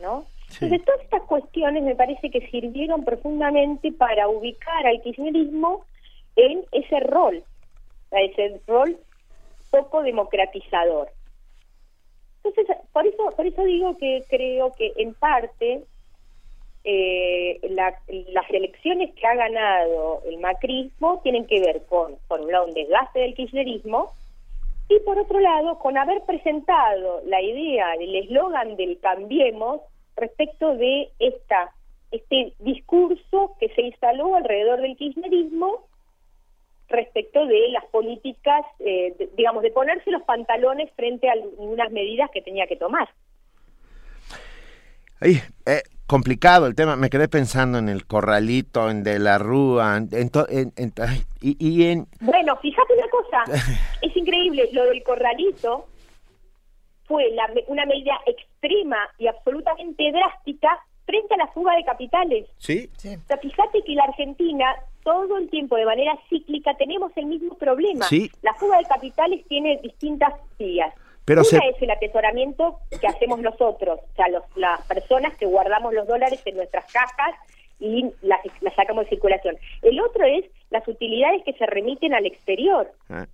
¿no? Entonces, todas estas cuestiones me parece que sirvieron profundamente para ubicar al kirchnerismo en ese rol, ese rol poco democratizador. Entonces, por eso, por eso digo que creo que en parte eh, las elecciones que ha ganado el macrismo tienen que ver con, por un lado, un desgaste del kirchnerismo y por otro lado, con haber presentado la idea, el eslogan del cambiemos respecto de esta este discurso que se instaló alrededor del kirchnerismo respecto de las políticas, eh, digamos, de ponerse los pantalones frente a algunas medidas que tenía que tomar. Ay, eh, complicado el tema. Me quedé pensando en el corralito, en De la Rúa, en, en, y, en... Bueno, fíjate una cosa, es increíble, lo del corralito fue una medida extrema y absolutamente drástica frente a la fuga de capitales. Sí. O sea, fíjate que la Argentina todo el tiempo de manera cíclica tenemos el mismo problema. Sí. La fuga de capitales tiene distintas vías. Pero Una es el atesoramiento que hacemos nosotros, o sea, las personas que guardamos los dólares en nuestras cajas y las, sacamos de circulación. El otro es las utilidades que se remiten al exterior. Ah.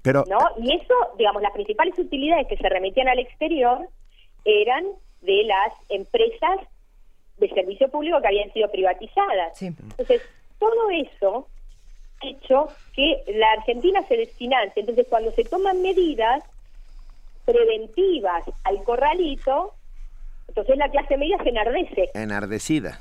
Pero... ¿no? Y eso, digamos, las principales utilidades que se remitían al exterior eran de las empresas de servicio público que habían sido privatizadas. Entonces, todo eso ha hecho que la Argentina se desfinance. Entonces, cuando se toman medidas, preventivas al corralito, entonces la clase media se enardece. Enardecida.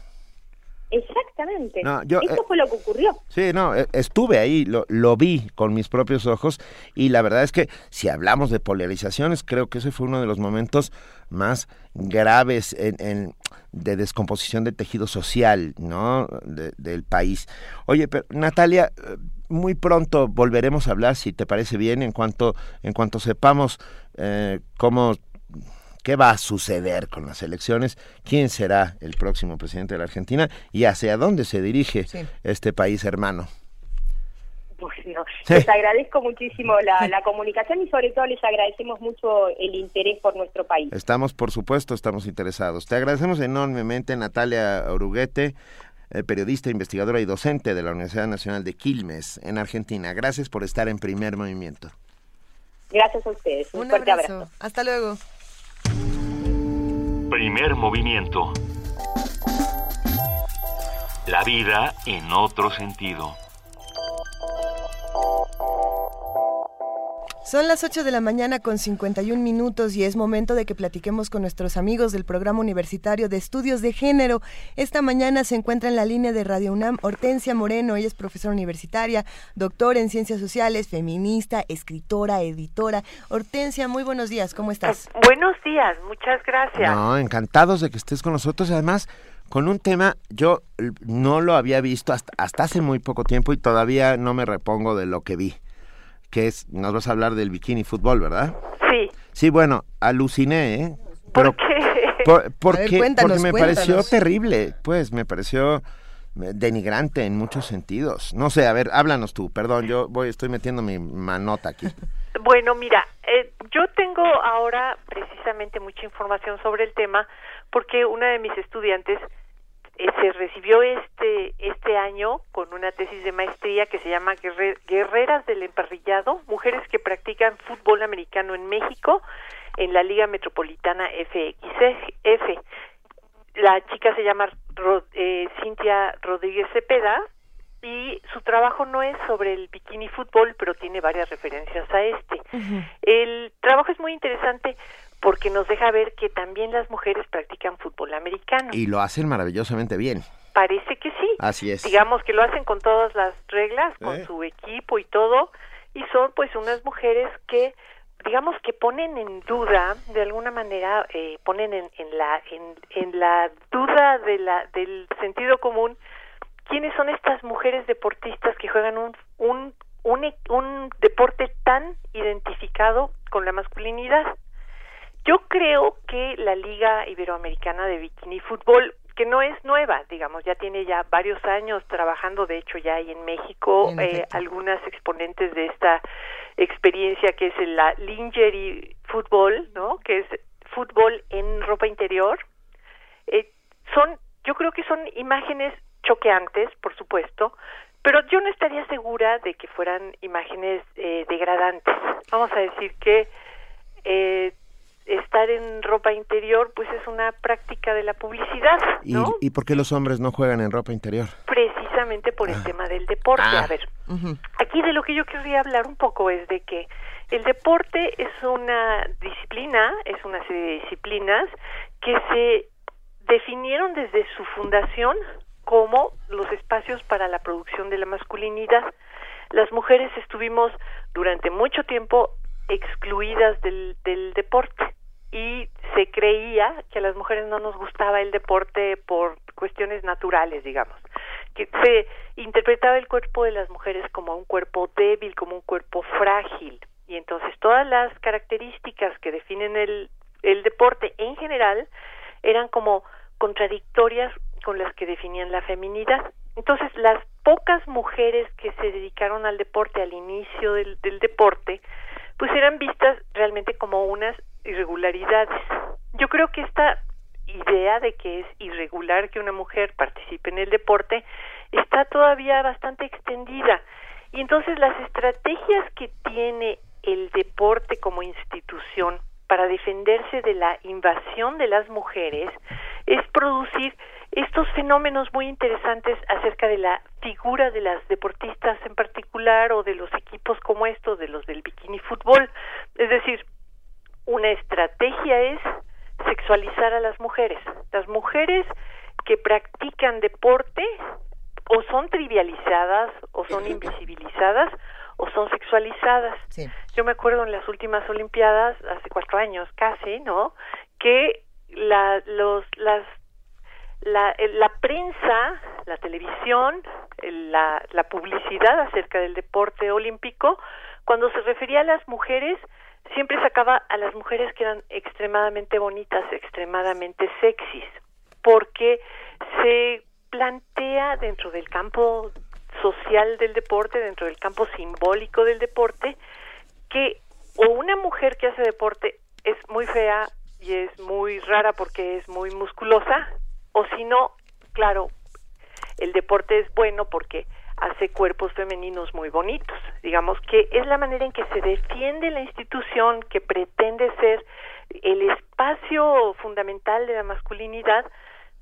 Exactamente. No, yo, Esto eh, fue lo que ocurrió. Sí, no, eh, estuve ahí, lo, lo, vi con mis propios ojos y la verdad es que si hablamos de polarizaciones, creo que ese fue uno de los momentos más graves en, de descomposición del tejido social, ¿no? del país. Oye, pero Natalia, muy pronto volveremos a hablar, si te parece bien, en cuanto, en cuanto sepamos eh, cómo qué va a suceder con las elecciones, quién será el próximo presidente de la Argentina y hacia dónde se dirige este país hermano. Bueno, les agradezco muchísimo la, la, comunicación y sobre todo les agradecemos mucho el interés por nuestro país. Estamos, por supuesto, estamos interesados. Te agradecemos enormemente, Natalia Oruguete, eh, periodista, investigadora y docente de la Universidad Nacional de Quilmes, en Argentina. Gracias por estar en primer movimiento. Gracias a ustedes. Un, fuerte abrazo. Hasta luego. Primer movimiento. La vida en otro sentido. Son las 8 de la mañana con 51 minutos y es momento de que platiquemos con nuestros amigos del Programa Universitario de Estudios de Género. Esta mañana se encuentra en la línea de Radio UNAM Hortensia Moreno, ella es profesora universitaria, doctora en Ciencias Sociales, feminista, escritora, editora. Hortensia, muy buenos días, ¿cómo estás? Buenos días, muchas gracias. No, encantados de que estés con nosotros. Además, con un tema, yo no lo había visto hasta, hasta hace muy poco tiempo y todavía no me repongo de lo que vi que es, nos vas a hablar del bikini fútbol, ¿verdad? Sí. Sí, bueno, aluciné, ¿eh? ¿Por qué? Por, porque, me pareció terrible, pues, me pareció denigrante en muchos sentidos. No sé, a ver, háblanos tú, perdón, yo voy, estoy metiendo mi manota aquí. Bueno, mira, eh, yo tengo ahora precisamente mucha información sobre el tema porque una de mis estudiantes eh, se recibió este este año con una tesis de maestría que se llama Guerreras del Emparrillado, mujeres que practican fútbol americano en México en la Liga Metropolitana FXF. la chica se llama eh, Cintia Rodríguez Cepeda y su trabajo no es sobre el bikini fútbol, pero tiene varias referencias a este. El trabajo es muy interesante porque nos deja ver que también las mujeres practican fútbol americano. Y lo hacen maravillosamente bien. Parece que sí. Así es. Digamos que lo hacen con todas las reglas, con ¿Eh? su equipo y todo, y son pues unas mujeres que digamos que ponen en duda de alguna manera eh, ponen en, en la en, en la duda de la del sentido común quiénes son estas mujeres deportistas que juegan un un un, e- un deporte tan identificado con la masculinidad yo creo que la Liga Iberoamericana de Bikini Fútbol, que no es nueva, digamos, ya tiene ya varios años trabajando, de hecho ya hay en México En eh, algunas exponentes de esta experiencia que es el- la lingerie fútbol, ¿no? Que es fútbol en ropa interior. Eh, son, yo creo que son imágenes choqueantes, por supuesto, pero yo no estaría segura de que fueran imágenes eh, degradantes. Vamos a decir que eh, estar en ropa interior pues es una práctica de la publicidad, ¿Y, ¿no? ¿Y por qué los hombres no juegan en ropa interior? Precisamente por el tema del deporte. Ah. A ver, aquí de lo que yo querría hablar un poco es de que el deporte es una disciplina, es una serie de disciplinas que se definieron desde su fundación como los espacios para la producción de la masculinidad. Las mujeres estuvimos durante mucho tiempo excluidas del, del deporte. Y se creía que a las mujeres no nos gustaba el deporte por cuestiones naturales, digamos, que se interpretaba el cuerpo de las mujeres como un cuerpo débil, como un cuerpo frágil, y entonces todas las características que definen el, el deporte en general eran como contradictorias con las que definían la feminidad. Entonces, las pocas mujeres que se dedicaron al deporte al inicio del, del deporte, pues eran vistas realmente como unas irregularidades. Yo creo que esta idea de que es irregular que una mujer participe en el deporte está todavía bastante extendida. Y entonces las estrategias que tiene el deporte como institución para defenderse de la invasión de las mujeres es producir estos fenómenos muy interesantes acerca de la figura de las deportistas en particular o de los equipos como estos, de los del bikini fútbol. Es decir, una estrategia es sexualizar a las mujeres. Las mujeres que practican deporte o son trivializadas o son invisibilizadas o son sexualizadas. Yo me acuerdo en las últimas Olimpiadas, hace cuatro años casi, ¿no? Que la, los, las, la, la prensa, la televisión, el- la, la publicidad acerca del deporte olímpico, cuando se refería a las mujeres, siempre sacaba a las mujeres que eran extremadamente bonitas, extremadamente sexys, porque se plantea dentro del campo social del deporte, dentro del campo simbólico del deporte, que o una mujer que hace deporte es muy fea y es muy rara porque es muy musculosa, o si no, claro, el deporte es bueno porque hace cuerpos femeninos muy bonitos. Digamos que es la manera en que se defiende la institución que pretende ser el espacio fundamental de la masculinidad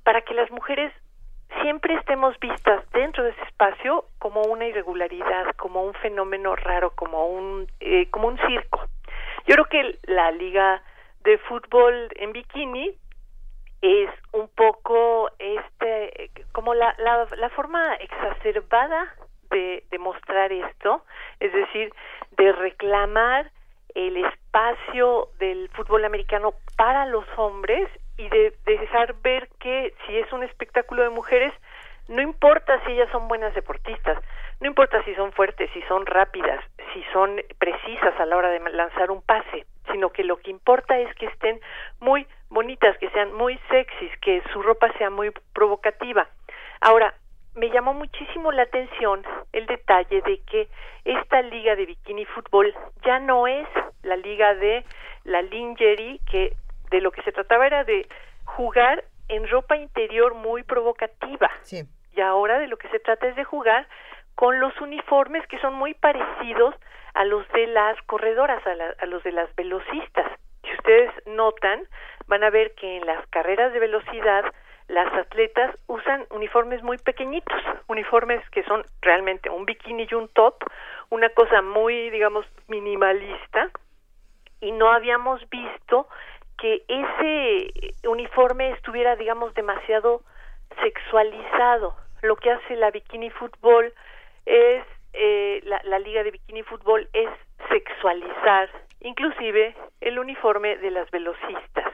para que las mujeres siempre estemos vistas dentro de ese espacio como una irregularidad, como un fenómeno raro, como un eh, como un circo. Yo creo que la liga de fútbol en bikini es un poco este como la, la, la forma exacerbada de, mostrar esto, es decir, de reclamar el espacio del fútbol americano para los hombres y de, de dejar ver que si es un espectáculo de mujeres, no importa si ellas son buenas deportistas, no importa si son fuertes, si son rápidas, si son precisas a la hora de lanzar un pase, sino que lo que importa es que estén muy bonitas, que sean muy sexys, que su ropa sea muy provocativa. Ahora, me llamó muchísimo la atención el detalle de que esta liga de bikini fútbol ya no es la liga de la lingerie, que de lo que se trataba era de jugar en ropa interior muy provocativa. Y ahora de lo que se trata es de jugar con los uniformes que son muy parecidos a los de las corredoras, a, la- a los de las velocistas. Si ustedes notan, van a ver que en las carreras de velocidad las atletas usan uniformes muy pequeñitos, uniformes que son realmente un bikini y un top, una cosa muy, digamos, minimalista, y no habíamos visto que ese uniforme estuviera, digamos, demasiado sexualizado. Lo que hace la bikini fútbol es, eh, la, la liga de bikini fútbol es sexualizar inclusive el uniforme de las velocistas.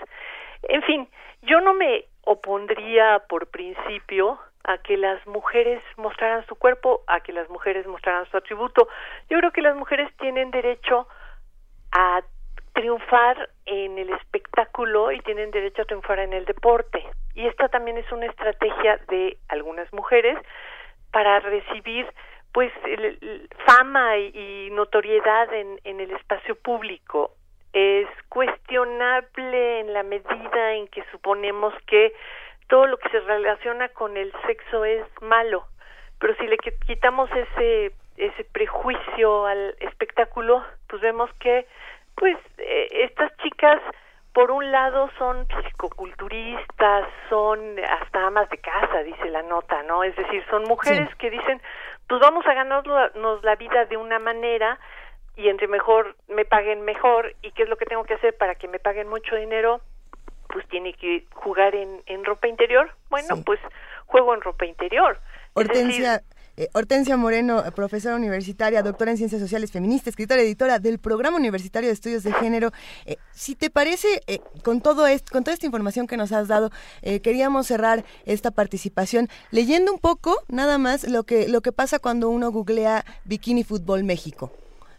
En fin, yo no me opondría por principio a que las mujeres mostraran su cuerpo, a que las mujeres mostraran su atributo. Yo creo que las mujeres tienen derecho a triunfar en el espectáculo y tienen derecho a triunfar en el deporte. Y esta también es una estrategia de algunas mujeres para recibir pues fama y, notoriedad en, en el espacio público es cuestionable en la medida en que suponemos que todo lo que se relaciona con el sexo es malo pero si le quitamos ese ese prejuicio al espectáculo pues vemos que pues eh, estas chicas por un lado son psicoculturistas, son hasta amas de casa, dice la nota, ¿no? Es decir, son mujeres que dicen, pues vamos a ganarnos la vida de una manera y entre mejor me paguen mejor. Y qué es lo que tengo que hacer para que me paguen mucho dinero pues tiene que jugar en, en ropa interior. Bueno pues juego en ropa interior. Hortensia eh, Hortensia Moreno, profesora universitaria, doctora en Ciencias Sociales Feministas, escritora, editora del Programa Universitario de Estudios de Género. Eh, si te parece, eh, con todo esto, con toda esta información que nos has dado, queríamos cerrar esta participación leyendo un poco, nada más, lo que, lo que pasa cuando uno googlea Bikini Fútbol México.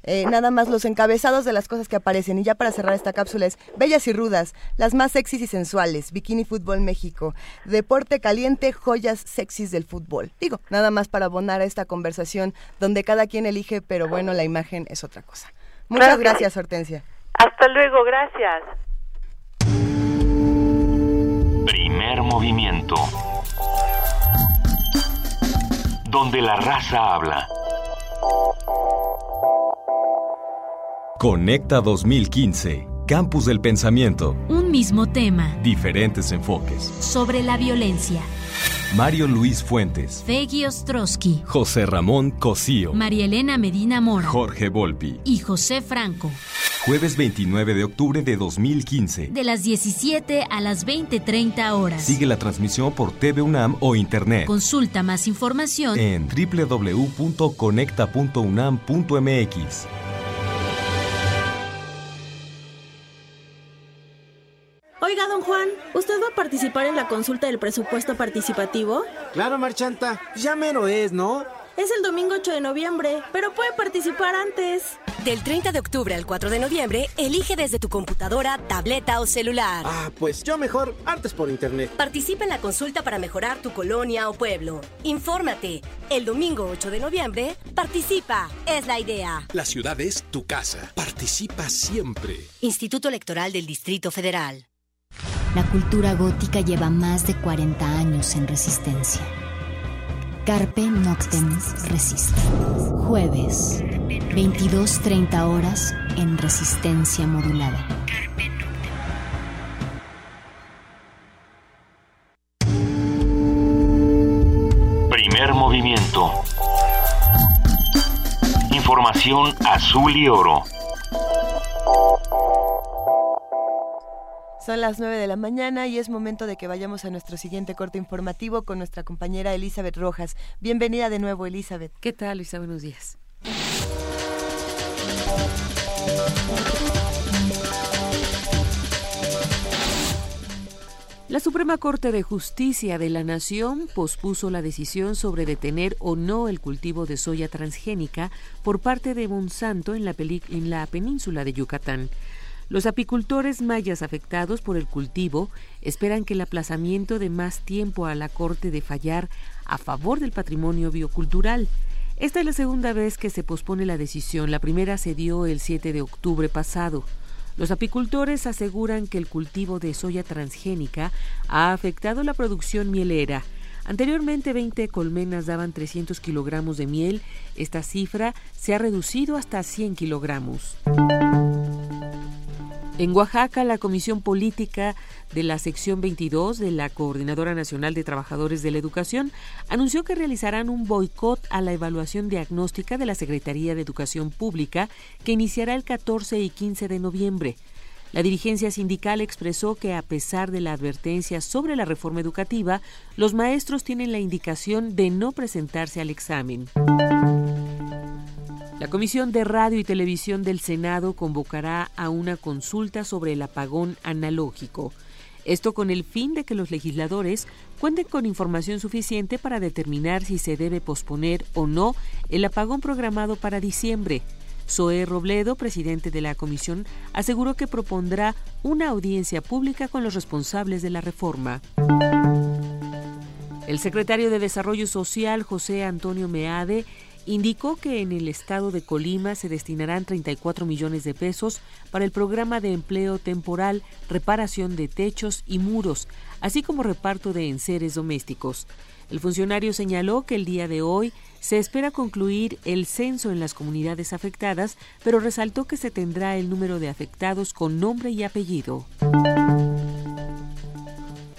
Eh, nada más los encabezados de las cosas que aparecen. Y ya para cerrar esta cápsula es Bellas y Rudas, las más sexys y sensuales, Bikini Fútbol México, Deporte Caliente, joyas sexys del fútbol. Digo, nada más para abonar a esta conversación donde cada quien elige, pero bueno, la imagen es otra cosa. Muchas gracias, Hortensia. Hasta luego, gracias. Primer movimiento. Donde la raza habla. Conecta 2015. Campus del Pensamiento. Un mismo tema. Diferentes enfoques. Sobre la violencia. Mario Luis Fuentes. Fegui Ostrowski. José Ramón Cosío. María Elena Medina Mora. Jorge Volpi. Y José Franco. Jueves 29 de octubre de 2015. De las 17 a las 20:30 horas. Sigue la transmisión por TV UNAM o Internet. Consulta más información en www.conecta.unam.mx. Oiga, don Juan, ¿usted va a participar en la consulta del presupuesto participativo? Claro, Marchanta. Ya mero es, ¿no? Es el domingo 8 de noviembre, pero puede participar antes. Del 30 de octubre al 4 de noviembre, elige desde tu computadora, tableta o celular. Ah, pues yo mejor antes por internet. Participa en la consulta para mejorar tu colonia o pueblo. Infórmate. El domingo 8 de noviembre, participa. Es la idea. La ciudad es tu casa. Participa siempre. Instituto Electoral del Distrito Federal. La cultura gótica lleva más de 40 años en resistencia. Carpe Noctem Resiste. Jueves, 22.30 horas en resistencia modulada. Primer movimiento. Información azul y oro. Son las 9 de la mañana y es momento de que vayamos a nuestro siguiente corte informativo con nuestra compañera Elizabeth Rojas. Bienvenida de nuevo, Elizabeth. ¿Qué tal, Luisa? Buenos días. La Suprema Corte de Justicia de la Nación pospuso la decisión sobre detener o no el cultivo de soya transgénica por parte de Monsanto en la, en la península de Yucatán. Los apicultores mayas afectados por el cultivo esperan que el aplazamiento de más tiempo a la Corte de fallar a favor del patrimonio biocultural. Esta es la segunda vez que se pospone la decisión. La primera se dio el 7 de octubre pasado. Los apicultores aseguran que el cultivo de soya transgénica ha afectado la producción mielera. Anteriormente 20 colmenas daban 300 kilogramos de miel. Esta cifra se ha reducido hasta 100 kilogramos. En Oaxaca, la Comisión Política de la Sección 22 de la Coordinadora Nacional de Trabajadores de la Educación anunció que realizarán un boicot a la evaluación diagnóstica de la Secretaría de Educación Pública que iniciará el 14 y 15 de noviembre. La dirigencia sindical expresó que a pesar de la advertencia sobre la reforma educativa, los maestros tienen la indicación de no presentarse al examen. La Comisión de Radio y Televisión del Senado convocará a una consulta sobre el apagón analógico. Esto con el fin de que los legisladores cuenten con información suficiente para determinar si se debe posponer o no el apagón programado para diciembre. Zoé Robledo, presidente de la comisión, aseguró que propondrá una audiencia pública con los responsables de la reforma. El secretario de Desarrollo Social, José Antonio Meade, indicó que en el estado de Colima se destinarán 34 millones de pesos para el programa de empleo temporal, reparación de techos y muros, así como reparto de enseres domésticos. El funcionario señaló que el día de hoy se espera concluir el censo en las comunidades afectadas, pero resaltó que se tendrá el número de afectados con nombre y apellido.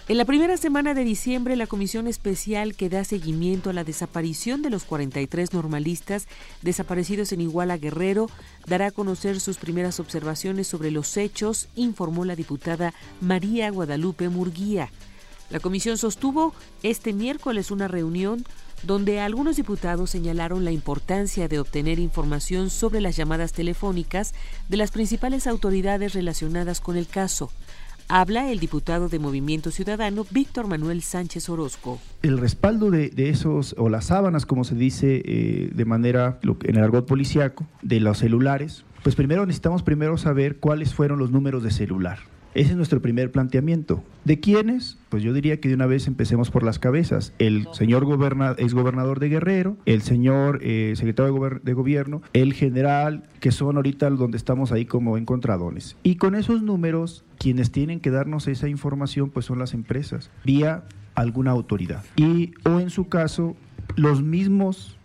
En la primera semana de diciembre, la comisión especial que da seguimiento a la desaparición de los 43 normalistas desaparecidos en Iguala Guerrero dará a conocer sus primeras observaciones sobre los hechos, informó la diputada María Guadalupe Murguía. La comisión sostuvo este miércoles una reunión donde algunos diputados señalaron la importancia de obtener información sobre las llamadas telefónicas de las principales autoridades relacionadas con el caso. Habla el diputado de Movimiento Ciudadano, Víctor Manuel Sánchez Orozco. El respaldo de, esos, o las sábanas, como se dice eh, de manera en el argot policiaco, de los celulares, pues primero necesitamos primero saber cuáles fueron los números de celular. Ese es nuestro primer planteamiento. ¿De quiénes? Pues yo diría que de una vez empecemos por las cabezas. El señor goberna, ex gobernador de Guerrero, el señor eh, secretario de, gobierno, el general, que son ahorita donde estamos ahí como encontradones. Y con esos números, quienes tienen que darnos esa información, pues son las empresas, vía alguna autoridad. Y, o en su caso, los mismos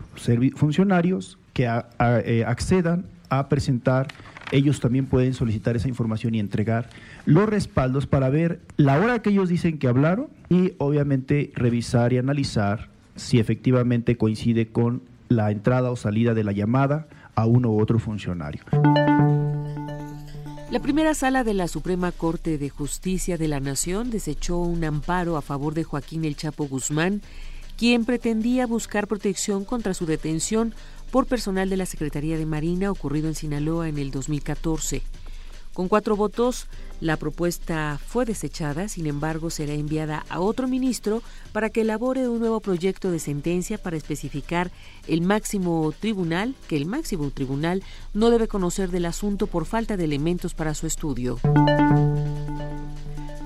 funcionarios que eh, accedan a presentar ellos también pueden solicitar esa información y entregar los respaldos para ver la hora que ellos dicen que hablaron y obviamente revisar y analizar si efectivamente coincide con la entrada o salida de la llamada a uno u otro funcionario. La primera sala de la Suprema Corte de Justicia de la Nación desechó un amparo a favor de Joaquín El Chapo Guzmán, quien pretendía buscar protección contra su detención por personal de la Secretaría de Marina ocurrido en Sinaloa en el 2014. Con cuatro votos, la propuesta fue desechada, sin embargo, será enviada a otro ministro para que elabore un nuevo proyecto de sentencia para especificar el máximo tribunal, que el máximo tribunal no debe conocer del asunto por falta de elementos para su estudio.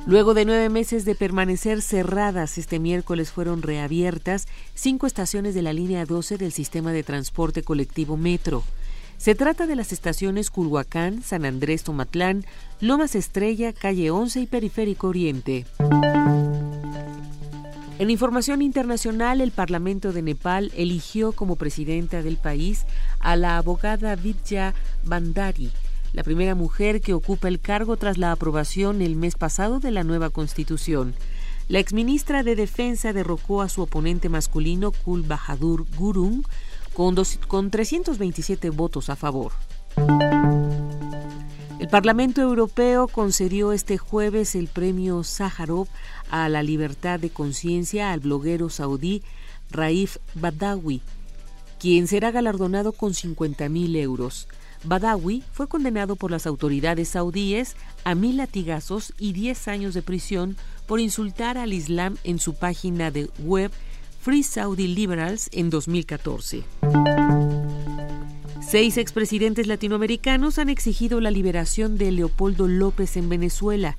Luego de nueve meses de permanecer cerradas, este miércoles fueron reabiertas cinco estaciones de la línea 12 del sistema de transporte colectivo Metro. Se trata de las estaciones Culhuacán, San Andrés Tomatlán, Lomas Estrella, Calle 11 y Periférico Oriente. En información internacional, el Parlamento de Nepal eligió como presidenta del país a la abogada Vidya Bandari, la primera mujer que ocupa el cargo tras la aprobación el mes pasado de la nueva constitución. La exministra de Defensa derrocó a su oponente masculino Kul Bahadur Gurung con, con 327 votos a favor. El Parlamento Europeo concedió este jueves el premio Sájarov a la libertad de conciencia al bloguero saudí Raif Badawi, quien será galardonado con 50.000 euros. Badawi fue condenado por las autoridades saudíes a mil latigazos y 10 años de prisión por insultar al Islam en su página de web Free Saudi Liberals en 2014. Seis expresidentes latinoamericanos han exigido la liberación de Leopoldo López en Venezuela.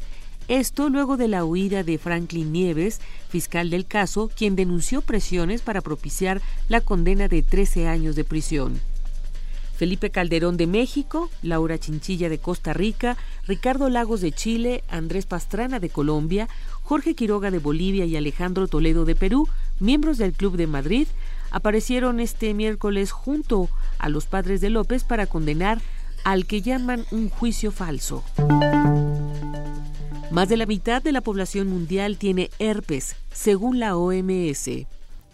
Esto luego de la huida de Franklin Nieves, fiscal del caso, quien denunció presiones para propiciar la condena de 13 años de prisión. Felipe Calderón de México, Laura Chinchilla de Costa Rica, Ricardo Lagos de Chile, Andrés Pastrana de Colombia, Jorge Quiroga de Bolivia y Alejandro Toledo de Perú, miembros del Club de Madrid, aparecieron este miércoles junto a los padres de López para condenar al que llaman un juicio falso. Más de la mitad de la población mundial tiene herpes, según la OMS.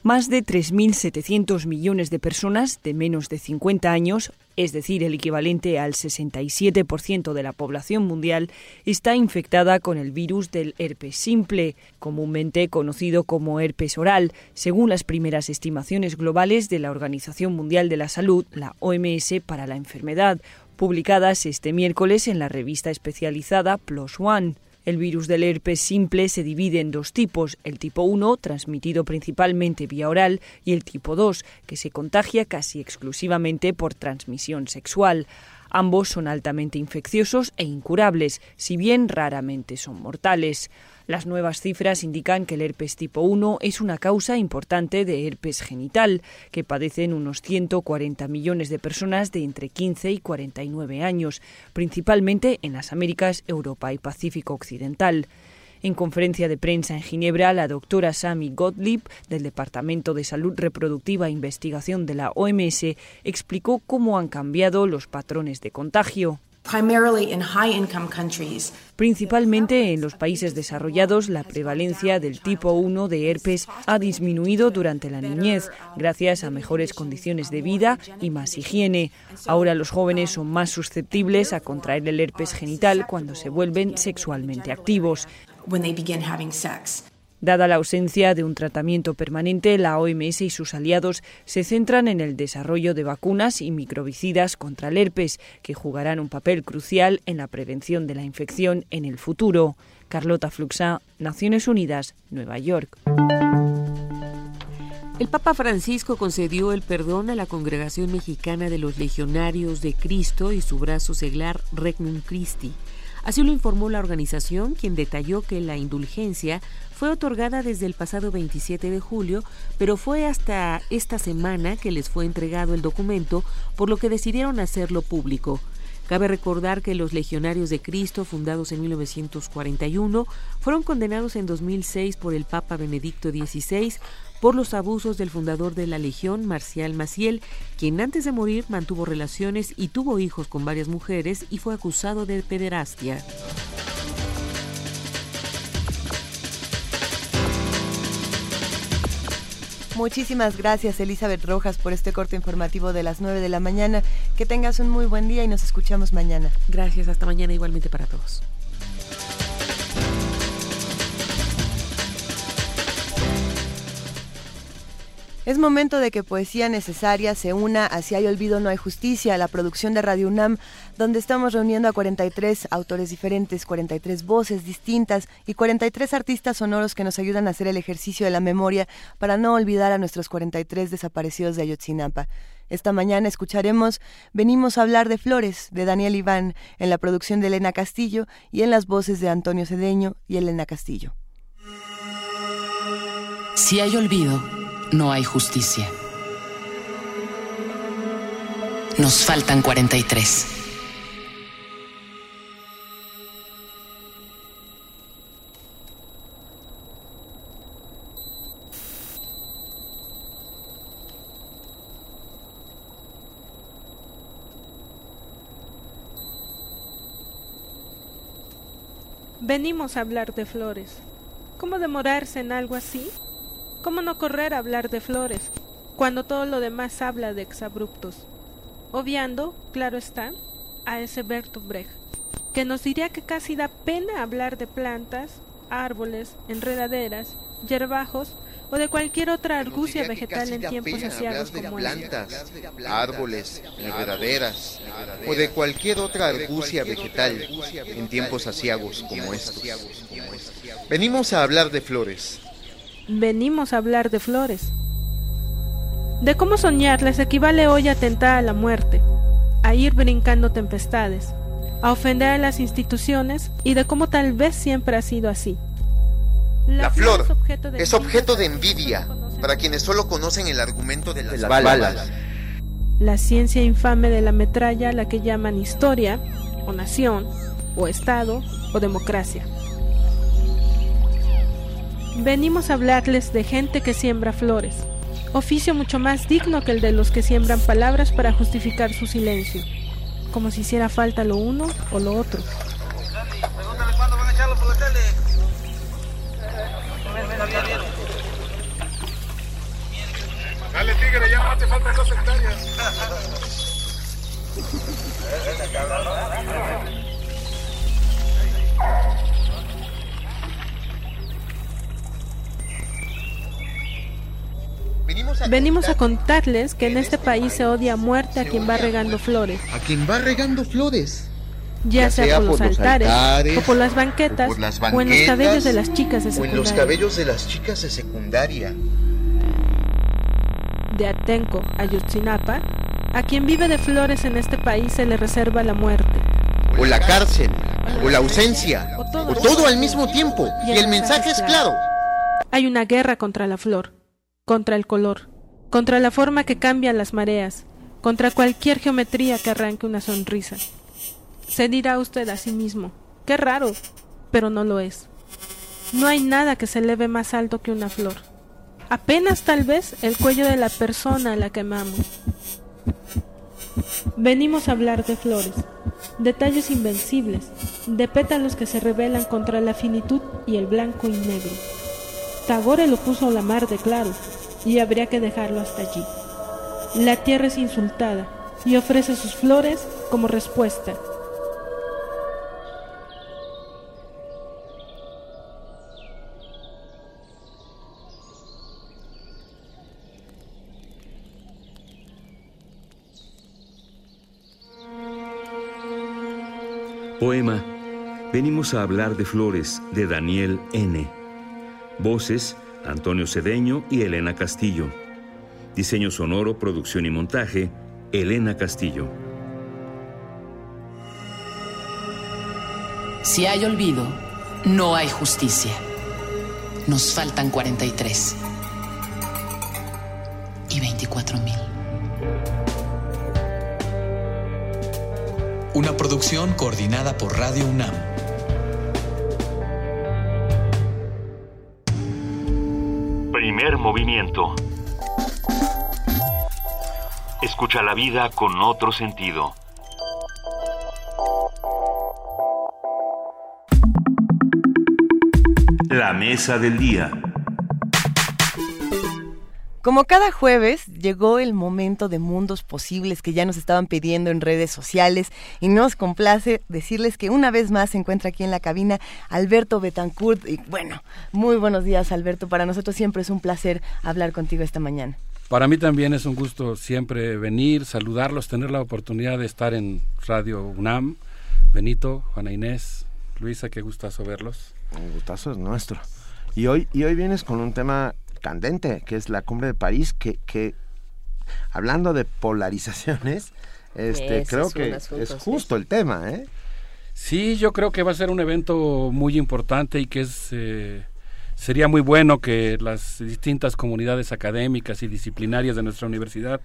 Más de 3.700 millones de personas de menos de 50 años, es decir, el equivalente al 67% de la población mundial, está infectada con el virus del herpes simple, comúnmente conocido como herpes oral, según las primeras estimaciones globales de la Organización Mundial de la Salud, la OMS, para la enfermedad, publicadas este miércoles en la revista especializada PLOS ONE. El virus del herpes simple se divide en dos tipos, el tipo 1, transmitido principalmente vía oral, y el tipo 2, que se contagia casi exclusivamente por transmisión sexual. Ambos son altamente infecciosos e incurables, si bien raramente son mortales. Las nuevas cifras indican que el herpes tipo 1 es una causa importante de herpes genital, que padecen unos 140 millones de personas de entre 15 y 49 años, principalmente en las Américas, Europa y Pacífico Occidental. En conferencia de prensa en Ginebra, la doctora Sami Gottlieb, del Departamento de Salud Reproductiva e Investigación de la OMS, explicó cómo han cambiado los patrones de contagio. Principalmente en los países desarrollados, la prevalencia del tipo 1 de herpes ha disminuido durante la niñez, gracias a mejores condiciones de vida y más higiene. Ahora los jóvenes son más susceptibles a contraer el herpes genital cuando se vuelven sexualmente activos. Dada la ausencia de un tratamiento permanente, la OMS y sus aliados se centran en el desarrollo de vacunas y microbicidas contra el herpes, que jugarán un papel crucial en la prevención de la infección en el futuro. Carlota Fluxa, Naciones Unidas, Nueva York. El Papa Francisco concedió el perdón a la Congregación Mexicana de los Legionarios de Cristo y su brazo seglar Regnum Christi. Así lo informó la organización, quien detalló que la indulgencia fue otorgada desde el pasado 27 de julio, pero fue hasta esta semana que les fue entregado el documento, por lo que decidieron hacerlo público. Cabe recordar que los Legionarios de Cristo, fundados en 1941, fueron condenados en 2006 por el Papa Benedicto XVI por los abusos del fundador de la Legión, Marcial Maciel, quien antes de morir mantuvo relaciones y tuvo hijos con varias mujeres y fue acusado de pederastia. Muchísimas gracias Elizabeth Rojas por este corto informativo de las 9 de la mañana. Que tengas un muy buen día y nos escuchamos mañana. Gracias, hasta mañana igualmente para todos. Es momento de que Poesía Necesaria se una a Si hay olvido no hay justicia, la producción de Radio UNAM, donde estamos reuniendo a 43 autores diferentes, 43 voces distintas y 43 artistas sonoros que nos ayudan a hacer el ejercicio de la memoria para no olvidar a nuestros 43 desaparecidos de Ayotzinapa. Esta mañana escucharemos Venimos a hablar de flores de Daniel Iván en la producción de Elena Castillo y en las voces de Antonio Cedeño y Elena Castillo. Si hay olvido no hay justicia. Nos faltan 43. Venimos a hablar de flores. ¿Cómo demorarse en algo así? ¿Cómo no correr a hablar de flores, cuando todo lo demás habla de exabruptos? Obviando, claro está, a ese Bertolt que nos diría que casi da pena hablar de plantas, árboles, enredaderas, yerbajos o de cualquier otra argucia vegetal en tiempos asiagos como plantas, árboles, enredaderas o de cualquier otra argucia vegetal en tiempos asiagos como estos. Venimos a hablar de flores, venimos a hablar de flores. De cómo soñarles equivale hoy a tentar a la muerte, a ir brincando tempestades, a ofender a las instituciones y de cómo tal vez siempre ha sido así. La, flor es objeto de, envidia para quienes solo conocen el argumento de las, balas. La ciencia infame de la metralla la que llaman historia, o nación, o Estado, o democracia. Venimos a hablarles de gente que siembra flores, oficio mucho más digno que el de los que siembran palabras para justificar su silencio. como si hiciera falta lo uno o lo otro. Dale, tigre, ya no hace falta dos hectáreas. Venimos a contarles que en este país se odia a muerte a quien va regando flores. A quien va regando flores. Ya, sea, por, los, altares, o por las banquetas, o, en los cabellos de las chicas de secundaria. O en los cabellos de las chicas de secundaria. De Atenco a Yotzinapa, a quien vive de flores en este país se le reserva la muerte. O la cárcel, o la ausencia, o todo, al mismo tiempo. Y el, mensaje es claro. Hay una guerra contra la flor, contra el color, contra la forma que cambian las mareas, contra cualquier geometría que arranque una sonrisa. Se dirá usted a sí mismo, qué raro, pero no lo es. No hay nada que se eleve más alto que una flor. Apenas tal vez el cuello de la persona a la que amamos. Venimos a hablar de flores, detalles invencibles, de pétalos que se rebelan contra la finitud y el blanco y negro. Tagore lo puso a la mar de claro, y habría que dejarlo hasta allí. La tierra es insultada y ofrece sus flores como respuesta. Poema Venimos a hablar de flores de Daniel N. Voces Antonio Cedeño y Elena Castillo. Diseño sonoro, producción y montaje, Elena Castillo. Si hay olvido, no hay justicia. Nos faltan 43 y 24 mil. Una producción coordinada por Radio UNAM. Primer movimiento. Escucha la vida con otro sentido. La mesa del día. Como cada jueves, llegó el momento de mundos posibles que ya nos estaban pidiendo en redes sociales y nos complace decirles que una vez más se encuentra aquí en la cabina Alberto Betancourt. Y bueno, muy buenos días Alberto, para nosotros siempre es un placer hablar contigo esta mañana. Para mí también es un gusto siempre venir, saludarlos, tener la oportunidad de estar en Radio UNAM. Benito, Juana Inés, Luisa, qué gustazo verlos. Un gustazo es nuestro. Y hoy, y hoy vienes con un tema candente, que es la cumbre de París, que, que hablando de polarizaciones, este, creo que es justo el tema, ¿eh? Sí, yo creo que va a ser un evento muy importante y que es eh, sería muy bueno que las distintas comunidades académicas y disciplinarias de nuestra universidad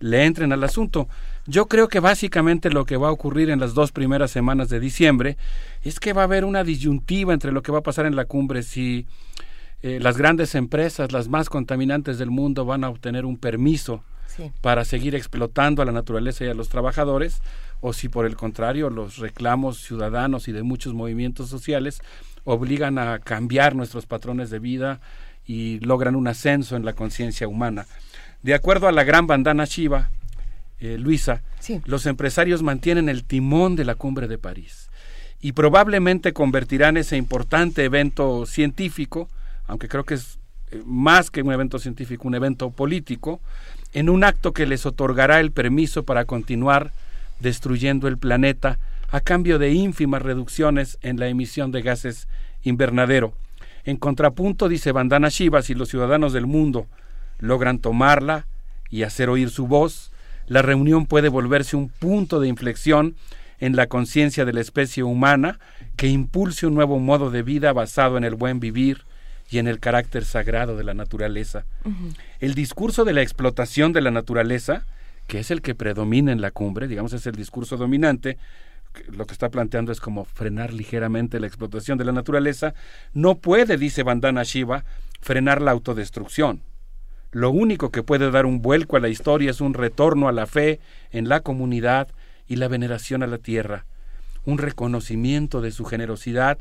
le entren al asunto. Yo creo que básicamente lo que va a ocurrir en las dos primeras semanas de diciembre es que va a haber una disyuntiva entre lo que va a pasar en la cumbre si eh, las grandes empresas, las más contaminantes del mundo, van a obtener un permiso para seguir explotando a la naturaleza y a los trabajadores, o si por el contrario los reclamos ciudadanos y de muchos movimientos sociales obligan a cambiar nuestros patrones de vida y logran un ascenso en la conciencia humana. De acuerdo a la gran bandana Shiva, eh, Luisa, los empresarios mantienen el timón de la cumbre de París y probablemente convertirán ese importante evento científico aunque creo que es eh, más que un evento científico, un evento político, en un acto que les otorgará el permiso para continuar destruyendo el planeta a cambio de ínfimas reducciones en la emisión de gases invernadero. En contrapunto, dice Bandana Shiva, si los ciudadanos del mundo logran tomarla y hacer oír su voz, la reunión puede volverse un punto de inflexión en la conciencia de la especie humana que impulse un nuevo modo de vida basado en el buen vivir, y en el carácter sagrado de la naturaleza. El discurso de la explotación de la naturaleza, que es el que predomina en la cumbre, digamos es el discurso dominante, lo que está planteando es como frenar ligeramente la explotación de la naturaleza, no puede, dice Bandana Shiva, frenar la autodestrucción. Lo único que puede dar un vuelco a la historia es un retorno a la fe en la comunidad y la veneración a la tierra, un reconocimiento de su generosidad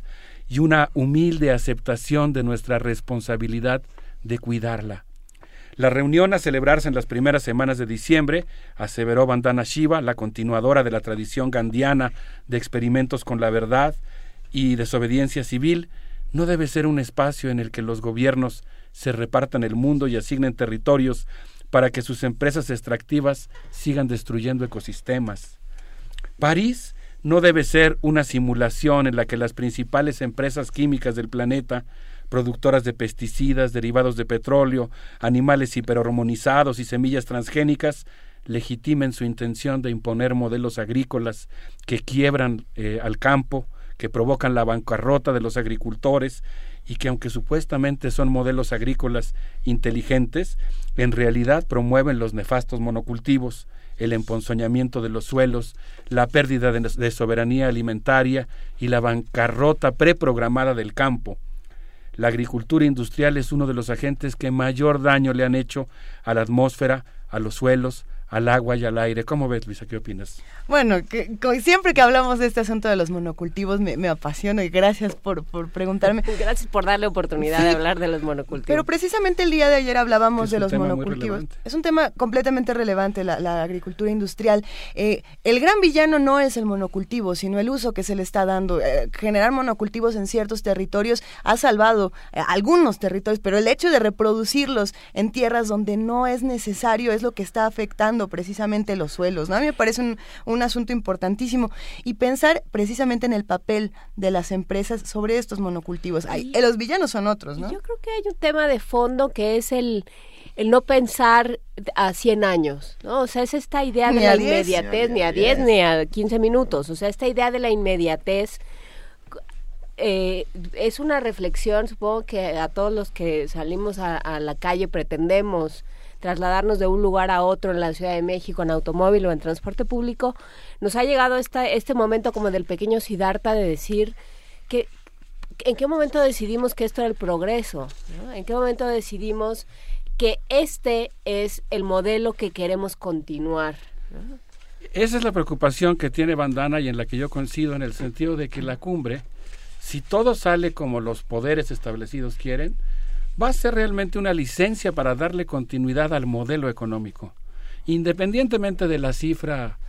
y una humilde aceptación de nuestra responsabilidad de cuidarla. La reunión a celebrarse en las primeras semanas de diciembre, aseveró Vandana Shiva, la continuadora de la tradición gandiana de experimentos con la verdad y desobediencia civil, no debe ser un espacio en el que los gobiernos se repartan el mundo y asignen territorios para que sus empresas extractivas sigan destruyendo ecosistemas. París no debe ser una simulación en la que las principales empresas químicas del planeta, productoras de pesticidas, derivados de petróleo, animales hiperhormonizados y semillas transgénicas, legitimen su intención de imponer modelos agrícolas que quiebran eh, al campo, que provocan la bancarrota de los agricultores y que aunque supuestamente son modelos agrícolas inteligentes, en realidad promueven los nefastos monocultivos, el emponzoñamiento de los suelos, la pérdida de, de soberanía alimentaria y la bancarrota preprogramada del campo. La agricultura industrial es uno de los agentes que mayor daño le han hecho a la atmósfera, a los suelos, al agua y al aire. ¿Cómo ves, Luisa? ¿Qué opinas? Bueno, que, siempre que hablamos de este asunto de los monocultivos me, apasiona y gracias por, por, preguntarme. Gracias por darle oportunidad de hablar de los monocultivos. Pero precisamente el día de ayer hablábamos de los monocultivos. Es un tema completamente relevante, la, agricultura industrial. Eh, el gran villano no es el monocultivo, sino el uso que se le está dando. Eh, generar monocultivos en ciertos territorios ha salvado eh, algunos territorios, pero el hecho de reproducirlos en tierras donde no es necesario es lo que está afectando precisamente los suelos, ¿no? A mí me parece un, un asunto importantísimo y pensar precisamente en el papel de las empresas sobre estos monocultivos. Ay, los villanos son otros, ¿no? Yo creo que hay un tema de fondo que es el el no pensar a 100 años, ¿no? O sea, es esta idea de la inmediatez, ni a 10 ni a 15 minutos, o sea, esta idea de la inmediatez eh, es una reflexión, supongo que a todos los que salimos a la calle pretendemos trasladarnos de un lugar a otro en la Ciudad de México en automóvil o en transporte público, nos ha llegado esta, este momento como del pequeño Siddhartha de decir que en qué momento decidimos que esto era el progreso, en qué momento decidimos que este es el modelo que queremos continuar. Esa es la preocupación que tiene Bandana y en la que yo coincido en el sentido de que la cumbre, si todo sale como los poderes establecidos quieren, va a ser realmente una licencia para darle continuidad al modelo económico, independientemente de la cifra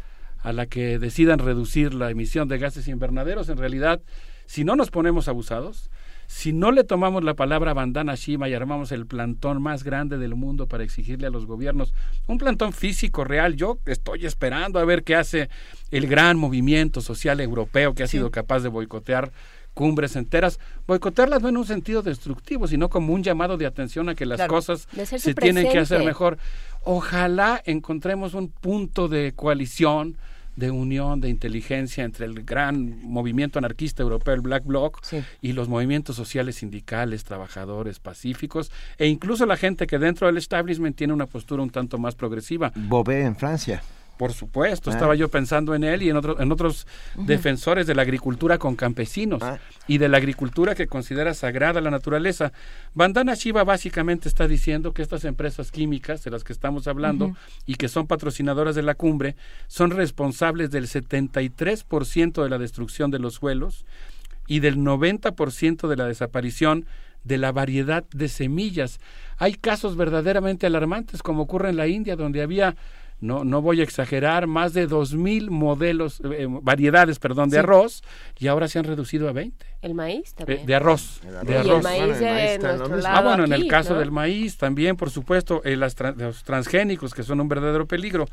a la que decidan reducir la emisión de gases invernaderos, en realidad, si no nos ponemos abusados, si no le tomamos la palabra bandana Shima y armamos el plantón más grande del mundo para exigirle a los gobiernos, un plantón físico real, yo estoy esperando a ver qué hace el gran movimiento social europeo que ha sido capaz de boicotear cumbres enteras, boicotearlas no en un sentido destructivo, sino como un llamado de atención a que las cosas se tienen que hacer mejor. Ojalá encontremos un punto de coalición, de unión, de inteligencia entre el gran movimiento anarquista europeo, el Black Bloc, y los movimientos sociales sindicales, trabajadores, pacíficos, e incluso la gente que dentro del establishment tiene una postura un tanto más progresiva. Bobé en Francia. Por supuesto, ah. estaba yo pensando en él y en, en otros defensores de la agricultura con campesinos ah. y de la agricultura que considera sagrada la naturaleza. Bandana Shiva básicamente está diciendo que estas empresas químicas de las que estamos hablando y que son patrocinadoras de la cumbre son responsables del 73% de la destrucción de los suelos y del 90% de la desaparición de la variedad de semillas. Hay casos verdaderamente alarmantes como ocurre en la India donde había no, no voy a exagerar, más de 2.000 modelos, eh, variedades, perdón, de arroz y ahora se han reducido a 20. ¿El maíz eh, también? de arroz. De arroz. el maíz de nuestro lado Ah, bueno, en el caso del maíz también, por supuesto, eh, las los transgénicos, que son un verdadero peligro.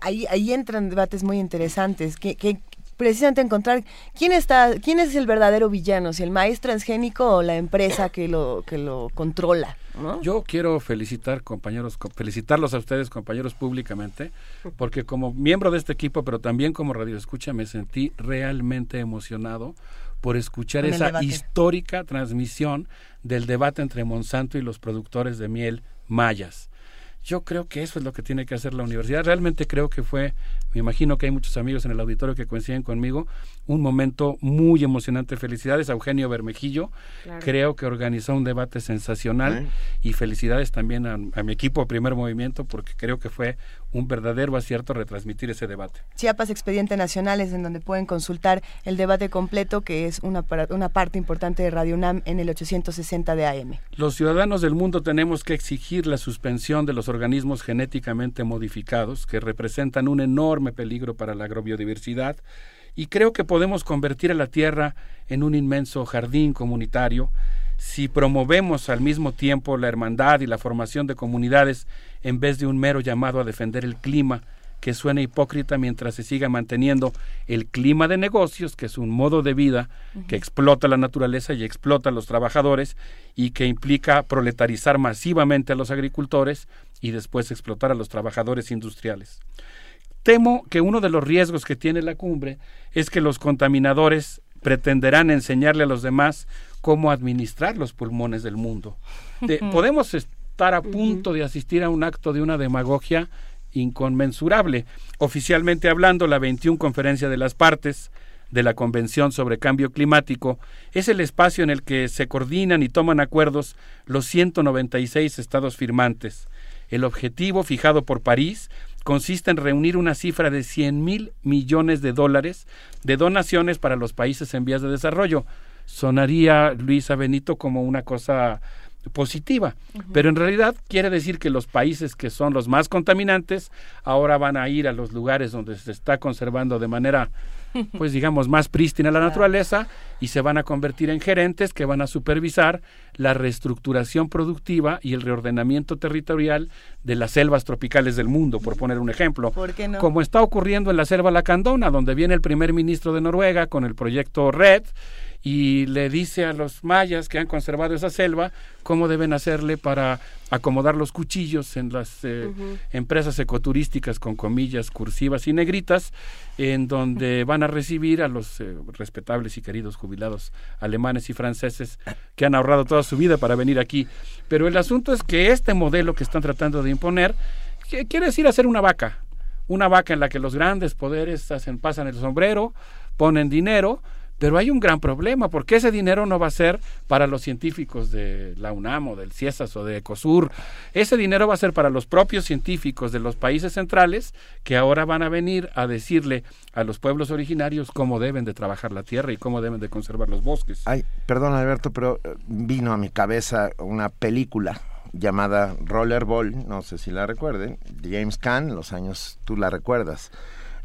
ahí, ahí entran debates muy interesantes. ¿Qué, qué, precisamente encontrar quién está, quién es el verdadero villano, si el maíz transgénico o la empresa que lo, que lo controla. Yo quiero felicitar compañeros, felicitarlos a ustedes compañeros públicamente, porque como miembro de este equipo, pero también como radio escucha, me sentí realmente emocionado por escuchar esa histórica transmisión del debate entre Monsanto y los productores de miel mayas. Yo creo que eso es lo que tiene que hacer la universidad. Realmente creo que fue, me imagino que hay muchos amigos en el auditorio que coinciden conmigo, un momento muy emocionante. Felicidades a Eugenio Bermejillo. Creo que organizó un debate sensacional y felicidades también a, mi equipo de Primer Movimiento porque creo que fue un verdadero acierto retransmitir ese debate. Chiapas Expediente Nacionales, en donde pueden consultar el debate completo, que es una, una parte importante de Radio UNAM en el 860 de AM. Los ciudadanos del mundo tenemos que exigir la suspensión de los organismos genéticamente modificados, que representan un enorme peligro para la agrobiodiversidad, y creo que podemos convertir a la Tierra en un inmenso jardín comunitario si promovemos al mismo tiempo la hermandad y la formación de comunidades en vez de un mero llamado a defender el clima que suena hipócrita mientras se siga manteniendo el clima de negocios, que es un modo de vida que explota la naturaleza y explota a los trabajadores y que implica proletarizar masivamente a los agricultores y después explotar a los trabajadores industriales. Temo que uno de los riesgos que tiene la cumbre es que los contaminadores pretenderán enseñarle a los demás cómo administrar los pulmones del mundo. podemos estar a punto de asistir a un acto de una demagogia inconmensurable. Oficialmente hablando, la 21 Conferencia de las Partes de la Convención sobre Cambio Climático es el espacio en el que se coordinan y toman acuerdos los 196 estados firmantes. El objetivo fijado por París consiste en reunir una cifra de 100 mil millones de dólares de donaciones para los países en vías de desarrollo. Sonaría, Luisa Benito, como una cosa positiva, pero en realidad quiere decir que los países que son los más contaminantes ahora van a ir a los lugares donde se está conservando de manera pues digamos más prístina la naturaleza y se van a convertir en gerentes que van a supervisar la reestructuración productiva y el reordenamiento territorial de las selvas tropicales del mundo, por poner un ejemplo. Como está ocurriendo en la selva Lacandona, donde viene el primer ministro de Noruega con el proyecto RED y le dice a los mayas que han conservado esa selva cómo deben hacerle para acomodar los cuchillos en las eh, empresas ecoturísticas con comillas cursivas y negritas, en donde van a recibir a los eh, respetables y queridos jubilados alemanes y franceses que han ahorrado toda su vida para venir aquí. Pero el asunto es que este modelo que están tratando de imponer quiere decir hacer una vaca, una vaca en la que los grandes poderes hacen, pasan el sombrero, ponen dinero, pero hay un gran problema, porque ese dinero no va a ser para los científicos de la UNAM o del CIESAS o de ECOSUR. Ese dinero va a ser para los propios científicos de los países centrales que ahora van a venir a decirle a los pueblos originarios cómo deben de trabajar la tierra y cómo deben de conservar los bosques. Ay, perdón Alberto, pero eh, vino a mi cabeza una película llamada Rollerball, no sé si la recuerden, James Caan, los años, tú la recuerdas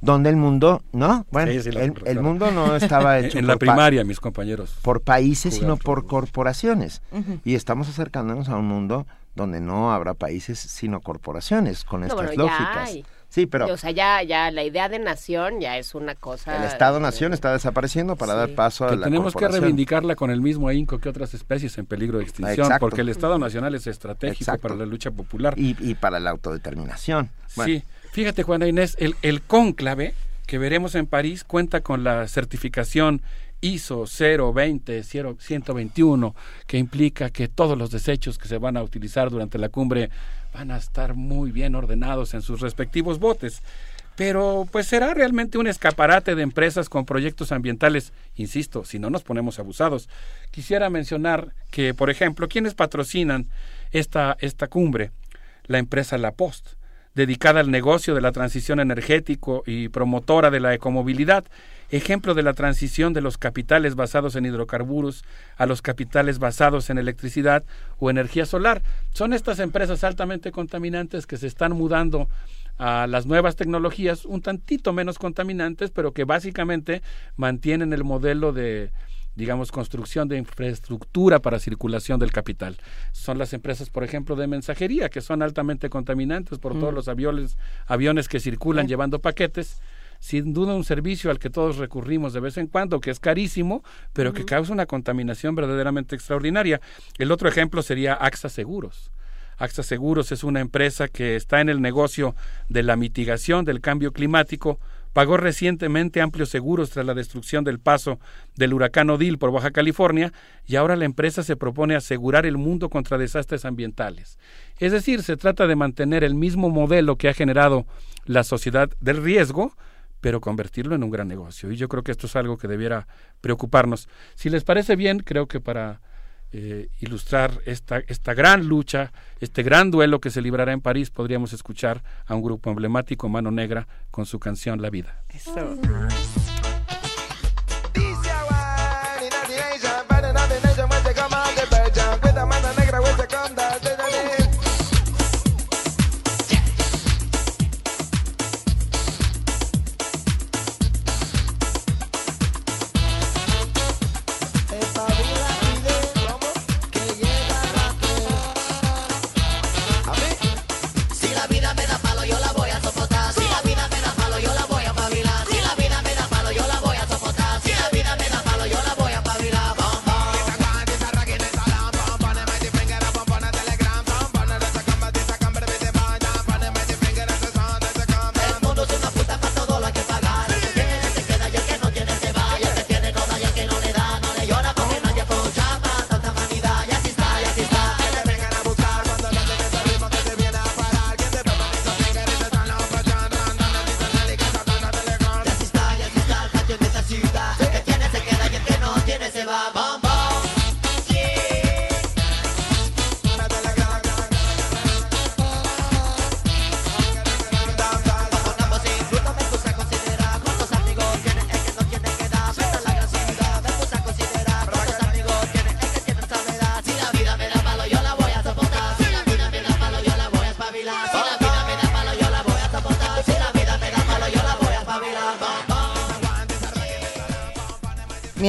donde el mundo, ¿no? Bueno, el, mundo no estaba hecho en la primaria, mis compañeros. Por países, sino por corporaciones. Y estamos acercándonos a un mundo donde no habrá países sino corporaciones con estas lógicas. Sí, pero... O sea, ya, ya la idea de nación ya es una cosa... El Estado-nación está desapareciendo para dar paso a la Tenemos que reivindicarla con el mismo ahínco que otras especies en peligro de extinción, porque el Estado-nacional es estratégico para la lucha popular. Y, y para la autodeterminación. Sí. Fíjate, Juana Inés, el, el cónclave que veremos en París cuenta con la certificación ISO 020 121 que implica que todos los desechos que se van a utilizar durante la cumbre van a estar muy bien ordenados en sus respectivos botes. Pero pues será realmente un escaparate de empresas con proyectos ambientales, insisto, si no nos ponemos abusados. Quisiera mencionar que, por ejemplo, ¿quiénes patrocinan esta, esta cumbre? La empresa La Poste dedicada al negocio de la transición energético y promotora de la ecomovilidad, ejemplo de la transición de los capitales basados en hidrocarburos a los capitales basados en electricidad o energía solar. Son estas empresas altamente contaminantes que se están mudando a las nuevas tecnologías un tantito menos contaminantes, pero que básicamente mantienen el modelo de digamos, construcción de infraestructura para circulación del capital. Son las empresas, por ejemplo, de mensajería, que son altamente contaminantes por todos mm. los aviones, aviones que circulan llevando paquetes. Sin duda un servicio al que todos recurrimos de vez en cuando, que es carísimo, pero que causa una contaminación verdaderamente extraordinaria. El otro ejemplo sería AXA Seguros. AXA Seguros es una empresa que está en el negocio de la mitigación del cambio climático, pagó recientemente amplios seguros tras la destrucción del paso del huracán Odil por Baja California y ahora la empresa se propone asegurar el mundo contra desastres ambientales. Es decir, se trata de mantener el mismo modelo que ha generado la sociedad del riesgo, pero convertirlo en un gran negocio. Y yo creo que esto es algo que debiera preocuparnos. Si les parece bien, creo que para eh, ilustrar esta, esta gran lucha, este gran duelo que se librará en París, podríamos escuchar a un grupo emblemático, Mano Negra, con su canción La Vida.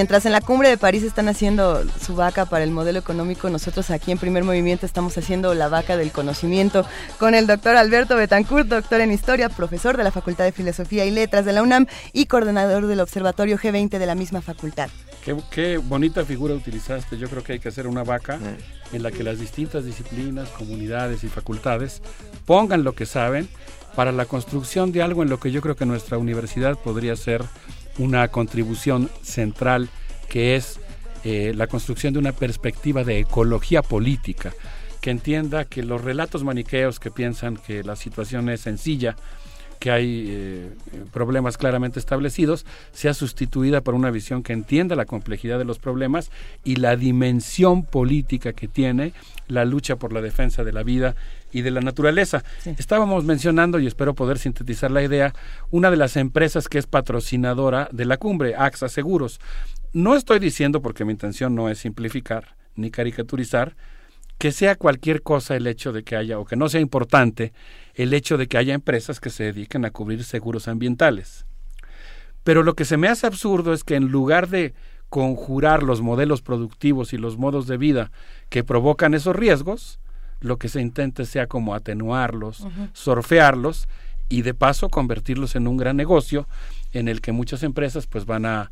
Mientras en la cumbre de París están haciendo su vaca para el modelo económico, nosotros aquí en Primer Movimiento estamos haciendo la vaca del conocimiento con el doctor Alberto Betancourt, doctor en Historia, profesor de la Facultad de Filosofía y Letras de la UNAM y coordinador del Observatorio G20 de la misma facultad. Qué, bonita figura utilizaste. Yo creo que hay que hacer una vaca en la que las distintas disciplinas, comunidades y facultades pongan lo que saben para la construcción de algo en lo que yo creo que nuestra universidad podría ser una contribución central que es eh, la construcción de una perspectiva de ecología política, que entienda que los relatos maniqueos que piensan que la situación es sencilla, que hay eh, problemas claramente establecidos, sea sustituida por una visión que entienda la complejidad de los problemas y la dimensión política que tiene la lucha por la defensa de la vida y de la naturaleza. Estábamos mencionando, y espero poder sintetizar la idea, una de las empresas que es patrocinadora de la cumbre, AXA Seguros. No estoy diciendo, porque mi intención no es simplificar ni caricaturizar, que sea cualquier cosa el hecho de que haya, o que no sea importante, el hecho de que haya empresas que se dediquen a cubrir seguros ambientales. Pero lo que se me hace absurdo es que en lugar de conjurar los modelos productivos y los modos de vida que provocan esos riesgos, lo que se intente sea como atenuarlos, sorfearlos y de paso convertirlos en un gran negocio en el que muchas empresas pues van a,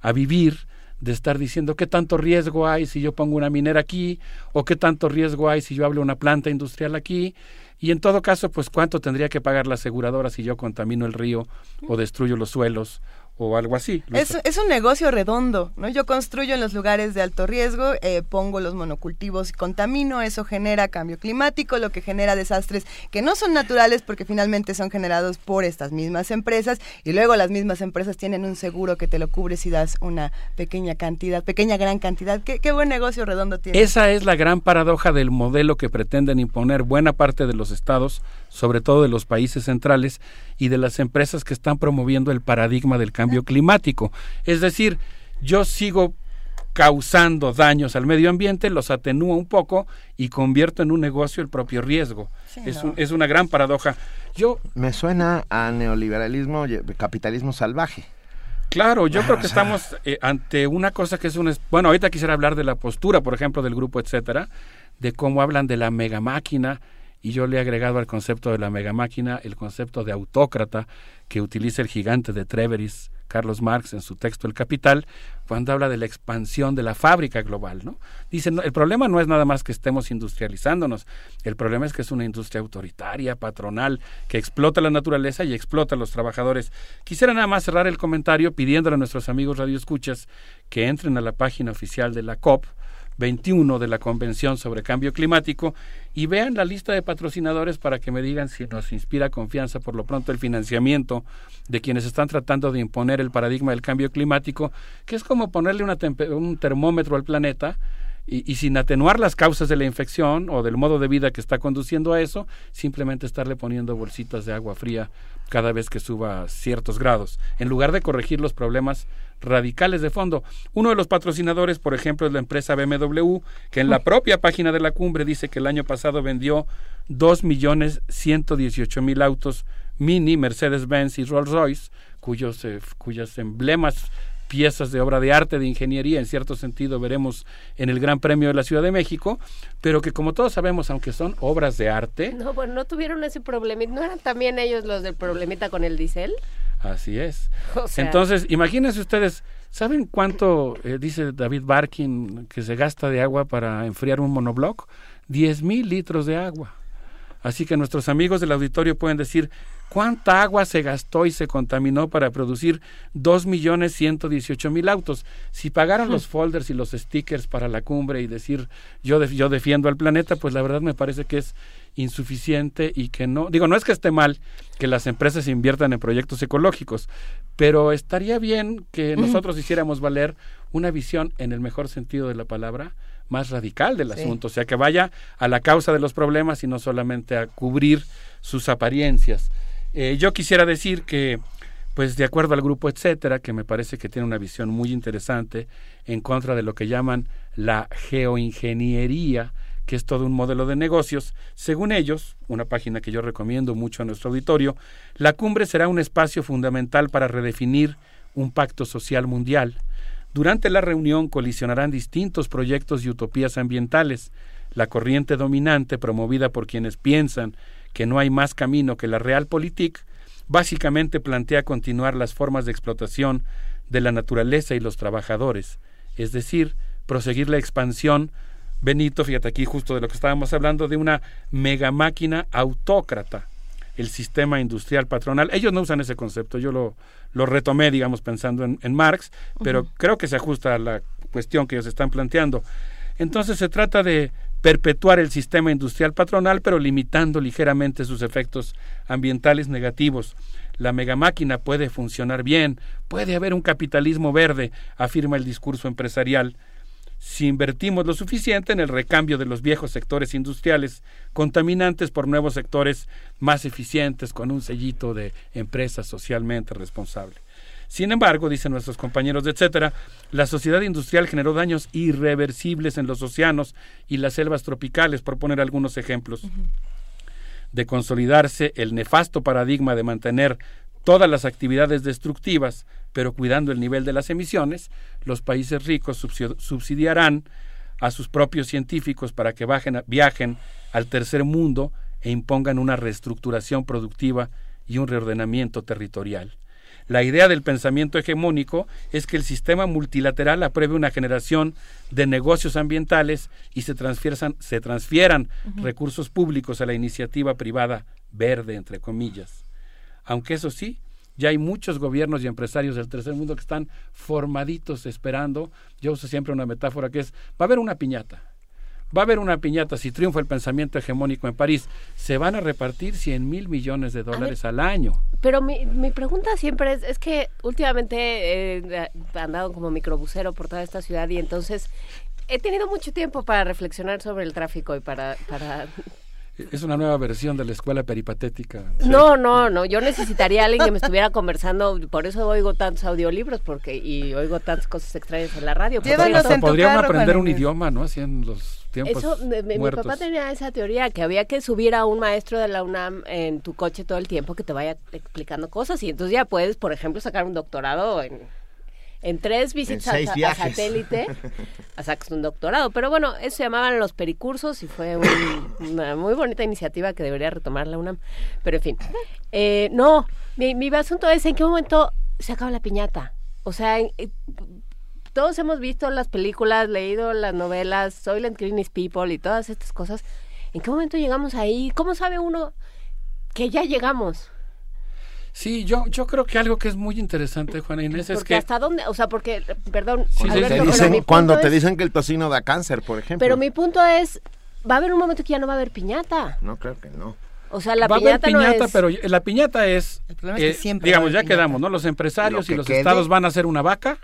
a vivir de estar diciendo qué tanto riesgo hay si yo pongo una minera aquí o qué tanto riesgo hay si yo hablo una planta industrial aquí y en todo caso pues cuánto tendría que pagar la aseguradora si yo contamino el río o destruyo los suelos o algo así. Es, es, un negocio redondo, ¿no? Yo construyo en los lugares de alto riesgo, eh, pongo los monocultivos y contamino, eso genera cambio climático, lo que genera desastres que no son naturales porque finalmente son generados por estas mismas empresas y luego las mismas empresas tienen un seguro que te lo cubre si das una pequeña cantidad, pequeña gran cantidad. Qué, qué buen negocio redondo tiene. Esa es la gran paradoja del modelo que pretenden imponer buena parte de los estados, sobre todo de los países centrales y de las empresas que están promoviendo el paradigma del cambio climático. Es decir, yo sigo causando daños al medio ambiente, los atenúo un poco y convierto en un negocio el propio riesgo. es, es, una gran paradoja. Yo me suena a neoliberalismo, capitalismo salvaje. Claro, yo creo que estamos eh, ante una cosa que es un bueno, ahorita quisiera hablar de la postura, por ejemplo, del grupo, etcétera, de cómo hablan de la mega máquina y yo le he agregado al concepto de la mega máquina el concepto de autócrata que utiliza el gigante de Treveris, Carlos Marx, en su texto El Capital, cuando habla de la expansión de la fábrica global. ¿no? Dice, el problema no es nada más que estemos industrializándonos, el problema es que es una industria autoritaria, patronal, que explota la naturaleza y explota a los trabajadores. Quisiera nada más cerrar el comentario pidiéndole a nuestros amigos radioescuchas que entren a la página oficial de la COP, 21 de la Convención sobre Cambio Climático y vean la lista de patrocinadores para que me digan si nos inspira confianza por lo pronto el financiamiento de quienes están tratando de imponer el paradigma del cambio climático, que es como ponerle una un termómetro al planeta y, sin atenuar las causas de la infección o del modo de vida que está conduciendo a eso, simplemente estarle poniendo bolsitas de agua fría cada vez que suba ciertos grados, en lugar de corregir los problemas radicales de fondo. Uno de los patrocinadores, por ejemplo, es la empresa BMW, que en la propia página de la cumbre dice que el año pasado vendió 2.118.000 autos Mini, Mercedes-Benz y Rolls-Royce, cuyos, eh, cuyas emblemas piezas de obra de arte, de ingeniería, en cierto sentido veremos en el Gran Premio de la Ciudad de México, pero que como todos sabemos, aunque son obras de arte... No, bueno, no tuvieron ese problema, ¿no eran también ellos los del problemita con el diésel? Así es. Entonces, imagínense ustedes, ¿saben cuánto eh, dice David Barkin que se gasta de agua para enfriar un monobloc? Diez mil litros de agua. Así que nuestros amigos del auditorio pueden decir, ¿Cuánta agua se gastó y se contaminó para producir 2.118.000 autos? Si pagaron los folders y los stickers para la cumbre y decir yo, yo defiendo al planeta, pues la verdad me parece que es insuficiente y que no, digo, no es que esté mal que las empresas inviertan en proyectos ecológicos, pero estaría bien que nosotros hiciéramos valer una visión en el mejor sentido de la palabra, más radical del asunto, o sea, que vaya a la causa de los problemas y no solamente a cubrir sus apariencias. Eh, yo quisiera decir que, pues de acuerdo al grupo etcétera, que me parece que tiene una visión muy interesante en contra de lo que llaman la geoingeniería, que es todo un modelo de negocios, según ellos, una página que yo recomiendo mucho a nuestro auditorio, la cumbre será un espacio fundamental para redefinir un pacto social mundial. Durante la reunión colisionarán distintos proyectos y utopías ambientales. La corriente dominante, promovida por quienes piensan que no hay más camino que la realpolitik, básicamente plantea continuar las formas de explotación de la naturaleza y los trabajadores, es decir, proseguir la expansión, Benito, fíjate aquí justo de lo que estábamos hablando, de una mega máquina autócrata, el sistema industrial patronal. Ellos no usan ese concepto, yo lo, lo retomé, digamos, pensando en, Marx, pero creo que se ajusta a la cuestión que ellos están planteando. Entonces se trata de perpetuar el sistema industrial patronal, pero limitando ligeramente sus efectos ambientales negativos. La megamáquina puede funcionar bien, puede haber un capitalismo verde, afirma el discurso empresarial, si invertimos lo suficiente en el recambio de los viejos sectores industriales contaminantes por nuevos sectores más eficientes con un sellito de empresa socialmente responsable. Sin embargo, dicen nuestros compañeros de etcétera, la sociedad industrial generó daños irreversibles en los océanos y las selvas tropicales, por poner algunos ejemplos. De consolidarse el nefasto paradigma de mantener todas las actividades destructivas, pero cuidando el nivel de las emisiones, los países ricos subsidiarán a sus propios científicos para que viajen al tercer mundo e impongan una reestructuración productiva y un reordenamiento territorial. La idea del pensamiento hegemónico es que el sistema multilateral apruebe una generación de negocios ambientales y se transfieran, se transfieran recursos públicos a la iniciativa privada verde, entre comillas. Aunque eso sí, ya hay muchos gobiernos y empresarios del tercer mundo que están formaditos esperando. Yo uso siempre una metáfora que es, va a haber una piñata Va a haber una piñata si triunfa el pensamiento hegemónico en París. Se van a repartir 100 mil millones de dólares al año. Pero mi, mi pregunta siempre es, es que últimamente he andado como microbusero por toda esta ciudad y entonces he tenido mucho tiempo para reflexionar sobre el tráfico y para, para es una nueva versión de la escuela peripatética. No, no, no. Yo necesitaría a alguien que me estuviera conversando. Por eso oigo tantos audiolibros porque y oigo tantas cosas extrañas en la radio. Llévanos en Podrían aprender un idioma, ¿no? Así en los tiempos Eso, mi, papá tenía esa teoría que había que subir a un maestro de la UNAM en tu coche todo el tiempo que te vaya explicando cosas y entonces ya puedes, por ejemplo, sacar un doctorado en en tres visitas a, satélite sacas un doctorado. Pero bueno, eso se llamaban los pericursos y fue una muy bonita iniciativa que debería retomar la UNAM. Pero en fin, eh, no, mi, mi asunto es en qué momento se acaba la piñata. O sea, todos hemos visto las películas, leído las novelas, Soylent Green People y todas estas cosas. ¿En qué momento llegamos ahí? ¿Cómo sabe uno que ya llegamos? Sí, yo, yo creo que algo que es muy interesante, Juana Inés, es que... ¿Hasta dónde? O sea, porque, perdón... cuando te dicen que el tocino da cáncer, por ejemplo. Pero mi punto es, va a haber un momento que ya no va a haber piñata. No, creo que no. O sea, la va piñata, a haber piñata, pero la piñata es, eh, digamos, ya quedamos, ¿no? Los empresarios y los estados van a hacer una vaca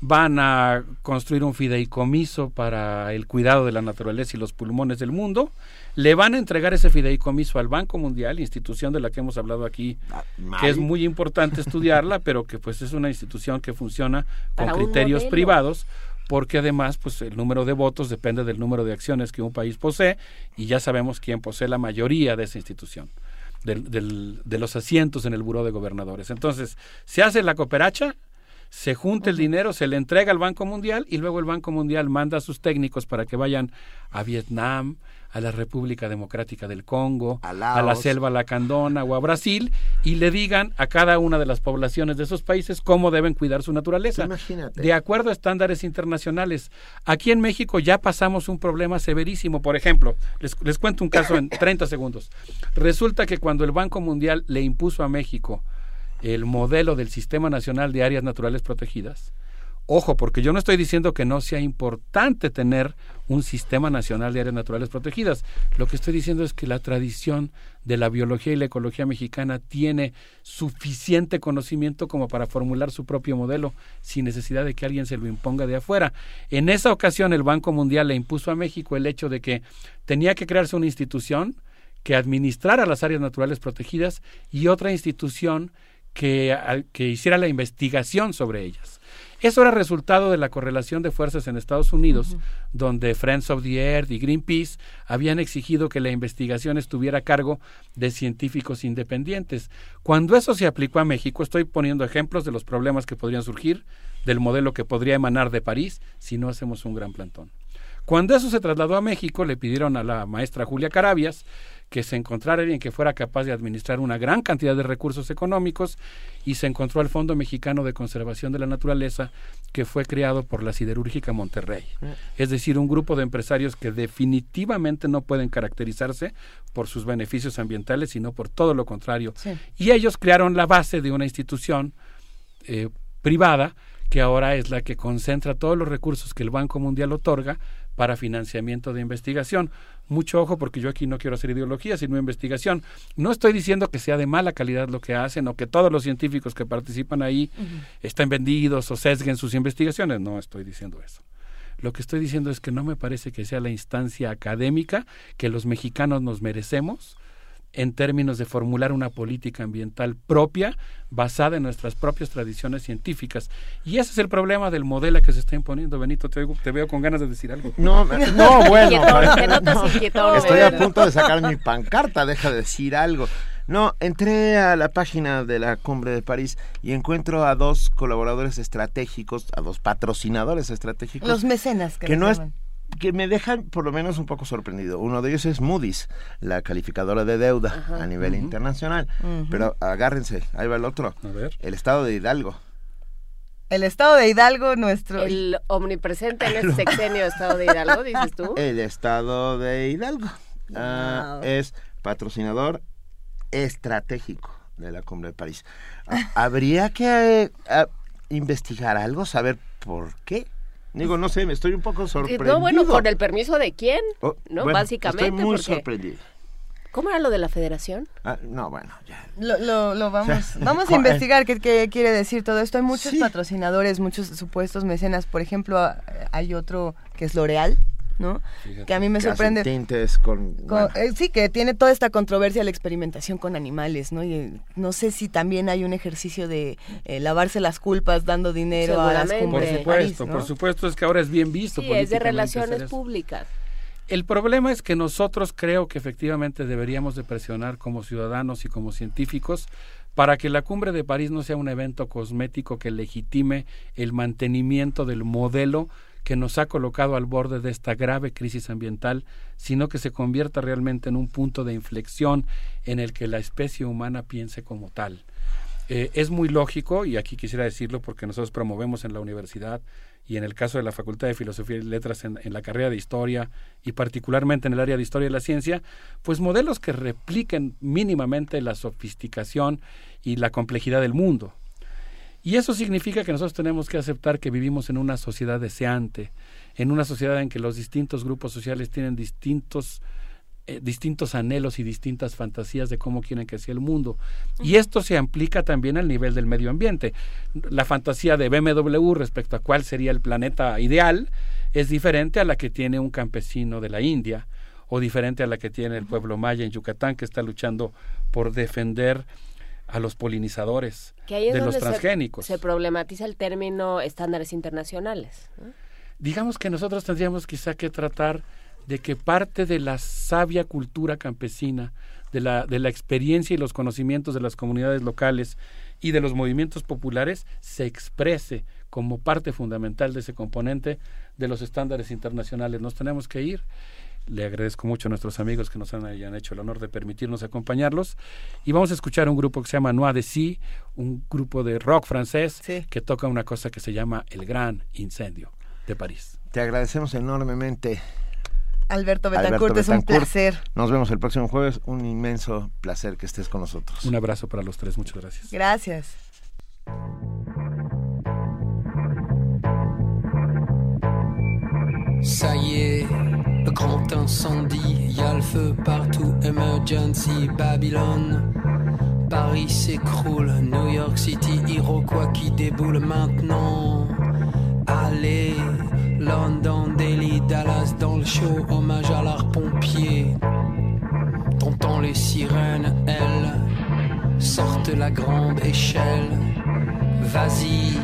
van a construir un fideicomiso para el cuidado de la naturaleza y los pulmones del mundo, le van a entregar ese fideicomiso al Banco Mundial, institución de la que hemos hablado aquí, ah, que es muy importante estudiarla, pero que pues es una institución que funciona con criterios privados, porque además pues el número de votos depende del número de acciones que un país posee y ya sabemos quién posee la mayoría de esa institución. de los asientos en el buró de gobernadores. Entonces, se hace la cooperacha, se junta el dinero, se le entrega al Banco Mundial y luego el Banco Mundial manda a sus técnicos para que vayan a Vietnam, a la República Democrática del Congo, a, la selva lacandona o a Brasil y le digan a cada una de las poblaciones de esos países cómo deben cuidar su naturaleza. De acuerdo a estándares internacionales. Aquí en México ya pasamos un problema severísimo. Por ejemplo, les, les cuento un caso en 30 segundos. Resulta que cuando el Banco Mundial le impuso a México el modelo del Sistema Nacional de Áreas Naturales Protegidas, Ojo, porque yo no estoy diciendo que no sea importante tener un sistema nacional de áreas naturales protegidas. Lo que estoy diciendo es que la tradición de la biología y la ecología mexicana tiene suficiente conocimiento como para formular su propio modelo sin necesidad de que alguien se lo imponga de afuera. En esa ocasión el Banco Mundial le impuso a México el hecho de que tenía que crearse una institución que administrara las áreas naturales protegidas y otra institución que, que hiciera la investigación sobre ellas. Eso era resultado de la correlación de fuerzas en Estados Unidos, donde Friends of the Earth y Greenpeace habían exigido que la investigación estuviera a cargo de científicos independientes. Cuando eso se aplicó a México, estoy poniendo ejemplos de los problemas que podrían surgir, del modelo que podría emanar de París si no hacemos un gran plantón. Cuando eso se trasladó a México, le pidieron a la maestra Julia Carabias que se encontrara alguien que fuera capaz de administrar una gran cantidad de recursos económicos y se encontró el Fondo Mexicano de Conservación de la Naturaleza que fue creado por la Siderúrgica Monterrey. Mm. Es decir, un grupo de empresarios que definitivamente no pueden caracterizarse por sus beneficios ambientales, sino por todo lo contrario. Y ellos crearon la base de una institución eh, privada que ahora es la que concentra todos los recursos que el Banco Mundial otorga para financiamiento de investigación. Mucho ojo porque yo aquí no quiero hacer ideología, sino investigación. No estoy diciendo que sea de mala calidad lo que hacen o que todos los científicos que participan ahí están vendidos o sesguen sus investigaciones. No estoy diciendo eso. Lo que estoy diciendo es que no me parece que sea la instancia académica que los mexicanos nos merecemos en términos de formular una política ambiental propia basada en nuestras propias tradiciones científicas. Y ese es el problema del modelo que se está imponiendo. Benito, te, veo con ganas de decir algo. No, no bueno. estoy a punto de sacar mi pancarta, deja de decir algo. No, entré a la página de la Cumbre de París y encuentro a dos colaboradores estratégicos, a dos patrocinadores estratégicos. Los mecenas que, que no es que me dejan por lo menos un poco sorprendido. Uno de ellos es Moody's, la calificadora de deuda a nivel internacional. Pero agárrense, ahí va el otro. El estado de Hidalgo. El estado de Hidalgo, nuestro... El omnipresente en el sexenio estado de Hidalgo, dices tú. El estado de Hidalgo. Ah, es patrocinador estratégico de la Cumbre de París. Ah, habría que eh, investigar algo, saber por qué. Digo, no sé, me estoy un poco sorprendido. No, bueno, con el permiso de quién, oh, ¿no? Básicamente. Estoy muy sorprendido. ¿Cómo era lo de la federación? Ah, no, bueno, ya. Lo, lo, vamos, vamos a investigar qué, qué, quiere decir todo esto. Hay muchos patrocinadores, muchos supuestos mecenas. Por ejemplo, hay otro que es L'Oreal, ¿no? que a mí me sorprende. Tintes con, eh, sí, que tiene toda esta controversia la experimentación con animales, ¿no? Y eh, no sé si también hay un ejercicio de eh, lavarse las culpas dando dinero a las cumbres Por supuesto, por supuesto, es que ahora es bien visto. Sí, es de relaciones públicas. El problema es que nosotros creo que efectivamente deberíamos de presionar como ciudadanos y como científicos para que la cumbre de París no sea un evento cosmético que legitime el mantenimiento del modelo que nos ha colocado al borde de esta grave crisis ambiental, sino que se convierta realmente en un punto de inflexión en el que la especie humana piense como tal. Eh, es muy lógico, y aquí quisiera decirlo porque nosotros promovemos en la universidad y en el caso de la Facultad de Filosofía y Letras en, en, la carrera de Historia y particularmente en el área de Historia y la Ciencia, pues modelos que repliquen mínimamente la sofisticación y la complejidad del mundo. Y eso significa que nosotros tenemos que aceptar que vivimos en una sociedad deseante, en una sociedad en que los distintos grupos sociales tienen distintos eh, distintos anhelos y distintas fantasías de cómo quieren que sea el mundo. Y esto se aplica también al nivel del medio ambiente. La fantasía de BMW respecto a cuál sería el planeta ideal es diferente a la que tiene un campesino de la India o diferente a la que tiene el pueblo maya en Yucatán que está luchando por defender a los polinizadores de los transgénicos. Se, problematiza el término estándares internacionales. Digamos que nosotros tendríamos quizá que tratar de que parte de la sabia cultura campesina, de la, de la experiencia y los conocimientos de las comunidades locales y de los movimientos populares se exprese como parte fundamental de ese componente de los estándares internacionales. Nos tenemos que ir. Le agradezco mucho a nuestros amigos que nos han, hayan hecho el honor de permitirnos acompañarlos. Y vamos a escuchar un grupo que se llama Noir de Si, un grupo de rock francés que toca una cosa que se llama El Gran Incendio de París. Te agradecemos enormemente. Alberto Betancourt, es un placer. Nos vemos el próximo jueves. Un inmenso placer que estés con nosotros. Un abrazo para los tres. Muchas gracias. Gracias. Ça y est, le grand incendie, y a le feu partout, emergency, Babylone. Paris s'écroule, New York City, Iroquois qui déboule maintenant. Allez, London, Delhi, Dallas dans le show, hommage à l'art pompier. T'entends les sirènes, elles sortent la grande échelle. Vas-y,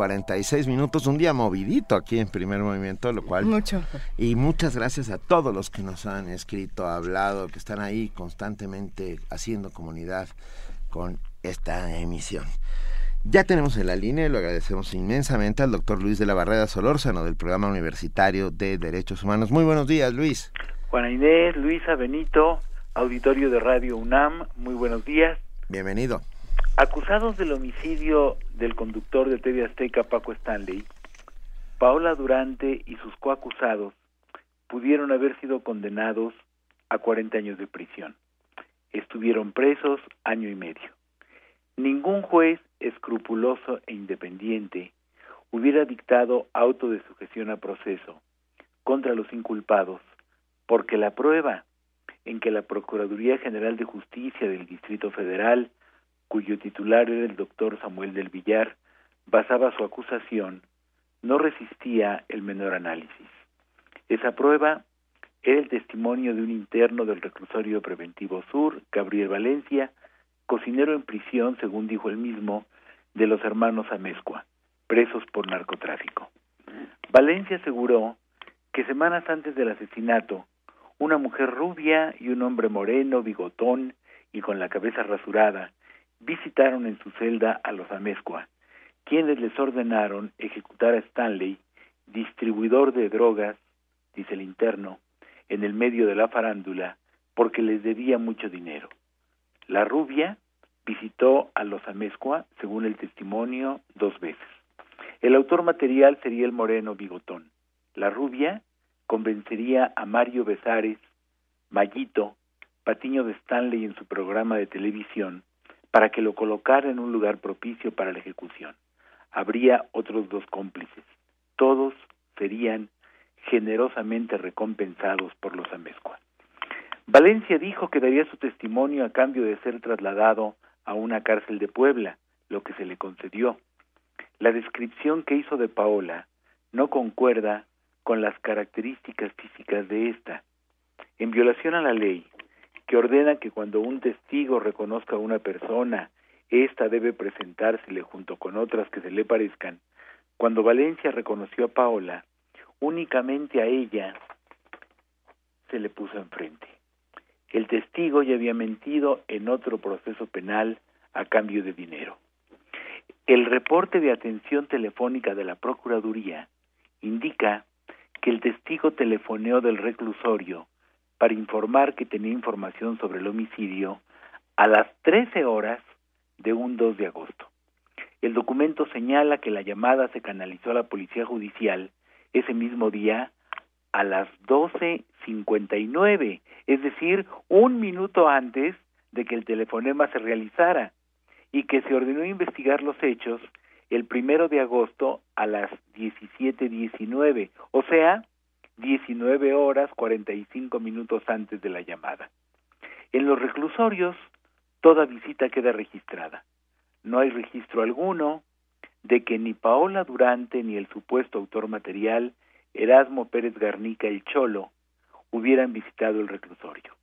46 minutos, un día movidito aquí en primer movimiento, lo cual... Mucho. Y muchas gracias a todos los que nos han escrito, hablado, que están ahí constantemente haciendo comunidad con esta emisión. Ya tenemos en la línea, y lo agradecemos inmensamente al doctor Luis de la Barrera Solórzano del Programa Universitario de Derechos Humanos. Muy buenos días, Luis. Juana Inés, Luisa, Benito, auditorio de Radio UNAM, muy buenos días. Bienvenido. Acusados del homicidio del conductor de TV Azteca Paco Stanley, Paola Durante y sus coacusados pudieron haber sido condenados a 40 años de prisión. Estuvieron presos año y medio. Ningún juez escrupuloso e independiente hubiera dictado auto de sujeción a proceso contra los inculpados, porque la prueba en que la Procuraduría General de Justicia del Distrito Federal cuyo titular era el doctor Samuel del Villar, basaba su acusación, no resistía el menor análisis. Esa prueba Era el testimonio de un interno del reclusorio preventivo sur, Gabriel Valencia, cocinero en prisión, según dijo él mismo, de los hermanos Amezcua, presos por narcotráfico. Valencia aseguró que semanas antes del asesinato, una mujer rubia y un hombre moreno, bigotón y con la cabeza rasurada, visitaron en su celda a los Amezcua, quienes les ordenaron ejecutar a Stanley, distribuidor de drogas, dice el interno, en el medio de la farándula, porque les debía mucho dinero. La rubia visitó a los Amezcua, según el testimonio, dos veces. El autor material sería el moreno bigotón. La rubia convencería a Mario Besares, Mayito, Patiño de Stanley en su programa de televisión, para que lo colocara en un lugar propicio para la ejecución. Habría otros dos cómplices. Todos serían generosamente recompensados por los Amezcua. Valencia dijo que daría su testimonio a cambio de ser trasladado a una cárcel de Puebla, lo que se le concedió. La descripción que hizo de Paola no concuerda con las características físicas de ésta. En violación a la ley, que ordena que cuando un testigo reconozca a una persona, ésta debe presentársele junto con otras que se le parezcan, cuando Valencia reconoció a Paola, únicamente a ella se le puso enfrente. El testigo ya había mentido en otro proceso penal a cambio de dinero. El reporte de atención telefónica de la Procuraduría indica que el testigo telefoneó del reclusorio para informar que tenía información sobre el homicidio a las 13 horas de un 2 de agosto. El documento señala que la llamada se canalizó a la Policía Judicial ese mismo día a las 12.59, es decir, un minuto antes de que el telefonema se realizara y que se ordenó investigar los hechos el primero de agosto a las 17.19, o sea, 19 horas 45 minutos antes de la llamada. En los reclusorios, toda visita queda registrada. No hay registro alguno de que ni Paola Durante ni el supuesto autor material, Erasmo Pérez Garnica el Cholo, hubieran visitado el reclusorio.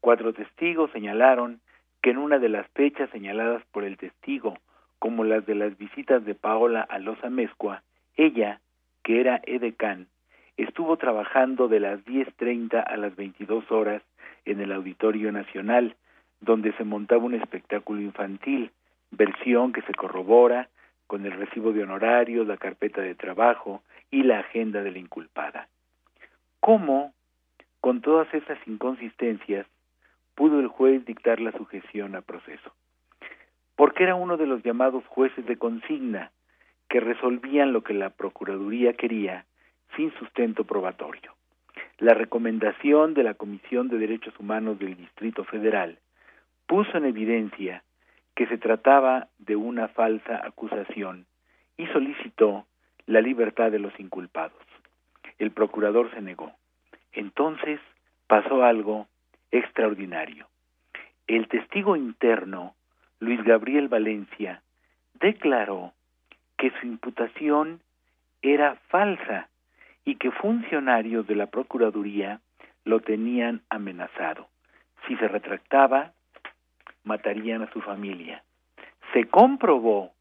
Cuatro testigos señalaron que en una de las fechas señaladas por el testigo, como las de las visitas de Paola a los Amezcua, ella, que era edecán, estuvo trabajando de las 10.30 a las 22 horas en el Auditorio Nacional, donde se montaba un espectáculo infantil, versión que se corrobora con el recibo de honorarios, la carpeta de trabajo y la agenda de la inculpada. ¿Cómo, con todas esas inconsistencias, pudo el juez dictar la sujeción a proceso? Porque era uno de los llamados jueces de consigna, que resolvían lo que la Procuraduría quería sin sustento probatorio. La recomendación de la Comisión de Derechos Humanos del Distrito Federal puso en evidencia que se trataba de una falsa acusación y solicitó la libertad de los inculpados. El procurador se negó. Entonces pasó algo extraordinario. El testigo interno, Luis Gabriel Valencia, declaró que su imputación era falsa y que funcionarios de la Procuraduría lo tenían amenazado. Si se retractaba, matarían a su familia. Se comprobó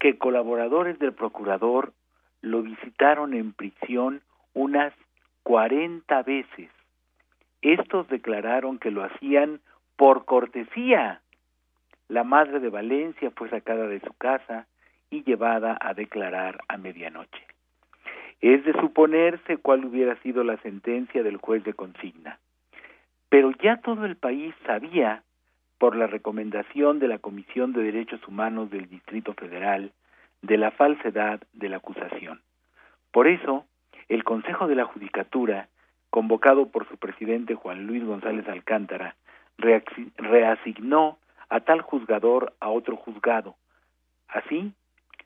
que colaboradores del procurador lo visitaron en prisión unas 40 veces. Estos declararon que lo hacían por cortesía. La madre de Valencia fue sacada de su casa y llevada a declarar a medianoche. Es de suponerse cuál hubiera sido la sentencia del juez de consigna. Pero ya todo el país sabía por la recomendación de la Comisión de Derechos Humanos del Distrito Federal de la falsedad de la acusación. Por eso, el Consejo de la Judicatura, convocado por su presidente Juan Luis González Alcántara, reasignó a tal juzgador a otro juzgado. Así,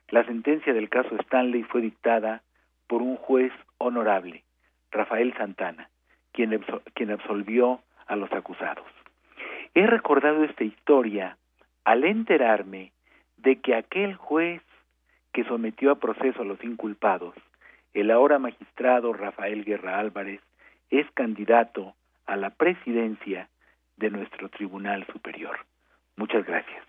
la sentencia del caso Stanley fue dictada por un juez honorable, Rafael Santana, quien, quien absolvió a los acusados. He recordado esta historia al enterarme de que aquel juez que sometió a proceso a los inculpados, el ahora magistrado Rafael Guerra Álvarez, es candidato a la presidencia de nuestro Tribunal Superior. Muchas gracias.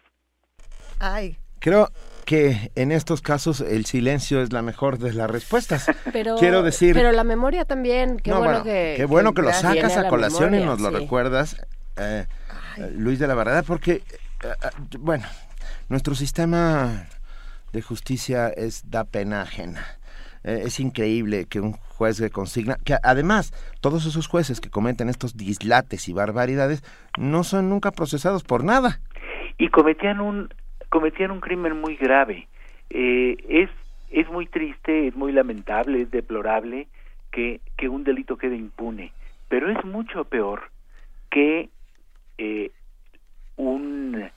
Ay. Creo que en estos casos el silencio es la mejor de las respuestas. Pero, Quiero decir... Pero la memoria también, qué bueno, que... Qué bueno que, lo sacas a colación y nos lo recuerdas, eh, Luis de la Barrera, porque, eh, eh, bueno, nuestro sistema de justicia es da pena ajena. es increíble que un juez que consigna, que además todos esos jueces que cometen estos dislates y barbaridades no son nunca procesados por nada. Y cometían un cometían un crimen muy grave. Eh, es, es muy triste, es muy lamentable, es deplorable que, que un delito quede impune, pero es mucho peor que eh, un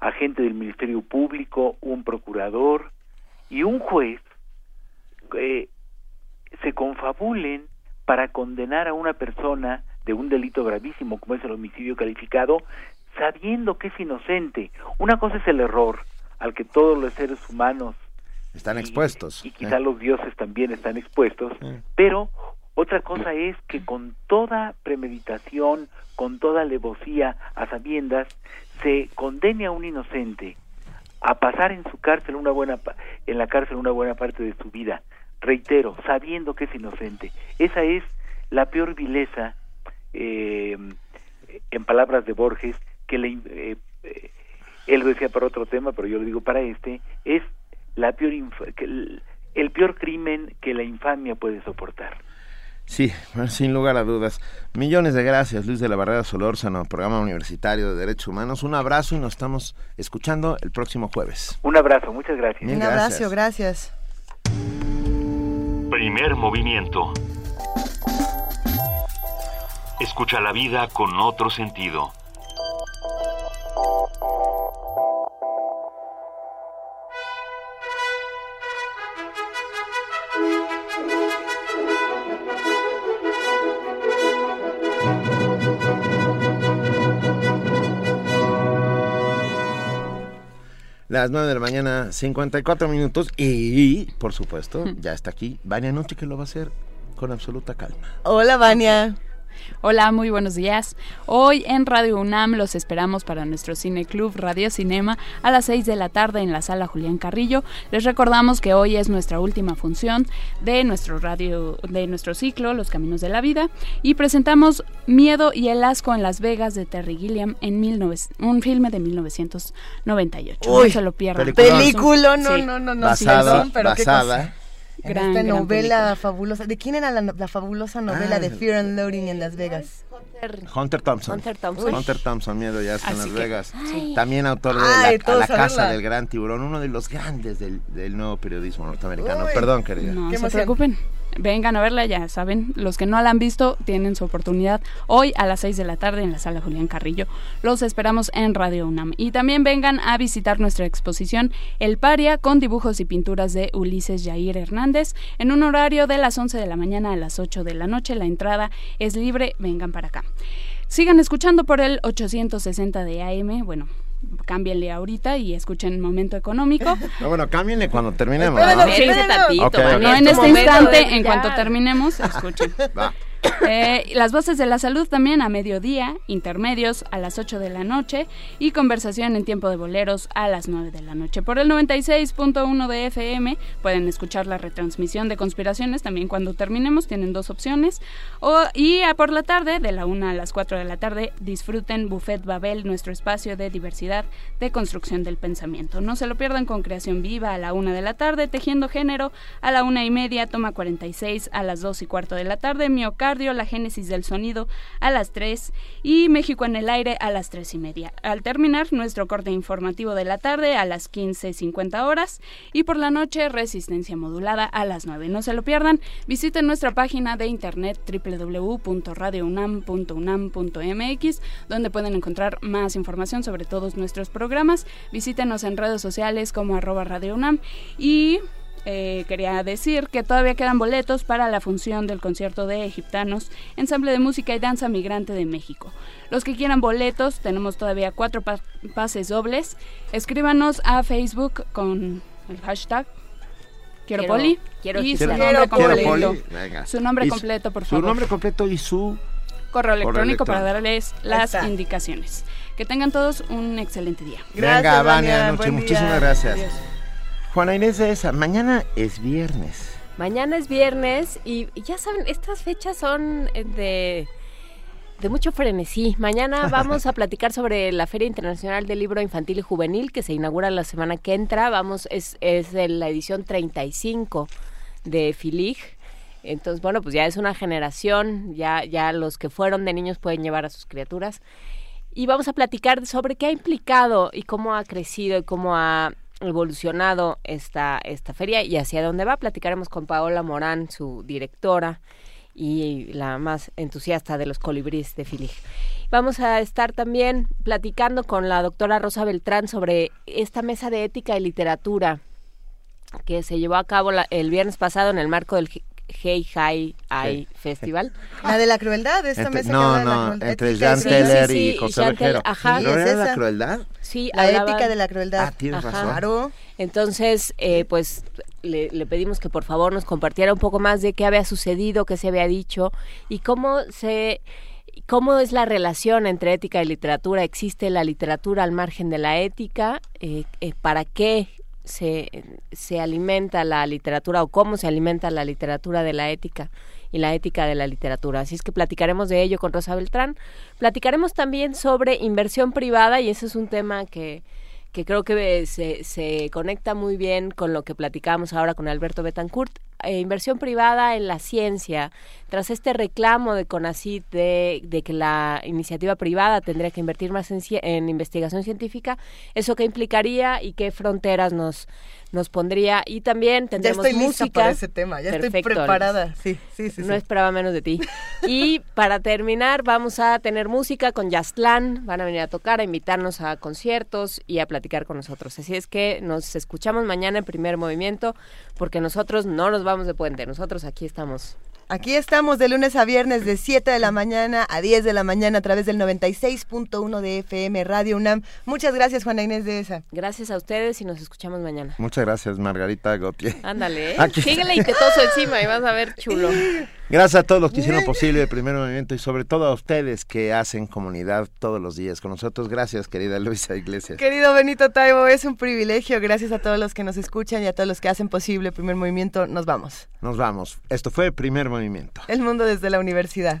agente del Ministerio Público, un procurador y un juez eh, se confabulen para condenar a una persona de un delito gravísimo como es el homicidio calificado sabiendo que es inocente. Una cosa es el error al que todos los seres humanos están expuestos. Y quizá los dioses también están expuestos, pero otra cosa es que con toda premeditación, con toda alevosía, a sabiendas, se condene a un inocente a pasar en su cárcel una buena en la cárcel una buena parte de su vida. Reitero, sabiendo que es inocente. Esa es la peor vileza, eh, en palabras de Borges, que le, eh, eh, él lo decía para otro tema, pero yo lo digo para este, es la peor el, el peor crimen que la infamia puede soportar. Sí, sin lugar a dudas. Millones de gracias, Luis de la Barrera Solórzano, Programa Universitario de Derechos Humanos. Un abrazo y nos estamos escuchando el próximo jueves. Un abrazo, muchas gracias. Un abrazo, gracias. Primer movimiento. Escucha la vida con otro sentido. Las 9 de la mañana, 54 minutos. Y, por supuesto, ya está aquí Vania Noche, que lo va a hacer con absoluta calma. Hola, Vania. Hola, muy buenos días. Hoy en Radio UNAM los esperamos para nuestro Cine Club Radio Cinema a las 6 de la tarde en la sala Julián Carrillo. Les recordamos que hoy es nuestra última función de nuestro radio de nuestro ciclo Los Caminos de la Vida y presentamos Miedo y el asco en Las Vegas de Terry Gilliam en un filme de 1998. no se lo pierdan. Película, no, no, no, no, basada, basada Gran, esta novela fabulosa. ¿De quién era la, fabulosa novela de ah, Fear and Loading en Las Vegas? Hunter Thompson. Hunter Thompson. Hunter Thompson, Miedo ya está en Las Vegas. También autor de la, la Casa del Gran Tiburón, uno de los grandes del, del nuevo periodismo norteamericano. Perdón, querida. No se preocupen vengan a verla, ya saben, los que no la han visto tienen su oportunidad hoy a las 6 de la tarde en la sala Julián Carrillo. Los esperamos en Radio UNAM. Y también vengan a visitar nuestra exposición El Paria con dibujos y pinturas de Ulises Jair Hernández en un horario de las 11 de la mañana a las 8 de la noche. La entrada es libre, vengan para acá. Sigan escuchando por el 860 de AM, bueno, cámbienle ahorita y escuchen Momento Económico. No, bueno, cámbienle cuando terminemos. ¿no? en este instante, en cuanto terminemos, escuchen. Va. Eh, las voces de la salud también a mediodía, intermedios a las 8 de la noche y conversación en tiempo de boleros a las 9 de la noche. Por el 96.1 de FM pueden escuchar la retransmisión de conspiraciones también cuando terminemos, tienen dos opciones. O, y a por la tarde, de la 1 a las 4 de la tarde, disfruten Buffet Babel, nuestro espacio de diversidad de construcción del pensamiento. No se lo pierdan con Creación Viva a la 1 de la tarde, Tejiendo Género a la 1 y media, Toma 46 a las 2 y cuarto de la tarde, La génesis del sonido a las 3 y México en el aire a las 3 y media. Al terminar, nuestro corte informativo de la tarde a las 15.50 horas y por la noche, resistencia modulada a las 9. No se lo pierdan, visiten nuestra página de internet www.radiounam.unam.mx donde pueden encontrar más información sobre todos nuestros programas. Visítenos en redes sociales como arroba Radio UNAM y eh, quería decir que todavía quedan boletos para la función del concierto de Egiptanos, ensamble de música y danza migrante de México. Los que quieran boletos, tenemos todavía cuatro pases dobles. Escríbanos a Facebook con el hashtag Quiero, Poli. Quiero, y su nombre completo. Su nombre completo, por favor. Su nombre completo y su correo electrónico, para darles las indicaciones. Que tengan todos un excelente día. Gracias, Venga, Vania, muchísimas gracias. Juana Inés de esa, mañana es viernes. Mañana es viernes y ya saben, estas fechas son eh, de, de mucho frenesí. Mañana vamos a platicar sobre la Feria Internacional del Libro Infantil y Juvenil que se inaugura la semana que entra. Vamos, es, es de la edición 35 de FILIG. Entonces, bueno, pues ya es una generación, ya, ya los que fueron de niños pueden llevar a sus criaturas. Y vamos a platicar sobre qué ha implicado y cómo ha crecido y cómo ha evolucionado esta, esta feria y hacia dónde va. Platicaremos con Paola Morán, su directora y la más entusiasta de los colibríes de Filig. Vamos a estar también platicando con la doctora Rosa Beltrán sobre esta mesa de ética y literatura que se llevó a cabo el viernes pasado en el marco del Hey Hi Ai Festival. La de la crueldad, esta entre, mesa No, no, entre Jean Teller y José Vejero. Ajá. ¿No era la crueldad? Sí, la ética de la crueldad. Ah, tienes razón. Claro. Entonces, eh, pues le, le, pedimos que por favor nos compartiera un poco más de qué había sucedido, qué se había dicho y cómo se cómo es la relación entre ética y literatura. ¿Existe la literatura al margen de la ética? Eh, eh, ¿Para qué se, se alimenta la literatura o cómo se alimenta la literatura de la ética y la ética de la literatura. Así es que platicaremos de ello con Rosa Beltrán. Platicaremos también sobre inversión privada y ese es un tema que, que creo que se, se conecta muy bien con lo que platicamos ahora con Alberto Betancourt. Eh, inversión privada en la ciencia, tras este reclamo de CONACYT de, de que la iniciativa privada tendría que invertir más en, en investigación científica, ¿eso qué implicaría y qué fronteras nos, nos pondría y también tendremos ya estoy música para ese tema, ya estoy preparada. Sí, sí, sí. No esperaba menos de ti. y para terminar vamos a tener música con Yastlan, van a venir a tocar, a invitarnos a conciertos y a platicar con nosotros. Así es que nos escuchamos mañana en primer movimiento porque nosotros no nos vamos de puente, nosotros aquí estamos Aquí estamos de lunes a viernes de 7 de la mañana a 10 de la mañana a través del 96.1 de FM Radio UNAM. Muchas gracias, Juana Inés de esa. Gracias a ustedes y nos escuchamos mañana. Muchas gracias, Margarita Gautier. Ándale, ¿eh? síguele y tetoso encima y vas a ver chulo. Gracias a todos los que hicieron posible el primer movimiento y sobre todo a ustedes que hacen comunidad todos los días con nosotros. Gracias, querida Luisa Iglesias. Querido Benito Taibo, es un privilegio. Gracias a todos los que nos escuchan y a todos los que hacen posible el primer movimiento. Nos vamos. Nos vamos. Esto fue el primer movimiento. El mundo desde la universidad.